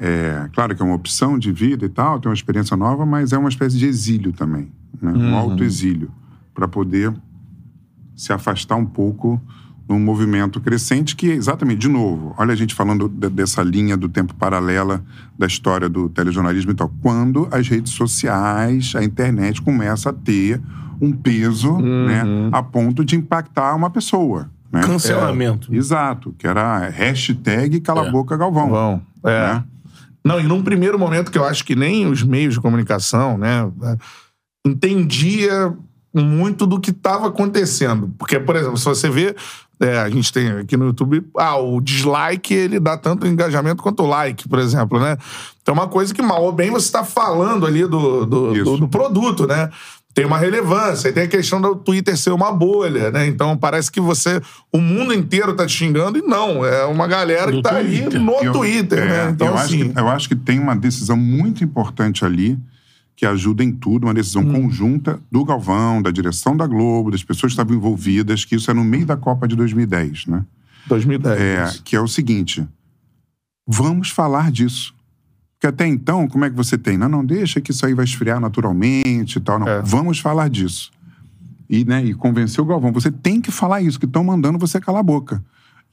Speaker 4: é claro que é uma opção de vida e tal, tem uma experiência nova, mas é uma espécie de exílio também, né? Um autoexílio, para poder se afastar um pouco num movimento crescente que, exatamente, de novo, olha a gente falando de- dessa linha do tempo paralela da história do telejornalismo e tal. Quando as redes sociais, a internet começa a ter um peso, né, a ponto de impactar uma pessoa. Né?
Speaker 2: Cancelamento.
Speaker 4: É, exato, que era hashtag Cala a Boca Galvão.
Speaker 1: Vão. É.
Speaker 4: Né?
Speaker 1: Não, e num primeiro momento que eu acho que nem os meios de comunicação, né, entendia muito do que estava acontecendo. Porque, por exemplo, se você vê, é, a gente tem aqui no YouTube, ah, o dislike ele dá tanto engajamento quanto o like, por exemplo, né? Então é uma coisa que mal ou bem você está falando ali do, do, do, do produto, né? Tem uma relevância, e tem a questão do Twitter ser uma bolha, né? Então parece que você, o mundo inteiro tá te xingando e não, é uma galera que tá ali
Speaker 2: Twitter.
Speaker 1: no
Speaker 4: Eu-
Speaker 1: Twitter,
Speaker 4: é,
Speaker 1: né? Então
Speaker 4: eu,
Speaker 1: assim,
Speaker 4: acho que, eu acho que tem uma decisão muito importante ali que ajuda em tudo, uma decisão
Speaker 1: Hum.
Speaker 4: conjunta do Galvão, da direção da Globo, das pessoas que estavam envolvidas, que isso é no meio da Copa de 2010, né?
Speaker 1: 2010.
Speaker 4: É, que é o seguinte: vamos falar disso. Porque até então, como é que você tem? Não, não, deixa que isso aí vai esfriar naturalmente e tal. Não,
Speaker 1: É.
Speaker 4: vamos falar disso. E, né, e convencer o Galvão. Você tem que falar isso, que estão mandando você calar a boca.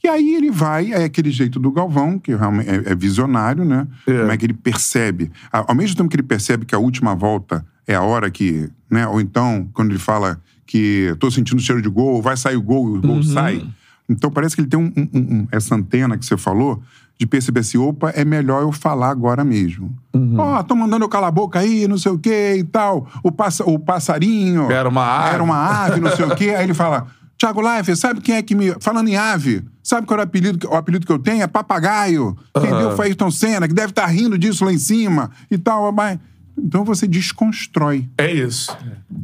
Speaker 4: E aí ele vai, é aquele jeito do Galvão, que realmente é, é visionário, né?
Speaker 1: É.
Speaker 4: Como é que ele percebe. Ao mesmo tempo que ele percebe que a última volta é a hora que. Né? Ou então, quando ele fala que tô sentindo cheiro de gol, vai sair o gol e o gol sai. Então parece que ele tem um- um- um- essa antena que você falou de perceber assim, opa, é melhor eu falar agora mesmo. Ó, estão mandando eu calar a boca aí, não sei o quê e tal. O, passa, o passarinho...
Speaker 1: Era uma ave.
Speaker 4: Era uma ave, não sei o quê. Aí ele fala, Tiago Life, sabe quem é que me... Falando em ave, sabe qual é o apelido, que- o apelido que eu tenho? É papagaio. Quem viu foi Ayrton Senna, que deve estar rindo disso lá em cima e tal. Mas... Então você desconstrói.
Speaker 1: É isso.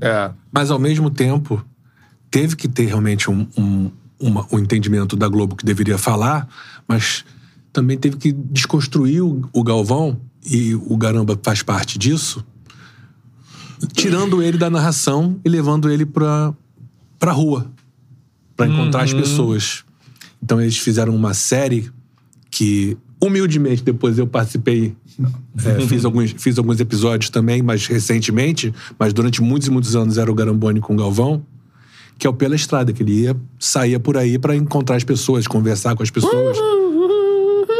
Speaker 1: É.
Speaker 3: Mas, ao mesmo tempo, teve que ter realmente um, um, uma- um entendimento da Globo que deveria falar, mas também teve que desconstruir o, o Galvão, e o Garamba faz parte disso, tirando ele da narração e levando ele pra, pra rua, pra encontrar as pessoas. Então, eles fizeram uma série que, humildemente, depois eu participei é, [laughs] fiz, alguns, fiz alguns episódios também, mais recentemente, mas durante muitos e muitos anos era o Garambone com o Galvão, que é o Pela Estrada, que ele ia, saía por aí pra encontrar as pessoas, conversar com as pessoas.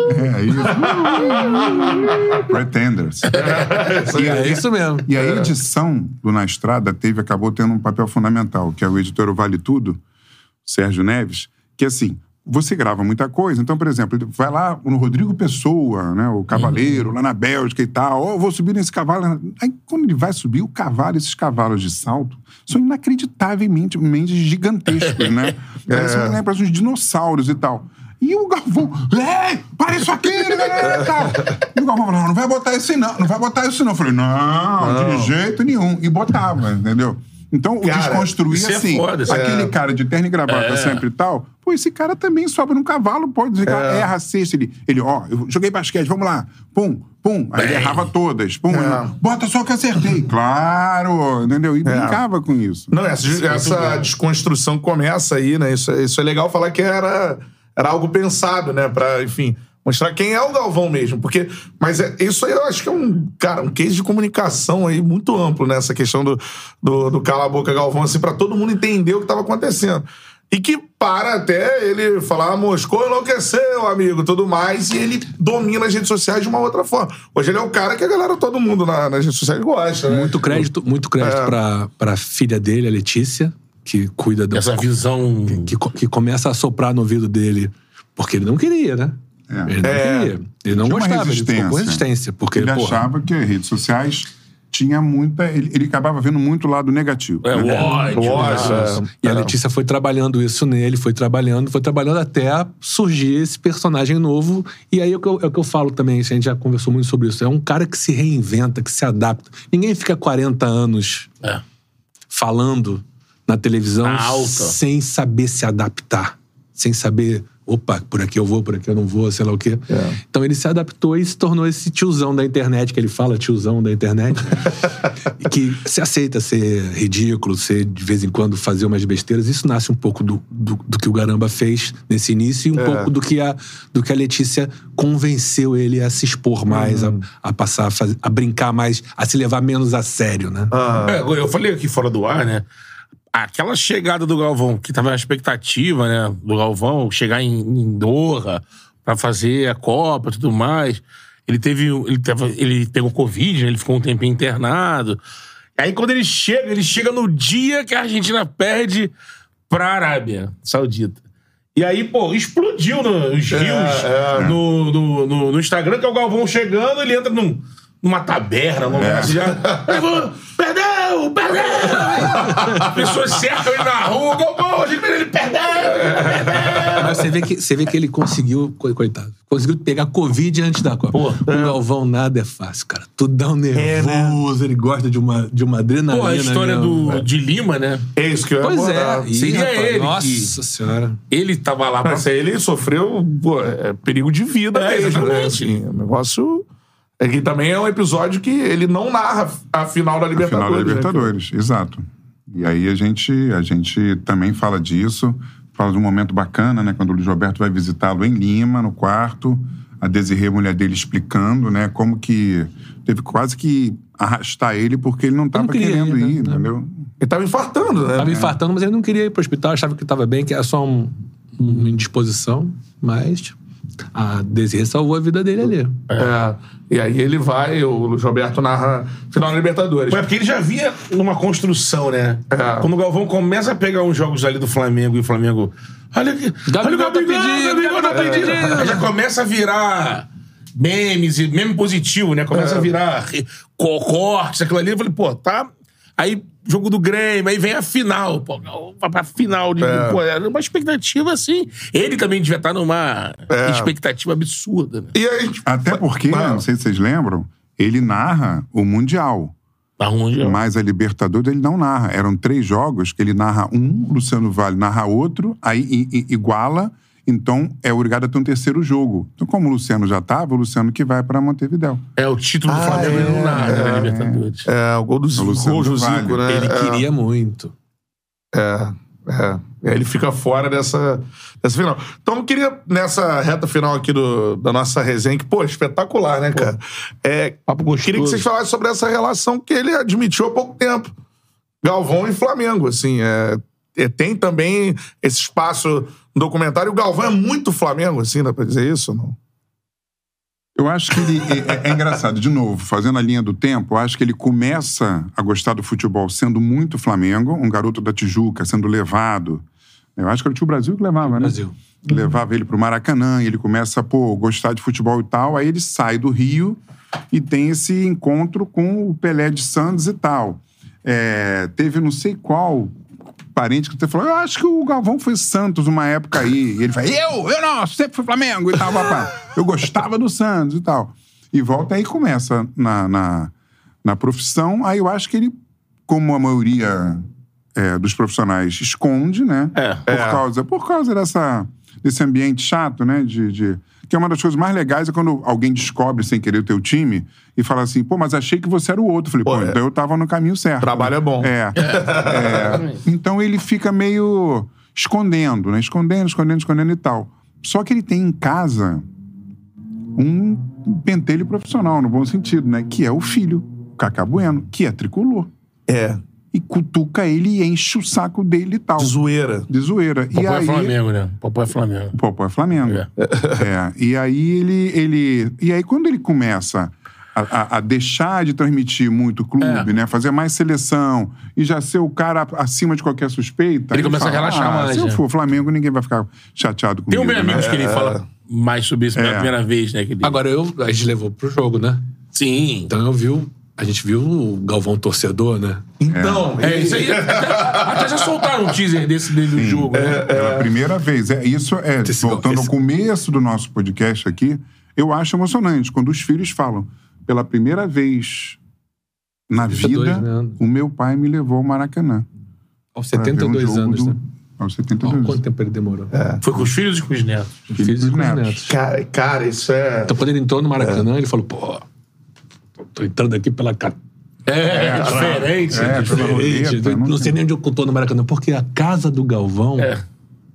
Speaker 4: É isso. Pretenders. [laughs] E
Speaker 3: É isso mesmo.
Speaker 4: E a edição do Na Estrada teve, acabou tendo um papel fundamental, que é o editor Vale Tudo, Sérgio Neves, que assim, você grava muita coisa. Então, por exemplo, vai lá no Rodrigo Pessoa, né, o cavaleiro, lá na Bélgica e tal. Ó, vou subir nesse cavalo. Aí, quando ele vai subir, o cavalo, esses cavalos de salto, são inacreditavelmente mente gigantescos, né? [laughs] Parece, né, parece uns dinossauros e tal. E o Galvão, é, para isso aqui, né, né, né, tal. E o Galvão falou, não, não vai botar isso não, não vai botar isso não. Eu falei, não, de jeito nenhum. E botava, entendeu? Então, o
Speaker 1: Cara,
Speaker 4: desconstruir
Speaker 2: isso é
Speaker 4: assim,
Speaker 2: foda, é-
Speaker 4: aquele cara de terno e gravata
Speaker 2: É.
Speaker 4: sempre e tal, pô, esse cara também sobe num cavalo, pode dizer que
Speaker 1: É.
Speaker 4: erra a cesta. Ele, ele, ó, eu joguei basquete, vamos lá, pum, pum. Aí ele errava todas, pum,
Speaker 1: É.
Speaker 4: bota só que acertei. [laughs] Claro, entendeu? E brincava com isso.
Speaker 1: Não, essa, essa desconstrução começa aí, né? Isso, é- isso é legal falar que era, era algo pensado, né? Pra, enfim, mostrar quem é o Galvão mesmo. Porque, mas é- isso aí eu acho que é um, cara, um case de comunicação aí muito amplo, né? Essa questão do, do, do cala-boca Galvão, assim, pra todo mundo entender o que tava acontecendo. E que para até ele falar, Moscou enlouqueceu, amigo, tudo mais, e ele domina as redes sociais de uma outra forma. Hoje ele é o cara que a galera, todo mundo na- nas redes sociais gosta, né?
Speaker 3: Muito crédito, muito crédito
Speaker 1: É.
Speaker 3: pra, pra filha dele, a Letícia, que cuida do.
Speaker 2: Essa visão.
Speaker 3: que, co- que começa a soprar no ouvido dele. Porque ele não queria, né?
Speaker 4: É.
Speaker 3: Ele não
Speaker 1: É.
Speaker 3: queria. Ele não gostava, ele ficou com
Speaker 4: resistência.
Speaker 3: resistência. Porque,
Speaker 4: Ele
Speaker 3: porra,
Speaker 4: achava que as redes sociais tinha muita. Ele, ele acabava vendo muito lado negativo.
Speaker 2: É,
Speaker 4: né?
Speaker 2: o ódio.
Speaker 1: O ódio,
Speaker 2: né?
Speaker 1: é.
Speaker 3: E a Letícia foi trabalhando isso nele, foi trabalhando, foi trabalhando até surgir esse personagem novo. E aí é o que eu, é o que eu falo também, a gente já conversou muito sobre isso. É um cara que se reinventa, que se adapta. Ninguém fica 40 anos
Speaker 2: É.
Speaker 3: falando na televisão
Speaker 2: Na alta.
Speaker 3: sem saber se adaptar, sem saber, opa, por aqui eu vou, por aqui eu não vou, sei lá o quê. Então ele se adaptou e se tornou esse tiozão da internet, que ele fala tiozão da internet, e [laughs] que se aceita ser ridículo, ser de vez em quando fazer umas besteiras. Isso nasce um pouco do, do, do que o Garamba fez nesse início e um pouco do que, a, do que a Letícia convenceu ele a se expor mais, a, a passar a, fazer, a brincar mais, a se levar menos a sério, né?
Speaker 2: É, eu falei aqui fora do ar, né? Aquela chegada do Galvão, que tava na expectativa, né? Do Galvão chegar em, em Doha pra fazer a Copa e tudo mais. Ele teve. Ele, tava, ele pegou Covid, né? Ele ficou um tempo internado. Aí quando ele chega, ele chega no dia que a Argentina perde pra Arábia Saudita. E aí, pô, explodiu nos rios,
Speaker 1: é.
Speaker 2: No, no, no, no Instagram, que é o Galvão chegando, ele entra num, numa taberna, num lugar assim, já. [laughs] Perdeu! Perdeu! Perdeu! As pessoas cercam ele na rua, Galvão, a gente ele perdeu!
Speaker 3: Mas você vê, que, você vê que ele conseguiu, co- coitado, conseguiu pegar Covid antes da Copa.
Speaker 2: Pô,
Speaker 3: o Galvão nada é fácil, cara. Tudo dá um nervoso, ele gosta de uma, de uma adrenalina.
Speaker 2: Pô, a história
Speaker 3: mesmo.
Speaker 2: do, de Lima, né?
Speaker 1: É isso que eu ia
Speaker 3: Pois
Speaker 1: abordar.
Speaker 3: é. Ih,
Speaker 2: Seria
Speaker 3: rapaz,
Speaker 2: ele
Speaker 3: Nossa
Speaker 2: que-
Speaker 3: senhora.
Speaker 2: Ele tava lá pra.
Speaker 1: Mas ele sofreu pô, é, perigo de vida
Speaker 2: É,
Speaker 1: mesmo, né?
Speaker 2: exatamente.
Speaker 1: Assim, o negócio. É que também é um episódio que ele não narra a final da Libertadores.
Speaker 4: final da
Speaker 1: né?
Speaker 4: Libertadores, exato. E aí a gente, a gente também fala disso, fala de um momento bacana, né? Quando o Luiz Roberto vai visitá-lo em Lima, no quarto, a Desirê, a mulher dele, explicando, né? Como que teve quase que arrastar ele porque ele não estava querendo
Speaker 3: ir, né?
Speaker 4: ir, entendeu?
Speaker 1: Ele tava infartando, né?
Speaker 3: Tava infartando, mas ele não queria ir pro hospital, achava que tava bem, que era só um, uma indisposição. Mas a Desirê salvou a vida dele ali.
Speaker 1: É. E aí ele vai, o Luiz Roberto narra final da Libertadores.
Speaker 2: Ué, porque ele já via numa construção, né?
Speaker 1: É.
Speaker 2: Quando o Galvão começa a pegar uns jogos ali do Flamengo e o Flamengo. Olha aqui. olha o
Speaker 3: Gabigol tá
Speaker 2: Gabigol,
Speaker 3: pedindo,
Speaker 2: Gabigol tá
Speaker 3: Gabigol tá
Speaker 2: pedindo. Aí já começa a virar memes, e meme positivo, né? Começa a virar cortes, aquilo ali. Eu falei, pô, tá. Aí, jogo do Grêmio, aí vem a final. Pô, pra final. De,
Speaker 1: É.
Speaker 2: Pô, era uma expectativa assim. Ele também devia estar numa
Speaker 1: É.
Speaker 2: expectativa absurda, né?
Speaker 1: E aí,
Speaker 4: Até porque,
Speaker 1: Mas-
Speaker 4: não sei se vocês lembram, ele narra o Mundial.
Speaker 2: Tá onde?
Speaker 4: Mas a Libertadores ele não narra. Eram três jogos que ele narra um, o Luciano Vale narra outro, aí iguala, então é obrigado a ter um terceiro jogo. Então, como o Luciano já estava, o Luciano que vai para Montevidéu.
Speaker 2: É o título do
Speaker 1: Ah,
Speaker 2: Flamengo
Speaker 1: é,
Speaker 2: não
Speaker 1: é,
Speaker 2: na Libertadores.
Speaker 1: é, o gol do Zico,
Speaker 4: Luciano
Speaker 1: gol do
Speaker 4: do
Speaker 1: Zico, né?
Speaker 3: Ele
Speaker 1: É.
Speaker 3: queria muito.
Speaker 1: É, é. Aí ele fica fora dessa, dessa final. Então eu queria, nessa reta final aqui do, da nossa resenha, que, pô, espetacular, né, cara? É,
Speaker 2: Papo gostoso.
Speaker 1: queria que vocês falassem sobre essa relação que ele admitiu há pouco tempo. Galvão e Flamengo, assim, é, tem também esse espaço no documentário. O Galvão é muito Flamengo, assim, dá pra dizer isso ou não?
Speaker 4: Eu acho que ele. É, é engraçado, de novo, fazendo a linha do tempo, eu acho que ele começa a gostar do futebol sendo muito Flamengo, um garoto da Tijuca sendo levado. Eu acho que era o tio Brasil que levava, né?
Speaker 3: Brasil.
Speaker 4: Levava ele pro Maracanã e ele começa a, pô, gostar de futebol e tal. Aí ele sai do Rio e tem esse encontro com o Pelé de Santos e tal. É, teve não sei qual parente que você falou, eu acho que o Galvão foi Santos uma época aí. E ele fala, eu, eu não, sempre fui Flamengo e tal, papá. Eu gostava do Santos e tal. E volta aí e começa na, na, na profissão. Aí eu acho que ele, como a maioria é, dos profissionais, esconde, né?
Speaker 2: É.
Speaker 4: Por, Causa, por causa dessa, desse ambiente chato, né? De, de- que é uma das coisas mais legais é quando alguém descobre sem querer o teu time e fala assim, pô, mas achei que você era o outro. Falei, pô,
Speaker 1: Pô, é.
Speaker 4: então eu tava no caminho certo.
Speaker 1: Trabalho é bom.
Speaker 4: É. É. Então ele fica meio escondendo, né? Escondendo, escondendo, escondendo e tal. Só que ele tem em casa um pentelho profissional, no bom sentido, né? Que é o filho, o Cacá Bueno, que é tricolor.
Speaker 1: É.
Speaker 4: E cutuca ele e enche o saco dele e tal.
Speaker 1: De zoeira.
Speaker 4: De zoeira. e
Speaker 2: Popó é
Speaker 4: aí,
Speaker 2: Flamengo, né? Popó é Flamengo.
Speaker 4: Popó é Flamengo.
Speaker 2: É. [laughs]
Speaker 4: É, E aí ele, ele. E aí, quando ele começa a, a- a deixar de transmitir muito clube,
Speaker 2: É.
Speaker 4: né? Fazer mais seleção e já ser o cara acima de qualquer suspeita.
Speaker 2: Ele
Speaker 4: aí
Speaker 2: começa a relaxar
Speaker 4: ah,
Speaker 2: mais,
Speaker 4: Se eu
Speaker 2: né?
Speaker 4: for Flamengo, ninguém vai ficar chateado
Speaker 2: Tem
Speaker 4: comigo.
Speaker 2: um bem amigos
Speaker 4: né?
Speaker 2: que ele fala mais sobre isso pela
Speaker 4: É.
Speaker 2: primeira vez, né? Que ele...
Speaker 3: Agora, eu, a gente levou pro jogo, né?
Speaker 2: Sim.
Speaker 3: Então eu vi. o- A gente viu o Galvão torcedor, né?
Speaker 1: Então,
Speaker 2: É, isso aí. Até, já soltaram um teaser desse dele do jogo, né?
Speaker 4: Pela primeira vez. É, isso é,
Speaker 3: Esse-
Speaker 4: voltando ao
Speaker 3: esse-
Speaker 4: começo do nosso podcast aqui, eu acho emocionante quando os filhos falam, pela primeira vez na
Speaker 3: 32,
Speaker 4: vida,
Speaker 3: né?
Speaker 4: o meu pai me levou ao Maracanã.
Speaker 3: Aos
Speaker 4: pra ver um
Speaker 3: 72
Speaker 4: jogo
Speaker 3: anos,
Speaker 4: do-
Speaker 3: né?
Speaker 4: Aos
Speaker 3: Ó,
Speaker 4: 72
Speaker 3: Quanto tempo ele demorou?
Speaker 2: Foi com os filhos e com os netos.
Speaker 3: Filhos e
Speaker 4: dos
Speaker 3: com os
Speaker 4: netos.
Speaker 3: netos.
Speaker 1: cara, cara, isso é.
Speaker 3: Então, quando ele entrou no Maracanã, ele falou, pô, tô entrando aqui pela ca-
Speaker 2: É, é diferente.
Speaker 4: É, pela
Speaker 3: diferente. não,
Speaker 4: não
Speaker 3: sei nem onde eu tô no Maracanã, porque a casa do Galvão
Speaker 2: É.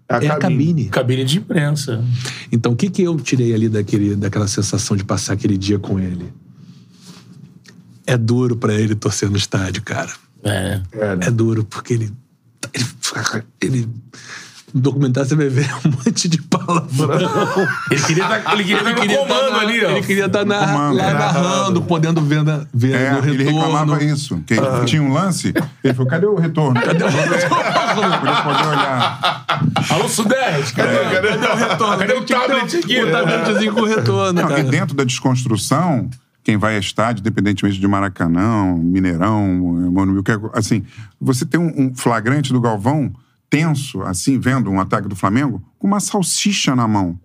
Speaker 3: é, a cabine.
Speaker 2: Cabine de imprensa.
Speaker 3: Então, o que, que eu tirei ali daquele, daquela sensação de passar aquele dia com ele? É duro pra ele torcer no estádio, cara.
Speaker 2: É.
Speaker 3: É duro, porque ele. Ele. ele no documentário você vai ver um monte de palavrão.
Speaker 2: Ele queria estar ele queria tá no comando
Speaker 3: tá
Speaker 2: ali, ó.
Speaker 3: Ele queria estar na,
Speaker 4: comando,
Speaker 3: lá narrando, podendo ver, na, ver
Speaker 4: É,
Speaker 3: no retorno.
Speaker 4: ele reclamava isso. Que ele tinha um lance, ele falou, cadê o retorno? Cadê o retorno? Pra poder olhar.
Speaker 2: Alô, Sudeste, cadê, cadê, o retorno? Cadê o tablet aqui?
Speaker 3: O tabletzinho com o retorno,
Speaker 4: Não,
Speaker 3: cara.
Speaker 4: e dentro da desconstrução, quem vai a estádio, independentemente de Maracanã, Mineirão, Morumbi, co- assim, você tem um, um flagrante do Galvão tenso, assim, vendo um ataque do Flamengo, com uma salsicha na mão.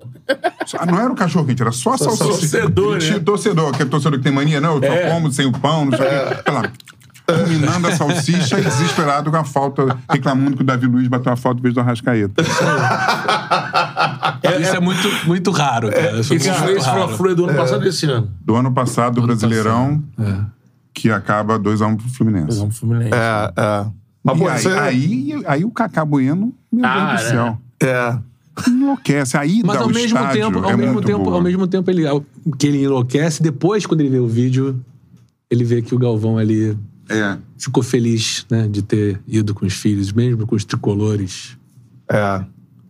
Speaker 4: Só- Não era o cachorro quente, era só a salsicha.
Speaker 2: torcedor,
Speaker 4: Ele tinha
Speaker 2: né?
Speaker 4: torcedor, aquele torcedor que tem mania, não, eu só
Speaker 2: É.
Speaker 4: como sem o pão, não sei o quê. Sei lá, Dominando a salsicha e desesperado com a falta, reclamando que o Davi Luiz bateu a falta em vez do Arrascaeta.
Speaker 3: Isso é muito, muito raro, cara. Isso é
Speaker 2: Esse
Speaker 3: muito
Speaker 2: foi esse
Speaker 3: raro.
Speaker 2: Fla-Flu é do ano passado desse ano.
Speaker 4: Do ano passado, o Brasileirão,
Speaker 3: É.
Speaker 4: que acaba 2x1 pro Fluminense.
Speaker 2: Vamos Fluminense.
Speaker 1: É, é. Mas, pô,
Speaker 4: aí, aí, aí o Cacá Bueno, meu
Speaker 2: Ah,
Speaker 4: Deus do céu,
Speaker 1: É.
Speaker 4: enlouquece. A ida
Speaker 3: Mas ao
Speaker 4: ao
Speaker 3: mesmo tempo, ao
Speaker 4: é
Speaker 3: mesmo tempo,
Speaker 4: boa.
Speaker 3: ao mesmo tempo ele, que ele enlouquece, depois quando ele vê o vídeo, ele vê que o Galvão ali
Speaker 4: É.
Speaker 3: ficou feliz, né, de ter ido com os filhos, mesmo com os tricolores.
Speaker 1: É.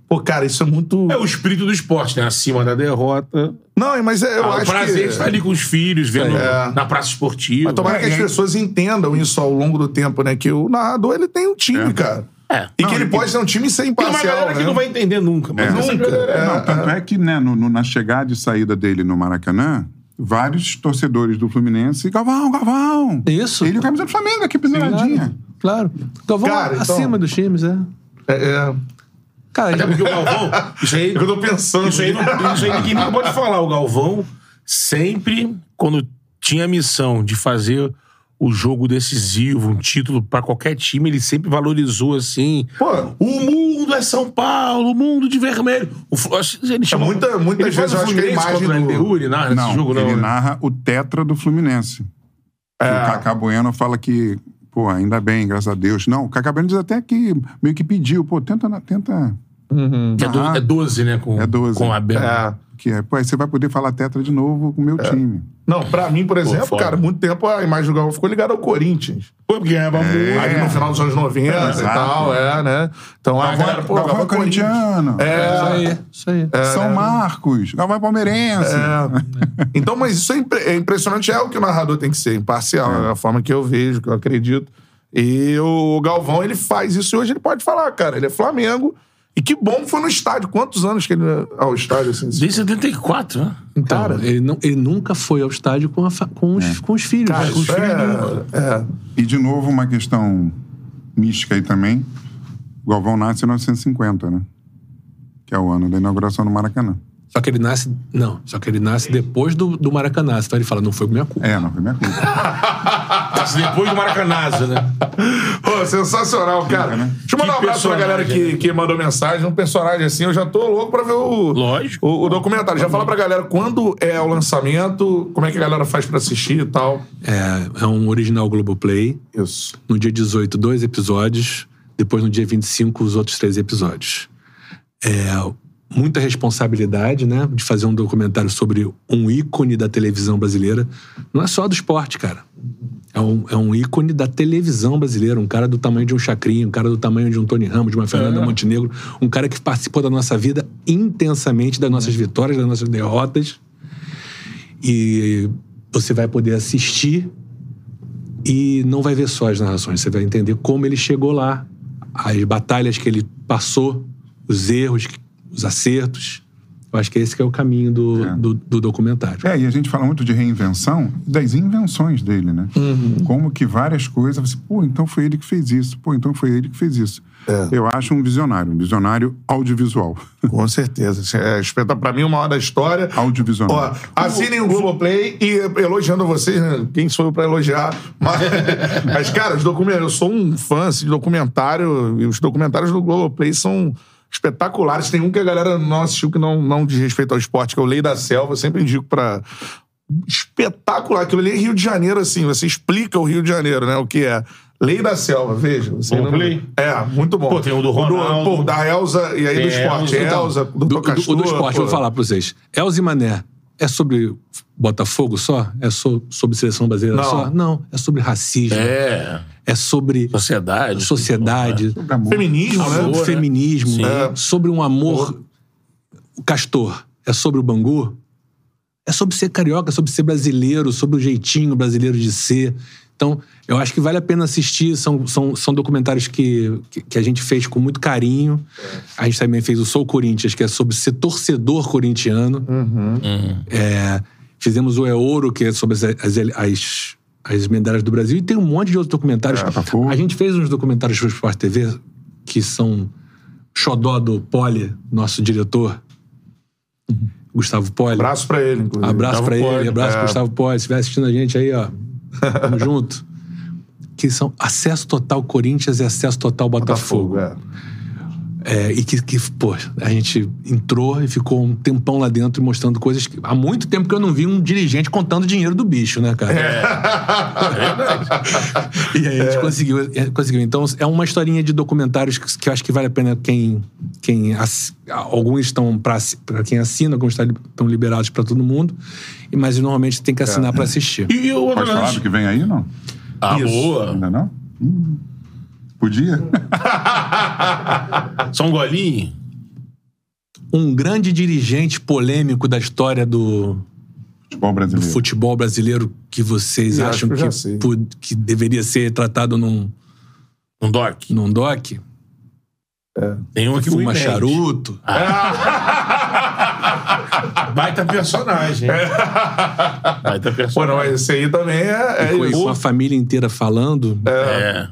Speaker 1: Pô, cara, isso é muito.
Speaker 2: É o espírito do esporte, né? Acima da derrota.
Speaker 1: Não, mas é- eu
Speaker 2: Ah, o
Speaker 1: acho
Speaker 2: prazer
Speaker 1: que.
Speaker 2: de estar ali com os filhos, vendo
Speaker 1: É.
Speaker 2: na praça esportiva.
Speaker 1: Mas tomara
Speaker 4: É,
Speaker 1: que as
Speaker 4: aí-
Speaker 1: pessoas entendam isso ao longo do tempo, né? Que o narrador, ele tem um time,
Speaker 4: É.
Speaker 1: cara.
Speaker 2: É.
Speaker 1: E
Speaker 4: Não,
Speaker 1: que ele pode ser um time sem
Speaker 2: Tem uma
Speaker 1: imparcial,
Speaker 2: galera que
Speaker 1: né?
Speaker 2: não vai entender nunca. Mas
Speaker 4: É.
Speaker 1: Nunca.
Speaker 2: galera-
Speaker 1: É.
Speaker 4: Não, tanto é que né, no- no- na chegada e saída dele no Maracanã, vários torcedores do Fluminense, Galvão, Galvão!
Speaker 3: Isso.
Speaker 4: Ele e o camisa do Flamengo aqui pisadinha.
Speaker 3: Claro. Galvão
Speaker 1: Cara, então-
Speaker 3: acima dos times, é.
Speaker 1: É, é.
Speaker 3: Cara,
Speaker 2: Até porque o Galvão. [laughs] Isso aí,
Speaker 1: Eu tô pensando.
Speaker 2: isso aí, não, isso aí ninguém nunca pode falar. O Galvão sempre, quando tinha a missão de fazer o jogo decisivo, um título pra qualquer time, ele sempre valorizou assim.
Speaker 1: Pô.
Speaker 2: o mundo é São Paulo, o mundo de vermelho. O, ele chama,
Speaker 1: muita- muitas vezes eu
Speaker 2: o
Speaker 1: acho que a
Speaker 2: Fluminense
Speaker 1: imagem do-
Speaker 2: LDU, ele narra
Speaker 4: Não,
Speaker 2: esse jogo, não.
Speaker 4: ele
Speaker 2: né?
Speaker 4: narra o tetra do Fluminense.
Speaker 1: É.
Speaker 4: O Cacá Bueno fala que, pô, ainda bem, graças a Deus. Não, o Cacá Bueno diz até que meio que pediu, pô, tenta, tenta
Speaker 2: Que é, do,
Speaker 4: Ah.
Speaker 2: é 12, né? Com,
Speaker 4: É 12.
Speaker 2: Com a Bela.
Speaker 1: É.
Speaker 4: que é, pô, aí você vai poder falar tetra de novo com o meu time.
Speaker 1: Não, pra mim, por exemplo,
Speaker 2: foda.
Speaker 1: cara, muito tempo a imagem do Galvão ficou ligada ao Corinthians.
Speaker 2: Pô, porque ganhava muito.
Speaker 1: Ali no final dos anos 90 e
Speaker 4: Exato.
Speaker 1: tal, é, né? Então a
Speaker 4: Galvão-
Speaker 1: galera, pô,
Speaker 4: Galvão
Speaker 1: Galvão
Speaker 4: é corintiano.
Speaker 3: isso
Speaker 1: É,
Speaker 3: aí, isso aí.
Speaker 4: São Marcos, Galvão é palmeirense.
Speaker 1: É. Então, mas isso é, impre- é impressionante, é o que o narrador tem que ser, imparcial, é a forma que eu vejo, que eu acredito. E o Galvão, ele faz isso e hoje ele pode falar, cara, ele é Flamengo. E que bom que foi no estádio. Quantos anos que ele ia ao estádio, assim?
Speaker 2: Desde 74, né?
Speaker 3: Então,
Speaker 1: Cara.
Speaker 3: ele, não, ele nunca foi ao estádio com, a com, os, com os filhos.
Speaker 1: Cara,
Speaker 3: né? com os filhos.
Speaker 1: é, é.
Speaker 4: E, de novo, uma questão mística aí também. O Galvão nasce em 1950, né? Que é o ano da inauguração do Maracanã.
Speaker 3: Só que ele nasce. Não, só que ele nasce depois do, do Maracanã. Então ele fala, não foi minha culpa.
Speaker 4: É, não foi minha culpa. [laughs]
Speaker 2: Depois do Maracanã, né?
Speaker 1: Pô, sensacional, cara.
Speaker 4: né?
Speaker 1: Deixa eu mandar um abraço pra galera que, que mandou mensagem. Um personagem assim, eu já tô louco pra ver o,
Speaker 2: Lógico.
Speaker 1: o, o documentário. Já fala pra galera quando é o lançamento, como é que a galera faz pra assistir e tal.
Speaker 3: É, é um original Globoplay.
Speaker 1: Isso.
Speaker 3: No dia 18, dois episódios. Depois, no dia 25, os outros três episódios. É, muita responsabilidade, né? De fazer um documentário sobre um ícone da televisão brasileira. Não é só do esporte, cara. É um, é um ícone da televisão brasileira. Um cara do tamanho de um Chacrinha, um cara do tamanho de um Tony Ramos, de uma Fernanda Montenegro. Um cara que participou da nossa vida intensamente, das nossas vitórias, das nossas derrotas. E você vai poder assistir e não vai ver só as narrações, você vai entender como ele chegou lá, as batalhas que ele passou, os erros, os acertos. Eu acho que esse que é o caminho do,
Speaker 4: É.
Speaker 3: do, do documentário.
Speaker 4: É, e a gente fala muito de reinvenção, das invenções dele, né? Como que várias coisas, você, pô, então foi ele que fez isso, pô, então foi ele que fez isso.
Speaker 1: É.
Speaker 4: Eu acho um visionário, um visionário audiovisual. [laughs]
Speaker 1: Com certeza. É, espeta pra mim uma hora da história.
Speaker 4: Audiovisual.
Speaker 1: Ó, assinem o Globoplay e elogiando vocês, né? quem sou eu pra elogiar? Mas, [laughs] mas, cara, os documentários, eu sou um fã assim, de documentário, e os documentários do Globoplay são espetaculares. Tem um que a galera não assistiu que não, não diz respeito ao esporte, que é o Lei da Selva. Eu sempre indico pra. Espetacular. Aquilo ali é Rio de Janeiro, assim. Você explica o Rio de Janeiro, né? O que é. Lei da Selva, veja. Você não...
Speaker 2: Globoplay?
Speaker 1: É, muito bom.
Speaker 2: Pô, tem o do Ronaldo.
Speaker 1: pô, da Elza, e aí do esporte.
Speaker 2: Elza, então.
Speaker 1: Elza, do,
Speaker 3: Do, do, do esporte, eu
Speaker 1: pô.
Speaker 3: vou falar pra vocês. Elze Mané é sobre Botafogo só? É so- sobre seleção brasileira
Speaker 1: Não.
Speaker 3: só? Não. É sobre racismo. É,
Speaker 2: É.
Speaker 3: sobre
Speaker 2: Sociedade.
Speaker 3: sociedade.
Speaker 4: Sobre amor.
Speaker 1: Feminismo,
Speaker 3: sobre
Speaker 1: né?
Speaker 2: né?
Speaker 3: feminismo,
Speaker 2: Sim.
Speaker 3: é, sobre um amor. O Castor é sobre o Bangu? É sobre ser carioca, é sobre ser brasileiro, sobre o jeitinho brasileiro de ser. Então, eu acho que vale a pena assistir. São, são, são documentários que, que, que a gente fez com muito carinho. A gente também fez o Sou Corinthians, que é sobre ser torcedor corintiano. É, fizemos o É Ouro, que é sobre as, as, as, as medalhas do Brasil. E tem um monte de outros documentários.
Speaker 4: Botafogo.
Speaker 3: a gente fez uns documentários pro Sport TV que são xodó do Poli, nosso diretor, Gustavo Poli.
Speaker 1: Abraço pra ele, inclusive.
Speaker 3: Abraço pra
Speaker 1: Gustavo
Speaker 3: ele, abraço
Speaker 1: É.
Speaker 3: pro Gustavo Poli. Se estiver assistindo a gente aí, ó, tamo [laughs] junto. Que são acesso total Corinthians e acesso total Botafogo.
Speaker 1: Botafogo, é.
Speaker 3: É, e que, que, pô, a gente entrou e ficou um tempão lá dentro mostrando coisas que há muito tempo que eu não vi um dirigente contando dinheiro do bicho, né, cara? [laughs] e aí a gente conseguiu, é, conseguiu. Então é uma historinha de documentários que, que eu acho que vale a pena quem. quem ass- alguns estão para quem assina, alguns estão estão liberados para todo mundo, e mas normalmente tem que assinar pra assistir.
Speaker 2: E, e o outro
Speaker 4: Pode falar do
Speaker 2: lance?
Speaker 4: que vem aí, não?
Speaker 2: Ah, boa.
Speaker 4: Ainda não? Hum. Podia? [laughs]
Speaker 2: Só um golinho?
Speaker 3: Um grande dirigente polêmico da história do,
Speaker 4: Futebol brasileiro.
Speaker 3: futebol brasileiro que vocês
Speaker 1: Eu
Speaker 3: acham
Speaker 1: que
Speaker 3: que, que deveria ser tratado num,
Speaker 2: Um doc?
Speaker 3: num doc?
Speaker 2: Tem um aqui
Speaker 3: Fuma charuto? [laughs]
Speaker 2: Baita personagem. [laughs] Baita
Speaker 1: Pô,
Speaker 2: personagem.
Speaker 1: não, mas esse aí também é, é
Speaker 3: com,
Speaker 1: isso.
Speaker 3: a família inteira falando.
Speaker 2: É.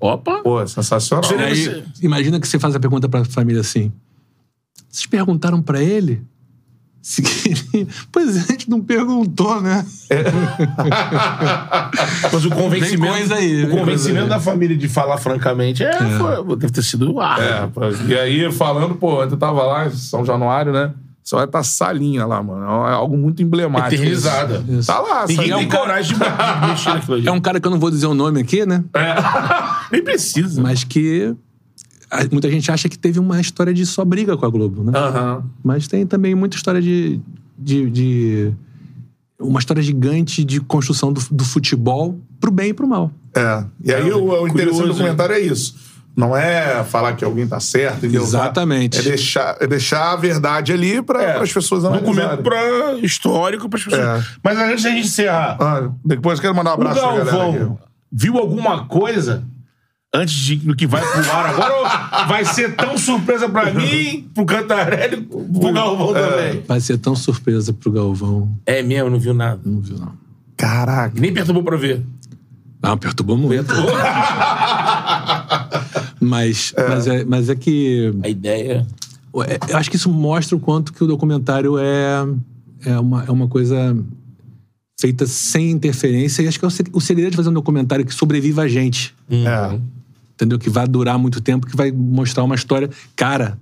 Speaker 2: Opa.
Speaker 1: Pô, sensacional.
Speaker 3: Aí,
Speaker 2: você-
Speaker 3: imagina que você faz a pergunta pra família assim: Vocês perguntaram pra ele? Se [laughs] queria- Pois é, a gente não perguntou, né? [laughs]
Speaker 2: Mas o convencimento,
Speaker 3: aí,
Speaker 2: o convencimento
Speaker 3: coisa aí.
Speaker 2: da família de falar francamente é, foi- deve ter sido
Speaker 1: É, pô, e aí, falando, pô, eu tava lá em São Januário, né? Você vai estar salinha lá, mano. É algo muito emblemático.
Speaker 2: eternizada.
Speaker 1: Isso. Tá lá,
Speaker 2: Ninguém
Speaker 1: salinha.
Speaker 2: tem coragem de mexer [laughs] naquilo ali.
Speaker 3: É um cara que eu não vou dizer o nome aqui, né? [laughs]
Speaker 2: Nem precisa.
Speaker 3: Mas que muita gente acha que teve uma história de só briga com a Globo, né?
Speaker 1: Aham.
Speaker 3: Mas tem também muita história de. de, de- uma história gigante de construção do, do futebol pro bem e pro mal.
Speaker 1: É. E aí o, o interessante
Speaker 2: curioso,
Speaker 1: do documentário é isso. Não é falar que alguém tá certo, entendeu?
Speaker 3: Exatamente.
Speaker 1: É deixar, é deixar a verdade ali para as pessoas
Speaker 2: documento
Speaker 1: analisarem.
Speaker 2: pra histórico para as pessoas.
Speaker 1: É.
Speaker 2: Mas antes da gente encerrar,
Speaker 1: Ah, depois eu quero mandar um abraço pra galera aqui.
Speaker 2: Galvão viu alguma coisa antes de, do que vai pro ar agora? ou vai ser tão surpresa pra mim, pro Cantarelli, pro Galvão também?
Speaker 3: Vai ser tão surpresa pro Galvão.
Speaker 2: É mesmo, não viu nada.
Speaker 3: Não viu, não.
Speaker 1: Caraca.
Speaker 2: Nem perturbou pra ver.
Speaker 3: Não, perturbou muito. [laughs] Mas, mas, é, mas é que.
Speaker 2: A ideia.
Speaker 3: é- Eu acho que isso mostra o quanto que o documentário é, é, uma, é uma coisa feita sem interferência. E acho que é o se- o segredo de fazer um documentário que sobreviva a gente.
Speaker 1: É.
Speaker 3: Entendeu? Que vai durar muito tempo, que vai mostrar uma história. Cara,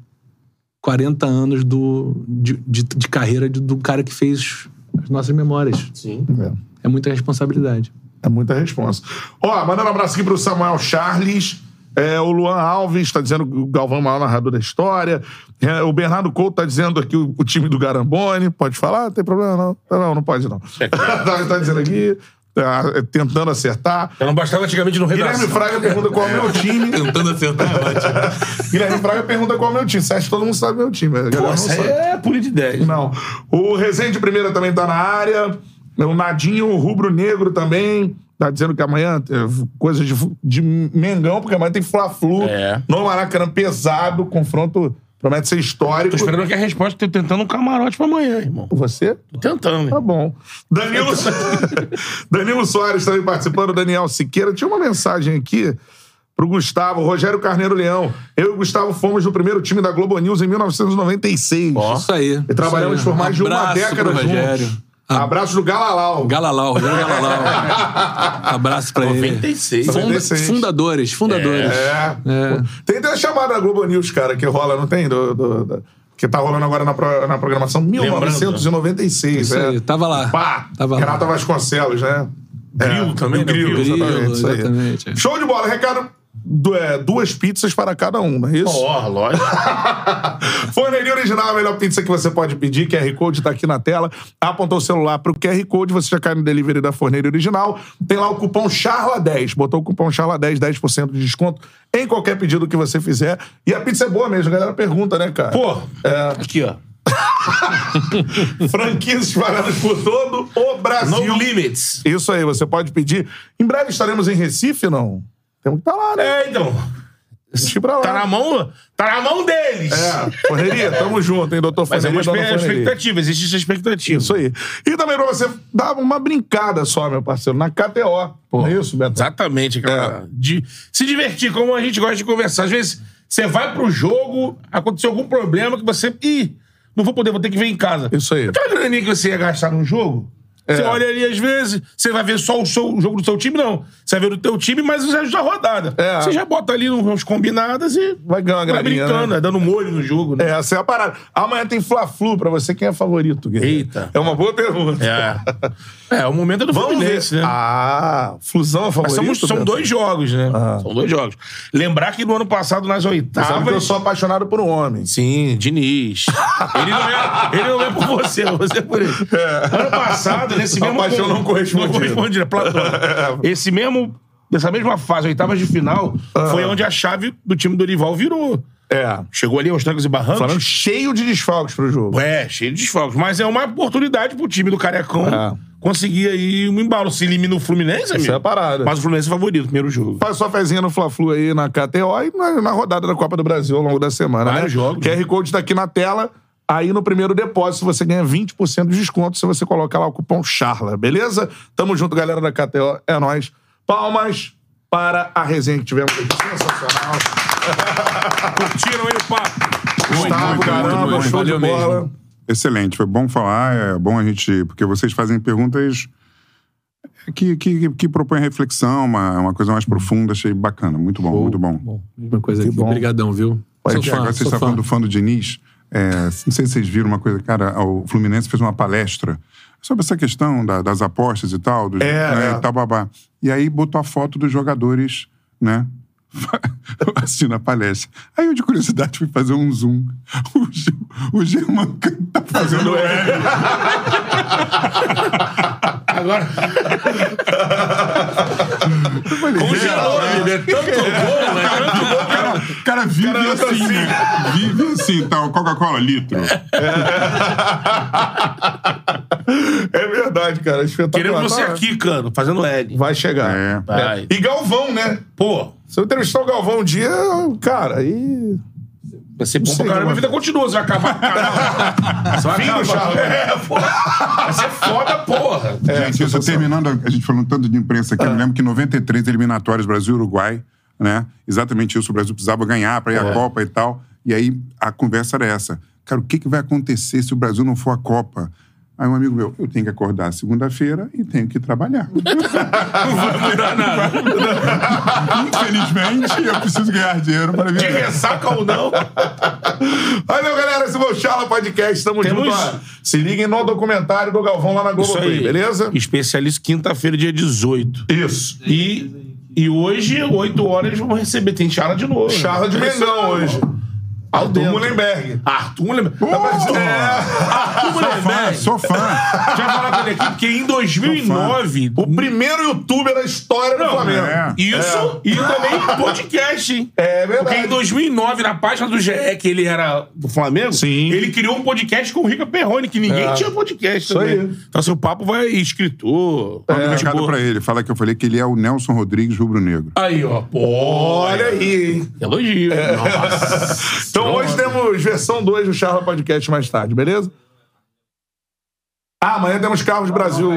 Speaker 3: 40 anos do, de, de, de carreira de- do cara que fez as nossas memórias.
Speaker 2: Sim.
Speaker 3: É muita responsabilidade.
Speaker 1: É muita resposta. Ó, mandando um abraço aqui pro Samuel Charles. É, o Luan Alves tá dizendo que o Galvão é o maior narrador da história. É, o Bernardo Couto tá dizendo aqui o, o time do Garambone. Pode falar? Não tem problema, não. Não, não pode, não. [laughs] tá, tá dizendo aqui. tá, é, tentando acertar.
Speaker 2: Eu não bastava antigamente no
Speaker 1: Guilherme
Speaker 2: redação.
Speaker 1: Fraga pergunta qual é o meu time. [laughs]
Speaker 3: Tentando acertar é ótimo. [laughs]
Speaker 1: Guilherme Fraga pergunta qual é o meu time. Você acha que todo mundo sabe meu time?
Speaker 2: Pô,
Speaker 1: não
Speaker 2: é pulha de 10.
Speaker 1: Não. O Rezende Primeira também tá na área. O Nadinho Rubro-Negro também. Tá dizendo que amanhã é coisa de, de Mengão, porque amanhã tem Fla-Flu.
Speaker 2: É.
Speaker 1: No Maracanã, pesado. Confronto promete ser histórico.
Speaker 2: Tô esperando aqui a resposta, tô tentando um camarote pra amanhã, irmão.
Speaker 1: Você?
Speaker 2: Tô tentando,
Speaker 1: Tá bom. Danilo, [laughs] Danilo Soares também participando, Daniel Siqueira. Tinha uma mensagem aqui pro Gustavo, Rogério Carneiro Leão. Eu e o Gustavo fomos no primeiro time da Globo News em 1996.
Speaker 2: Ó.
Speaker 3: Isso aí.
Speaker 1: E trabalhamos
Speaker 3: Isso aí.
Speaker 1: por mais de uma década
Speaker 3: pro
Speaker 1: juntos.
Speaker 3: Rogério.
Speaker 1: Abraço do Galalau.
Speaker 3: Galalau, Rogério Galalau. [laughs] Abraço pra ele.
Speaker 2: 96.
Speaker 3: Funda-
Speaker 1: 96.
Speaker 3: fundadores, fundadores.
Speaker 1: É.
Speaker 3: É.
Speaker 1: Tem até a chamada da Globo News, cara, que rola, não tem? Do, do- do- que tá rolando agora na, pro- na programação 1996.
Speaker 3: Isso
Speaker 1: é.
Speaker 3: aí, tava lá.
Speaker 1: Pá,
Speaker 3: Tava lá.
Speaker 1: Renata Vasconcelos, né?
Speaker 2: Grilo também,
Speaker 1: do
Speaker 2: né?
Speaker 1: Grilo,
Speaker 2: Grilo,
Speaker 1: exatamente.
Speaker 3: exatamente, é.
Speaker 1: Show de bola, recado. Du- é, duas pizzas para cada um, não é isso?
Speaker 2: Ó, lógico. [laughs]
Speaker 1: Forneria Original é a melhor pizza que você pode pedir. QR Code tá aqui na tela. Apontou o celular pro QR Code, você já cai no delivery da Forneria Original. Tem lá o cupom CHARLA10. Botou o cupom CHARLA10, 10% de desconto em qualquer pedido que você fizer. E a pizza é boa mesmo, a galera pergunta, né, cara?
Speaker 2: Pô,
Speaker 1: É,
Speaker 2: aqui, ó. [laughs]
Speaker 1: franquias espalhadas por todo o Brasil.
Speaker 2: No limits.
Speaker 1: Isso aí, você pode pedir. Em breve estaremos em Recife, não? Temos que estar lá, né?
Speaker 2: É, então.
Speaker 1: Temos que ir pra lá.
Speaker 2: Tá na mão, tá na mão deles.
Speaker 1: É, Forneria, tamo junto, hein, doutor
Speaker 2: Mas é
Speaker 1: Forneria.
Speaker 2: uma
Speaker 1: dona
Speaker 2: espe-
Speaker 1: Forneria.
Speaker 2: expectativa, existe essa expectativa.
Speaker 1: Isso aí. E também pra você dar uma brincada só, meu parceiro, na KTO. Não é isso, Beto?
Speaker 2: Exatamente, cara. De se divertir, como a gente gosta de conversar. Às vezes, você vai pro jogo, aconteceu algum problema que você. Ih, não vou poder, vou ter que ver em casa.
Speaker 1: Isso aí.
Speaker 2: Aquela graninha que você ia gastar num jogo, você olha ali às vezes, você vai ver só o, o jogo do seu time, não. Você vai ver o teu time, mas os ajustes da rodada.
Speaker 1: É.
Speaker 2: Você já bota ali uns combinadas e
Speaker 1: Vai ganhar
Speaker 2: vai
Speaker 1: graninha,
Speaker 2: brincando,
Speaker 1: né?
Speaker 2: é, dando molho no jogo, né?
Speaker 1: É, essa é a parada. Amanhã tem Fla-Flu pra você. Quem é favorito, Guerreiro?
Speaker 2: Eita.
Speaker 1: É uma boa pergunta.
Speaker 2: É. É, o momento é do
Speaker 1: Vamos ver.
Speaker 2: Fluminense, né?
Speaker 1: Ah, Flusão é
Speaker 2: Mas
Speaker 1: favorito?
Speaker 2: são, são
Speaker 1: Beto?
Speaker 2: dois jogos, né? São dois jogos. Lembrar que no ano passado, nas oitavas.
Speaker 1: sabe que eu sou apaixonado por um homem.
Speaker 2: Sim, Diniz. ele, não é, ele não é por você, [laughs] você é por ele. Ano passado, nesse
Speaker 1: A
Speaker 2: mesmo.
Speaker 1: paixão não correspondida.
Speaker 2: Não correspondida, platônica. [laughs] Esse mesmo. Dessa mesma fase, oitavas de final, foi onde a chave do time do Dorival virou.
Speaker 1: É.
Speaker 2: Chegou ali aos trancos e barrancos.
Speaker 1: Falando cheio de desfalques pro jogo.
Speaker 2: É, cheio de desfalques. Mas é uma oportunidade pro time do Carecão
Speaker 1: É.
Speaker 2: conseguir aí um embalo. Se elimina o Fluminense, amigo.
Speaker 1: é a parada.
Speaker 2: Mas o Fluminense é favorito no primeiro jogo.
Speaker 1: Faz sua fezinha no Fla-Flu aí na KTO e na, na rodada da Copa do Brasil ao longo da semana,
Speaker 2: Vários
Speaker 1: né?
Speaker 2: jogos,
Speaker 1: QR Code tá aqui na tela. Aí no primeiro depósito você ganha 20% de desconto se você colocar lá o cupom CHARLA, beleza? Tamo junto, galera da KTO. É nóis. Palmas para a resenha que tivemos aqui. Sensacional. [laughs]
Speaker 2: Curtiram aí o papo?
Speaker 1: Gustavo,
Speaker 4: muito,
Speaker 1: caramba,
Speaker 4: muito, muito.
Speaker 1: show
Speaker 3: Valeu
Speaker 1: de bola.
Speaker 3: mesmo.
Speaker 4: Excelente, foi bom falar, é bom a gente. Porque vocês fazem perguntas que, que, que propõem reflexão, uma, uma coisa mais profunda, achei bacana. Muito bom, muito bom.
Speaker 3: Bom, mesma coisa aqui.
Speaker 1: bom.
Speaker 3: Obrigadão, viu? Sou
Speaker 4: Aqui,
Speaker 3: fã,
Speaker 4: agora vocês
Speaker 3: sou
Speaker 4: estão falando do fã do Diniz. É, não sei se vocês viram uma coisa, cara, o Fluminense fez uma palestra sobre essa questão da- das apostas e tal, do,
Speaker 1: É,
Speaker 4: né,
Speaker 1: é.
Speaker 4: e tal, babá. E aí botou a foto dos jogadores, né? [laughs] Assistindo a palestra. Aí eu, de curiosidade, fui fazer um zoom. O, Ge- o German tá fazendo L.
Speaker 2: Agora.
Speaker 4: Congelou,
Speaker 2: amigo. É tanto gol, né? Tanto gol, cara.
Speaker 4: O cara vive assim, né? Vive assim, tal. Coca-Cola, litro.
Speaker 1: É verdade, cara. Espetacular.
Speaker 2: Queremos você
Speaker 1: Tá-
Speaker 2: aqui, cano, fazendo L.
Speaker 1: Vai chegar.
Speaker 4: É.
Speaker 2: Vai.
Speaker 1: E Galvão, né?
Speaker 2: Pô,
Speaker 1: Se eu entrevistar o Galvão um dia, cara, aí.
Speaker 2: Vai ser bom
Speaker 1: Sei,
Speaker 2: pra. Minha vida continua, você vai acabar. Caramba. [laughs] Você vai
Speaker 1: Fim
Speaker 2: acabar.
Speaker 1: Charla.
Speaker 2: É, pô. Vai ser foda, porra.
Speaker 4: Gente, isso terminando, a gente falando tanto de imprensa aqui, eu me lembro que em 93 eliminatórias Brasil e Uruguai, né? Exatamente isso, o Brasil precisava ganhar para ir à Copa e tal. E aí a conversa era essa. Cara, o que, que vai acontecer se o Brasil não for à Copa? Aí um amigo meu, eu tenho que acordar segunda-feira e tenho que trabalhar. [laughs]
Speaker 2: Não vai mudar nada.
Speaker 4: Infelizmente, eu preciso ganhar dinheiro para
Speaker 2: De
Speaker 4: viver.
Speaker 2: ressaca ou não.
Speaker 1: Valeu, galera. Esse foi o Charla Podcast. Tamo
Speaker 2: Temos-
Speaker 1: junto. ó. Se liguem no documentário do Galvão lá na Globoplay,
Speaker 2: aí.
Speaker 1: beleza?
Speaker 2: Especialista quinta-feira, dia 18.
Speaker 1: Isso.
Speaker 2: E, e hoje, 8 horas, vamos receber. Tem charla de novo. né?
Speaker 1: Charla de Mengão hoje. Arthur
Speaker 2: dentro.
Speaker 1: Mullenberg.
Speaker 2: Arthur Mullenberg.
Speaker 4: Pô,
Speaker 2: Arthur
Speaker 4: Sou fã,
Speaker 2: Mullenberg.
Speaker 4: sou fã. [laughs]
Speaker 2: Já falar com ele aqui, porque em 2009...
Speaker 1: O primeiro youtuber da história do
Speaker 2: Não,
Speaker 1: Flamengo.
Speaker 4: é.
Speaker 2: Isso, e também podcast, hein?
Speaker 1: É verdade.
Speaker 2: Porque em 2009, na página do GE, que ele era do Flamengo,
Speaker 1: Sim.
Speaker 2: ele criou um podcast com o Rica Perrone, que ninguém tinha podcast
Speaker 1: Isso
Speaker 2: também.
Speaker 1: aí.
Speaker 2: Então, seu papo vai escritor.
Speaker 4: Manda um
Speaker 2: é,
Speaker 4: recado pra ele. Fala que eu falei que ele é o Nelson Rodrigues Rubro-Negro.
Speaker 2: Aí, ó. Pô,
Speaker 1: Olha aí, hein?
Speaker 2: elogio. Nossa. [laughs]
Speaker 1: Então hoje temos versão 2 do Charla Podcast mais tarde, beleza? Ah, amanhã temos Carlos Brasil.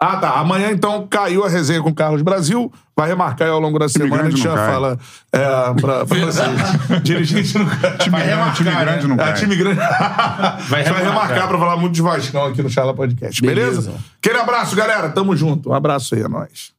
Speaker 1: Ah, tá. Amanhã, então, caiu a resenha com o Carlos Brasil. Vai remarcar aí ao longo da semana. A gente já
Speaker 4: cai.
Speaker 1: fala é, pra, pra vocês. Dirigente não cai.
Speaker 4: Time grande, time grande não
Speaker 1: É,
Speaker 4: cai.
Speaker 1: time grande. [laughs] a gente vai
Speaker 2: remarcar.
Speaker 1: remarcar pra falar muito de Vascão aqui no Charla Podcast. Beleza?
Speaker 2: Beleza.
Speaker 1: Aquele abraço, galera. Tamo junto. Um abraço aí, é nóis.